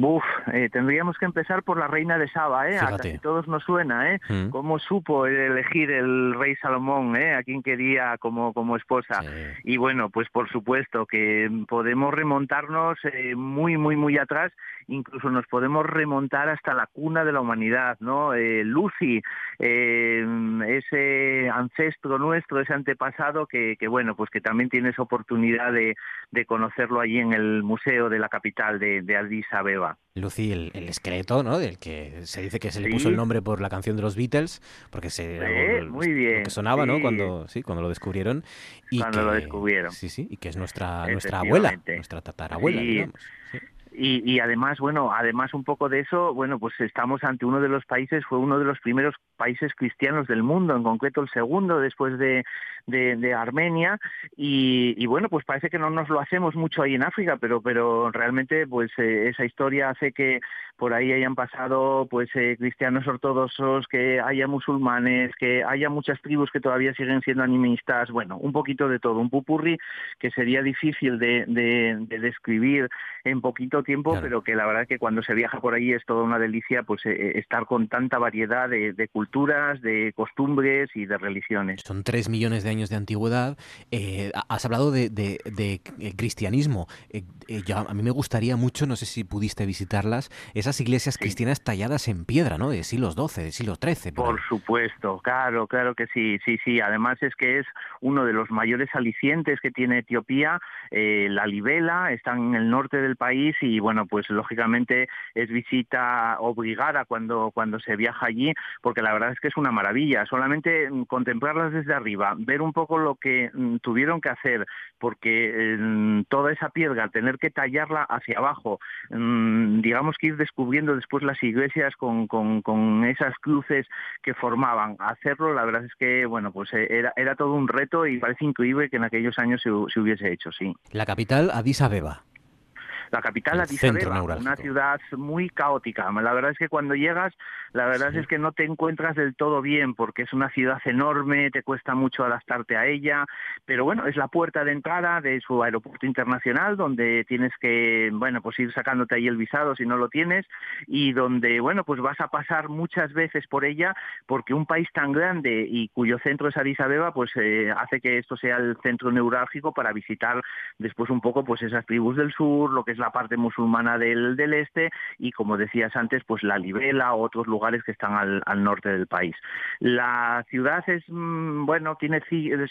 Uf, eh, tendríamos que empezar por la reina de Saba, ¿eh? A casi todos nos suena, ¿eh? Mm. Cómo supo elegir el rey Salomón, ¿eh? A quien quería como, como esposa. Y bueno, pues por supuesto que podemos remontarnos eh, muy, muy, muy atrás incluso nos podemos remontar hasta la cuna de la humanidad, ¿no? Eh, Lucy, eh, ese ancestro nuestro, ese antepasado que, bueno, pues que también tienes oportunidad de, conocerlo allí en el museo de la capital de, de Addis Abeba. Lucy, el, esqueleto, ¿no? Del que se dice que se le puso el nombre por la canción de los Beatles, porque se muy bien. que sonaba, ¿no? Cuando sí, cuando lo descubrieron y cuando lo descubrieron. Sí, sí, y que es nuestra nuestra abuela, nuestra tatarabuela, digamos. Y, además, bueno, además un poco de eso, bueno, pues estamos ante uno de los países, fue uno de los primeros países cristianos del mundo, en concreto el segundo después de, de, Armenia, y, bueno, pues parece que no nos lo hacemos mucho ahí en África, pero, pero realmente pues eh, esa historia hace que por ahí hayan pasado pues eh, cristianos ortodoxos, que haya musulmanes, que haya muchas tribus que todavía siguen siendo animistas, bueno, un poquito de todo, un pupurri que sería difícil de, de describir en poquito tiempo, pero que la verdad que cuando se viaja por ahí es toda una delicia pues eh, eh, estar con tanta variedad de, culturas, de costumbres y de religiones. Son tres millones de años de antigüedad. Eh, has hablado de, cristianismo. a mí me gustaría mucho, no sé si pudiste visitarlas, esas iglesias cristianas talladas en piedra, ¿no? De siglos XII, de siglos XIII. Por, supuesto, claro, claro que sí, sí, sí. Además es que es uno de los mayores alicientes que tiene Etiopía. la libela está en el norte del país y y bueno, pues lógicamente es visita obligada cuando, cuando se viaja allí, porque la verdad es que es una maravilla. Solamente mm, contemplarlas desde arriba, ver un poco lo que mm, tuvieron que hacer, porque mm, toda esa piedra, tener que tallarla hacia abajo, digamos que ir descubriendo después las iglesias con, con, esas cruces que formaban, hacerlo, la verdad es que, bueno, pues eh, era, era todo un reto y parece increíble que en aquellos años se, se hubiese hecho, sí. La capital, Addis Abeba. La capital, Addis Abeba, una ciudad muy caótica. La verdad es que cuando llegas, la verdad es que no te encuentras del todo bien, porque es una ciudad enorme, te cuesta mucho adaptarte a ella, pero bueno, es la puerta de entrada de su aeropuerto internacional, donde tienes que, bueno, pues ir sacándote ahí el visado si no lo tienes, y donde, bueno, pues vas a pasar muchas veces por ella, porque un país tan grande y cuyo centro es Addis Abeba, pues eh, hace que esto sea el centro neurálgico para visitar después un poco pues esas tribus del sur, lo que es la parte musulmana del, del este y como decías antes, pues la Libela, otros lugares que están al, norte del país. La ciudad es, mm, bueno, tiene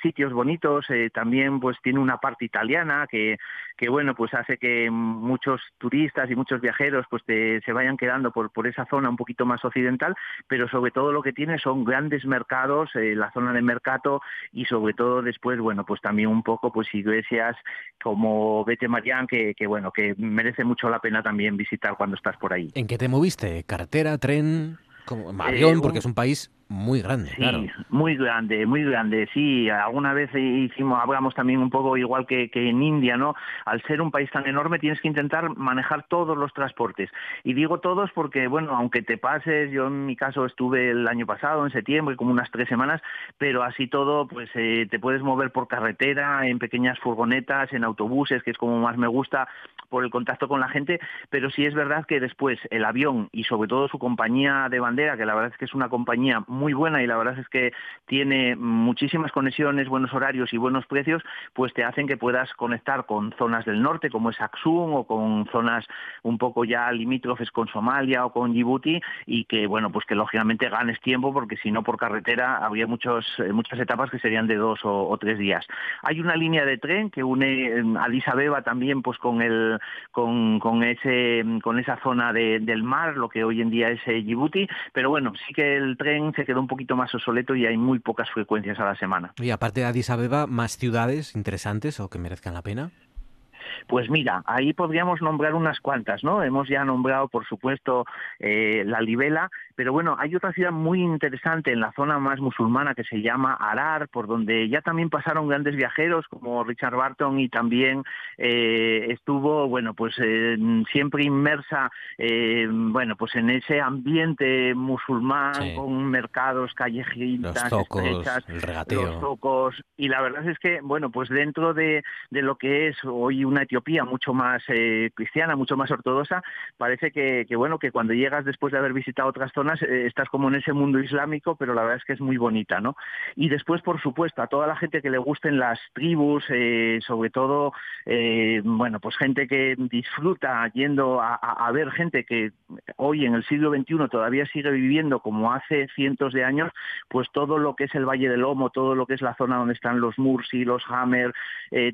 sitios bonitos, eh, también pues tiene una parte italiana que, que, bueno, pues hace que muchos turistas y muchos viajeros pues se vayan quedando por, por esa zona un poquito más occidental, pero sobre todo lo que tiene son grandes mercados, eh, la zona de mercado y sobre todo después, bueno, pues también un poco pues iglesias como Bete Marián, que, que bueno, que merece mucho la pena también visitar cuando estás por ahí. ¿En qué te moviste? ¿Cartera, tren, como, avión? Eh, porque es un país muy grande, sí, Muy grande, muy grande. Sí, alguna vez hicimos, hablamos también un poco igual que, que, en India, ¿no? Al ser un país tan enorme tienes que intentar manejar todos los transportes. Y digo todos porque, bueno, aunque te pases, yo en mi caso estuve el año pasado, en septiembre, como unas tres semanas, pero así todo, pues eh, te puedes mover por carretera, en pequeñas furgonetas, en autobuses, que es como más me gusta por el contacto con la gente, pero sí es verdad que después el avión y sobre todo su compañía de bandera, que la verdad es que es una compañía muy buena y la verdad es que tiene muchísimas conexiones, buenos horarios y buenos precios, pues te hacen que puedas conectar con zonas del norte como es Aksum o con zonas un poco ya limítrofes con Somalia o con Djibouti y que bueno pues que lógicamente ganes tiempo porque si no por carretera habría muchos eh, muchas etapas que serían de dos o, tres días. Hay una línea de tren que une em, Addis Abeba también pues con el con, con ese con esa zona del mar lo que hoy en día es eh, Djibouti pero bueno sí que el tren se quedó un poquito más obsoleto y hay muy pocas frecuencias a la semana. Y aparte de Addis Abeba, ¿más ciudades interesantes o que merezcan la pena? Pues mira, ahí podríamos nombrar unas cuantas, ¿no? Hemos ya nombrado, por supuesto, eh, la Libela, pero bueno, hay otra ciudad muy interesante en la zona más musulmana que se llama Arar, por donde ya también pasaron grandes viajeros como Richard Barton y también eh, estuvo, bueno, pues eh, siempre inmersa, bueno, pues en ese ambiente musulmán con mercados, callejitas, los tocos, el regateo. los tocos, y la verdad es que, bueno, pues dentro de, de lo que es hoy una Etiopía mucho más eh, cristiana, mucho más ortodoxa, parece que, bueno, que cuando llegas después de haber visitado otras zonas, eh, estás como en ese mundo islámico, pero la verdad es que es muy bonita, ¿no? Y después, por supuesto, a toda la gente que le gusten las tribus, eh, sobre todo, bueno, pues gente que disfruta yendo a, ver gente que hoy en el siglo XXI todavía sigue viviendo como hace cientos de años, pues todo lo que es el Valle del Lomo, todo lo que es la zona donde están los Mursi, los Hammer,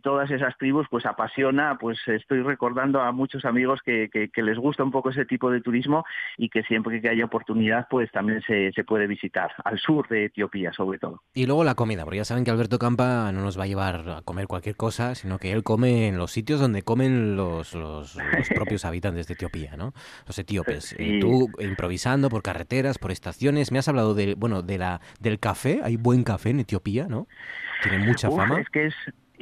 todas esas tribus, pues apasiona pues estoy recordando a muchos amigos que, les gusta un poco ese tipo de turismo y que siempre que haya oportunidad, pues también se, puede visitar, al sur de Etiopía sobre todo. Y luego la comida, porque ya saben que Alberto Campa no nos va a llevar a comer cualquier cosa, sino que él come en los sitios donde comen los, los, (laughs) propios habitantes de Etiopía, ¿no? Los etíopes. Y tú improvisando por carreteras, por estaciones, me has hablado de, bueno, de la, del café, hay buen café en Etiopía, ¿no? Tiene mucha fama. Es que es,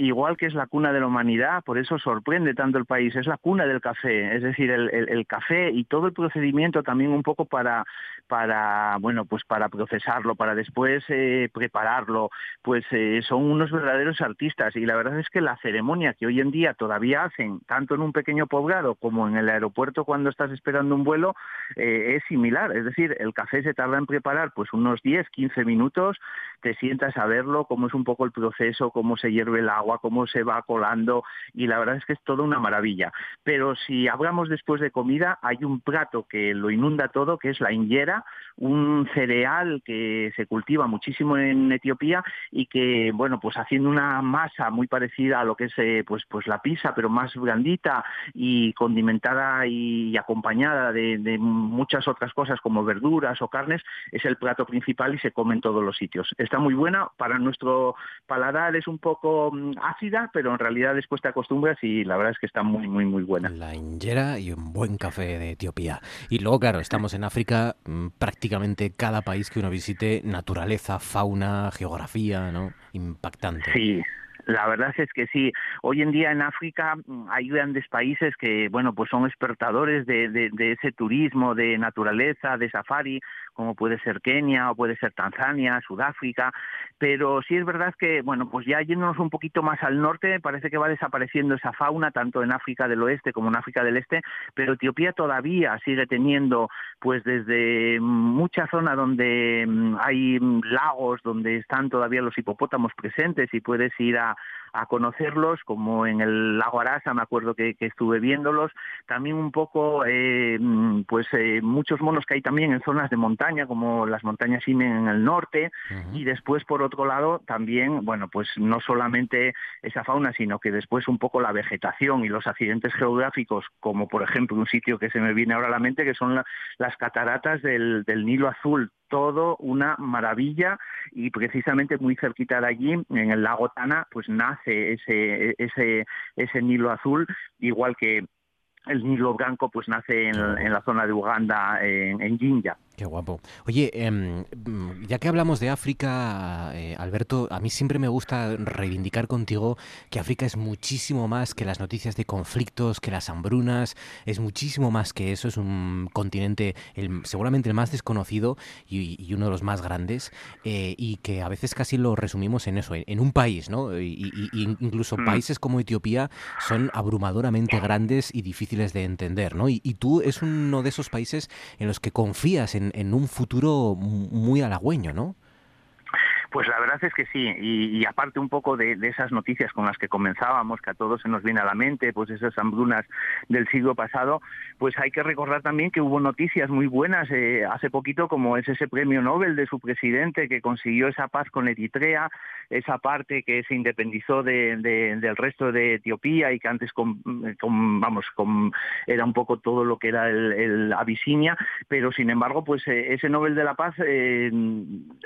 igual que es la cuna de la humanidad, por eso sorprende tanto el país, es la cuna del café, es decir, el, café y todo el procedimiento también un poco para, para bueno, pues para procesarlo, para después eh, prepararlo, pues eh, son unos verdaderos artistas y la verdad es que la ceremonia que hoy en día todavía hacen, tanto en un pequeño poblado como en el aeropuerto cuando estás esperando un vuelo, eh, es similar, es decir, el café se tarda en preparar pues unos 10, 15 minutos, te sientas a verlo, cómo es un poco el proceso, cómo se hierve el agua, cómo se va colando y la verdad es que es toda una maravilla. Pero si hablamos después de comida, hay un plato que lo inunda todo, que es la injera, un cereal que se cultiva muchísimo en Etiopía y que, bueno, pues haciendo una masa muy parecida a lo que es eh, pues, pues la pizza, pero más blandita y condimentada y acompañada de, de muchas otras cosas como verduras o carnes, es el plato principal y se come en todos los sitios. Está muy buena, para nuestro paladar es un poco mm, ácida, pero en realidad después te acostumbras y la verdad es que está muy, muy, muy buena. La injera y un buen café de Etiopía. Y luego, claro, estamos en África, mm, prácticamente cada país que uno visite, naturaleza, fauna, geografía, ¿no? Impactante. Sí, la verdad es que sí. Hoy en día en África mm, hay grandes países que, bueno, pues son exportadores de, de, ese turismo de naturaleza, de safari, como puede ser Kenia o puede ser Tanzania, Sudáfrica, pero sí es verdad que, bueno, pues ya yéndonos un poquito más al norte, parece que va desapareciendo esa fauna, tanto en África del Oeste como en África del Este, pero Etiopía todavía sigue teniendo, pues desde mucha zona donde mm, hay lagos, donde están todavía los hipopótamos presentes y puedes ir a, conocerlos, como en el lago Arasa, me acuerdo que, estuve viéndolos, también un poco, eh, pues eh, muchos monos que hay también en zonas de montaña, como las montañas Imen en el norte, y después, por otro lado, también, bueno, pues no solamente esa fauna, sino que después un poco la vegetación y los accidentes geográficos, como por ejemplo un sitio que se me viene ahora a la mente, que son las cataratas del, del Nilo Azul, todo una maravilla y precisamente muy cerquita de allí, en el lago Tana, pues nace ese, ese, ese Nilo azul, igual que el Nilo Blanco pues nace en, la zona de Uganda, en, en Jinja. Qué guapo. Oye, em, ya que hablamos de África, eh, Alberto, a mí siempre me gusta reivindicar contigo que África es muchísimo más que las noticias de conflictos, que las hambrunas, es muchísimo más que eso, es un continente seguramente el más desconocido y, uno de los más grandes eh, y que a veces casi lo resumimos en eso, en, un país, ¿no? Y, incluso mm. países como Etiopía son abrumadoramente grandes y difíciles de entender, ¿no? Y, tú es uno de esos países en los que confías en en, un futuro muy halagüeño, ¿no? Pues la verdad es que sí, y, aparte un poco de, esas noticias con las que comenzábamos, que a todos se nos viene a la mente, pues esas hambrunas del siglo pasado, pues hay que recordar también que hubo noticias muy buenas eh, hace poquito, como es ese premio Nobel de su presidente que consiguió esa paz con Eritrea, esa parte que se independizó del resto de Etiopía y que antes, con, vamos, con, era un poco todo lo que era el, Abisinia, pero sin embargo, pues eh, ese Nobel de la Paz eh,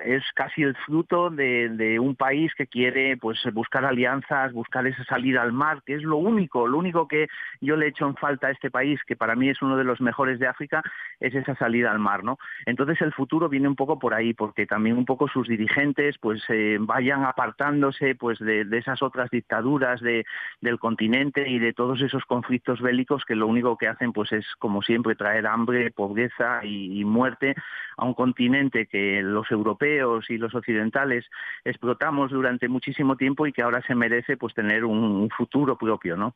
es casi el fruto de, un país que quiere pues buscar alianzas, buscar esa salida al mar, que es lo único, lo único que yo le he hecho en falta a este país, que para mí es uno de los mejores de África, es esa salida al mar, ¿no? Entonces el futuro viene un poco por ahí, porque también un poco sus dirigentes pues eh, vayan apartándose pues de, esas otras dictaduras de, del continente y de todos esos conflictos bélicos que lo único que hacen pues es como siempre traer hambre, pobreza y muerte a un continente que los europeos y los occidentales explotamos durante muchísimo tiempo y que ahora se merece pues tener un futuro propio, ¿no?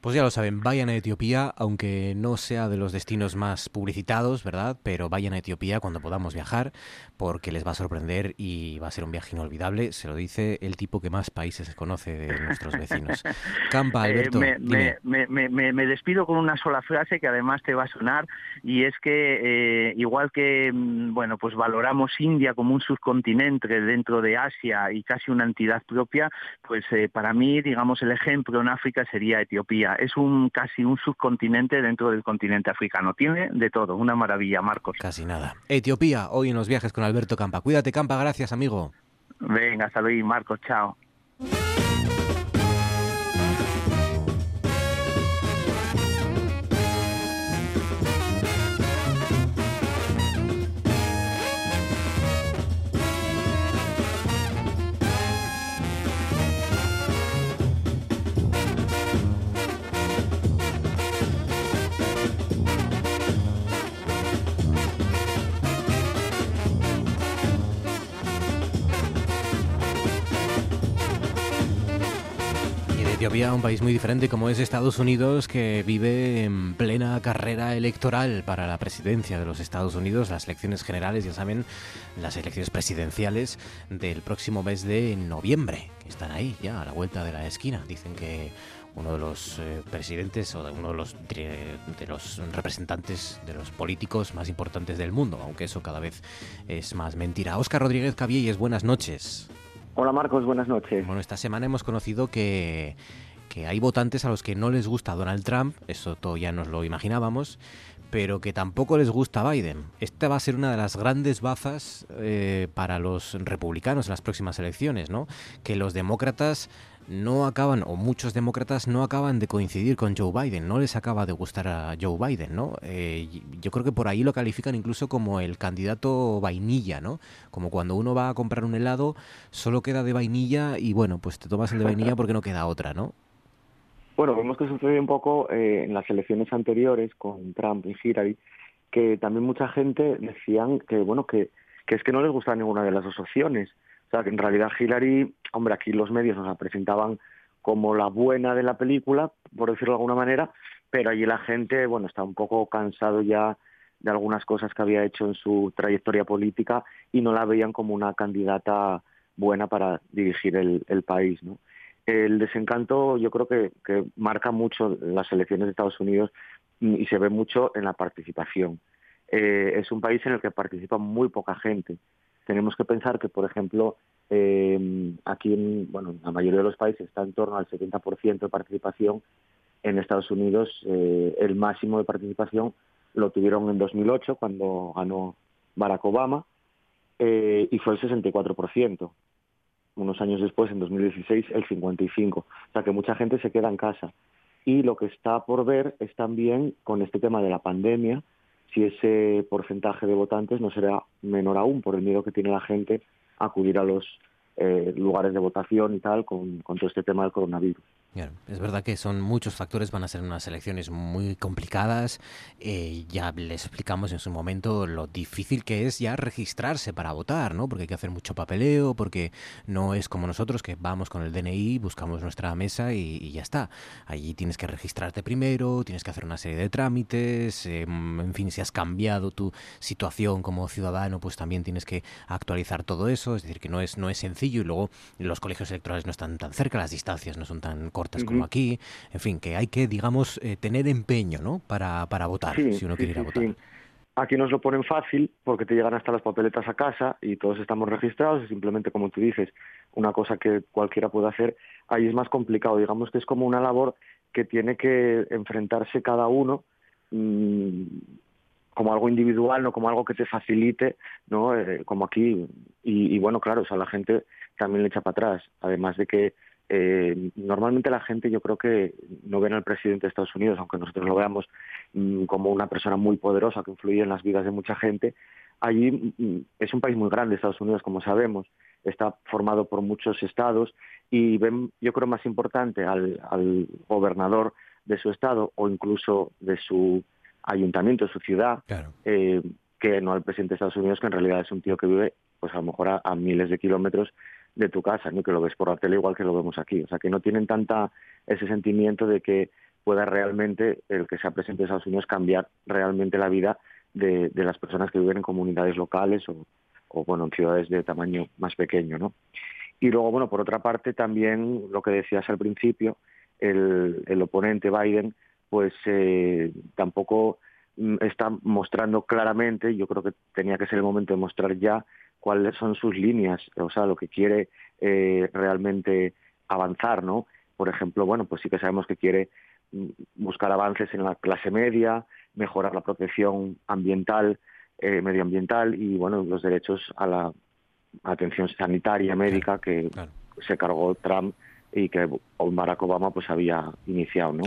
Pues ya lo saben, vayan a Etiopía, aunque no sea de los destinos más publicitados, ¿verdad? Pero vayan a Etiopía cuando podamos viajar, porque les va a sorprender y va a ser un viaje inolvidable. Se lo dice el tipo que más países conoce de nuestros vecinos. (laughs) Campa, eh, Alberto. me, despido con una sola frase que además te va a sonar, y es que eh, igual que mm, bueno, pues valoramos India como un subcontinente dentro de Asia y casi una entidad propia, pues eh, para mí, digamos, el ejemplo en África sería Etiopía es un casi un subcontinente dentro del continente africano. Tiene de todo, una maravilla, Marcos. Casi nada. Etiopía, hoy en los viajes con Alberto Campa. Cuídate, Campa, gracias, amigo. Venga, hasta luego, Marcos, chao. Etiopía, un país muy diferente como es Estados Unidos, que vive en plena carrera electoral para la presidencia de los Estados Unidos, las elecciones generales, ya saben, las elecciones presidenciales del próximo mes de noviembre, están ahí ya a la vuelta de la esquina. Dicen que uno de los eh, presidentes o de uno de los, de los representantes de los políticos más importantes del mundo, aunque eso cada vez es más mentira. Óscar Rodríguez Cabielles, buenas noches. Hola Marcos, buenas noches. Bueno, esta semana hemos conocido que, que hay votantes a los que no les gusta Donald Trump, eso todo ya nos lo imaginábamos, pero que tampoco les gusta Biden. Esta va a ser una de las grandes bazas eh, para los republicanos en las próximas elecciones, ¿no? Que los demócratas no acaban, o muchos demócratas no acaban de coincidir con Joe Biden, no les acaba de gustar a Joe Biden, ¿no? Eh, yo creo que por ahí lo califican incluso como el candidato vainilla, ¿no? Como cuando uno va a comprar un helado, solo queda de vainilla y bueno, pues te tomas el de vainilla porque no queda otra, ¿no? Bueno, vemos que sucedió un poco eh, en las elecciones anteriores con Trump y Hillary, que también mucha gente decían que, bueno, que, es que no les gusta ninguna de las dos opciones sea, que en realidad Hillary, hombre, aquí los medios nos la presentaban como la buena de la película, por decirlo de alguna manera, pero allí la gente, bueno, está un poco cansado ya de algunas cosas que había hecho en su trayectoria política y no la veían como una candidata buena para dirigir el, país. El desencanto yo creo que, que marca mucho las elecciones de Estados Unidos y se ve mucho en la participación. Eh, es un país en el que participa muy poca gente tenemos que pensar que, por ejemplo, eh, aquí en bueno, la mayoría de los países está en torno al 70% de participación. En Estados Unidos eh, el máximo de participación lo tuvieron en 2008 cuando ganó Barack Obama eh, y fue el 64%. Unos años después, en 2016, el 55%. O sea que mucha gente se queda en casa. Y lo que está por ver es también con este tema de la pandemia, si ese porcentaje de votantes no será menor aún por el miedo que tiene la gente a acudir a los eh, lugares de votación y tal con, todo este tema del coronavirus. Es verdad que son muchos factores, van a ser unas elecciones muy complicadas. Eh, ya les explicamos en su momento lo difícil que es ya registrarse para votar, ¿no? Porque hay que hacer mucho papeleo, porque no es como nosotros que vamos con el DNI, buscamos nuestra mesa y, ya está. Allí tienes que registrarte primero, tienes que hacer una serie de trámites, em, en fin, si has cambiado tu situación como ciudadano, pues también tienes que actualizar todo eso. Es decir, que no es, no es sencillo y luego los colegios electorales no están tan cerca, las distancias no son tan cortas como aquí, en fin, que hay que, digamos, eh, tener empeño, ¿no? Para, para votar, si uno quiere ir a votar. Aquí nos lo ponen fácil porque te llegan hasta las papeletas a casa y todos estamos registrados, es simplemente como tú dices, una cosa que cualquiera puede hacer. Ahí es más complicado, digamos que es como una labor que tiene que enfrentarse cada uno mm, como algo individual, no como algo que te facilite, ¿no? Eh, como aquí. Y, y, bueno, claro, o sea, la gente también le echa para atrás, además de que eh, normalmente la gente yo creo que no ven al presidente de Estados Unidos, aunque nosotros lo veamos mm, como una persona muy poderosa que influye en las vidas de mucha gente. Allí mm, es un país muy grande, Estados Unidos, como sabemos, está formado por muchos estados y ven, yo creo, más importante al, gobernador de su estado o incluso de su ayuntamiento, de su ciudad, eh, que no al presidente de Estados Unidos, que en realidad es un tío que vive, pues a lo mejor a miles de kilómetros de tu casa, ¿no? que lo ves por la tele igual que lo vemos aquí. O sea, que no tienen tanta ese sentimiento de que pueda realmente el que sea presidente de Estados Unidos cambiar realmente la vida de, las personas que viven en comunidades locales o, o, bueno, en ciudades de tamaño más pequeño, ¿no? Y luego, bueno, por otra parte, también lo que decías al principio, el, el oponente Biden, pues eh, tampoco mm, está mostrando claramente, yo creo que tenía que ser el momento de mostrar ya cuáles son sus líneas, o sea, lo que quiere eh, realmente avanzar, ¿no? Por ejemplo, bueno, pues sí que sabemos que quiere mm, buscar avances en la clase media, mejorar la protección ambiental, eh, medioambiental y, bueno, los derechos a la atención sanitaria, médica que se cargó Trump y que Barack Obama pues había iniciado, ¿no?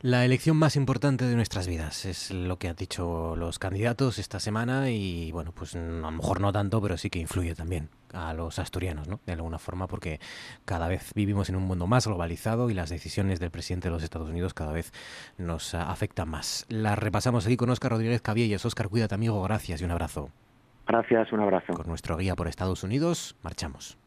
La elección más importante de nuestras vidas es lo que han dicho los candidatos esta semana y bueno, pues a lo mejor no tanto, pero sí que influye también a los asturianos, ¿no? De alguna forma, porque cada vez vivimos en un mundo más globalizado y las decisiones del presidente de los Estados Unidos cada vez nos afectan más. La repasamos aquí con Óscar Rodríguez Cabiellas. Óscar, cuídate amigo, gracias y un abrazo. Gracias, un abrazo. Con nuestro guía por Estados Unidos, marchamos.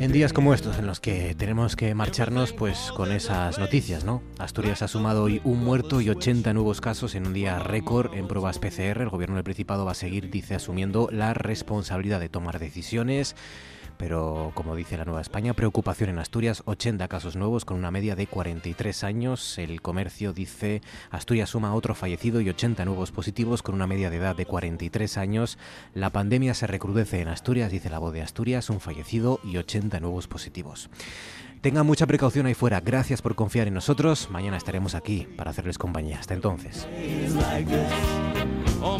En días como estos en los que tenemos que marcharnos pues con esas noticias, ¿no? Asturias ha sumado hoy un muerto y 80 nuevos casos en un día récord en pruebas PCR. El gobierno del Principado va a seguir, dice, asumiendo la responsabilidad de tomar decisiones pero como dice la Nueva España, preocupación en Asturias, 80 casos nuevos con una media de 43 años. El comercio dice Asturias suma otro fallecido y 80 nuevos positivos con una media de edad de 43 años. La pandemia se recrudece en Asturias, dice la voz de Asturias, un fallecido y 80 nuevos positivos. Tengan mucha precaución ahí fuera. Gracias por confiar en nosotros. Mañana estaremos aquí para hacerles compañía. Hasta entonces. Oh,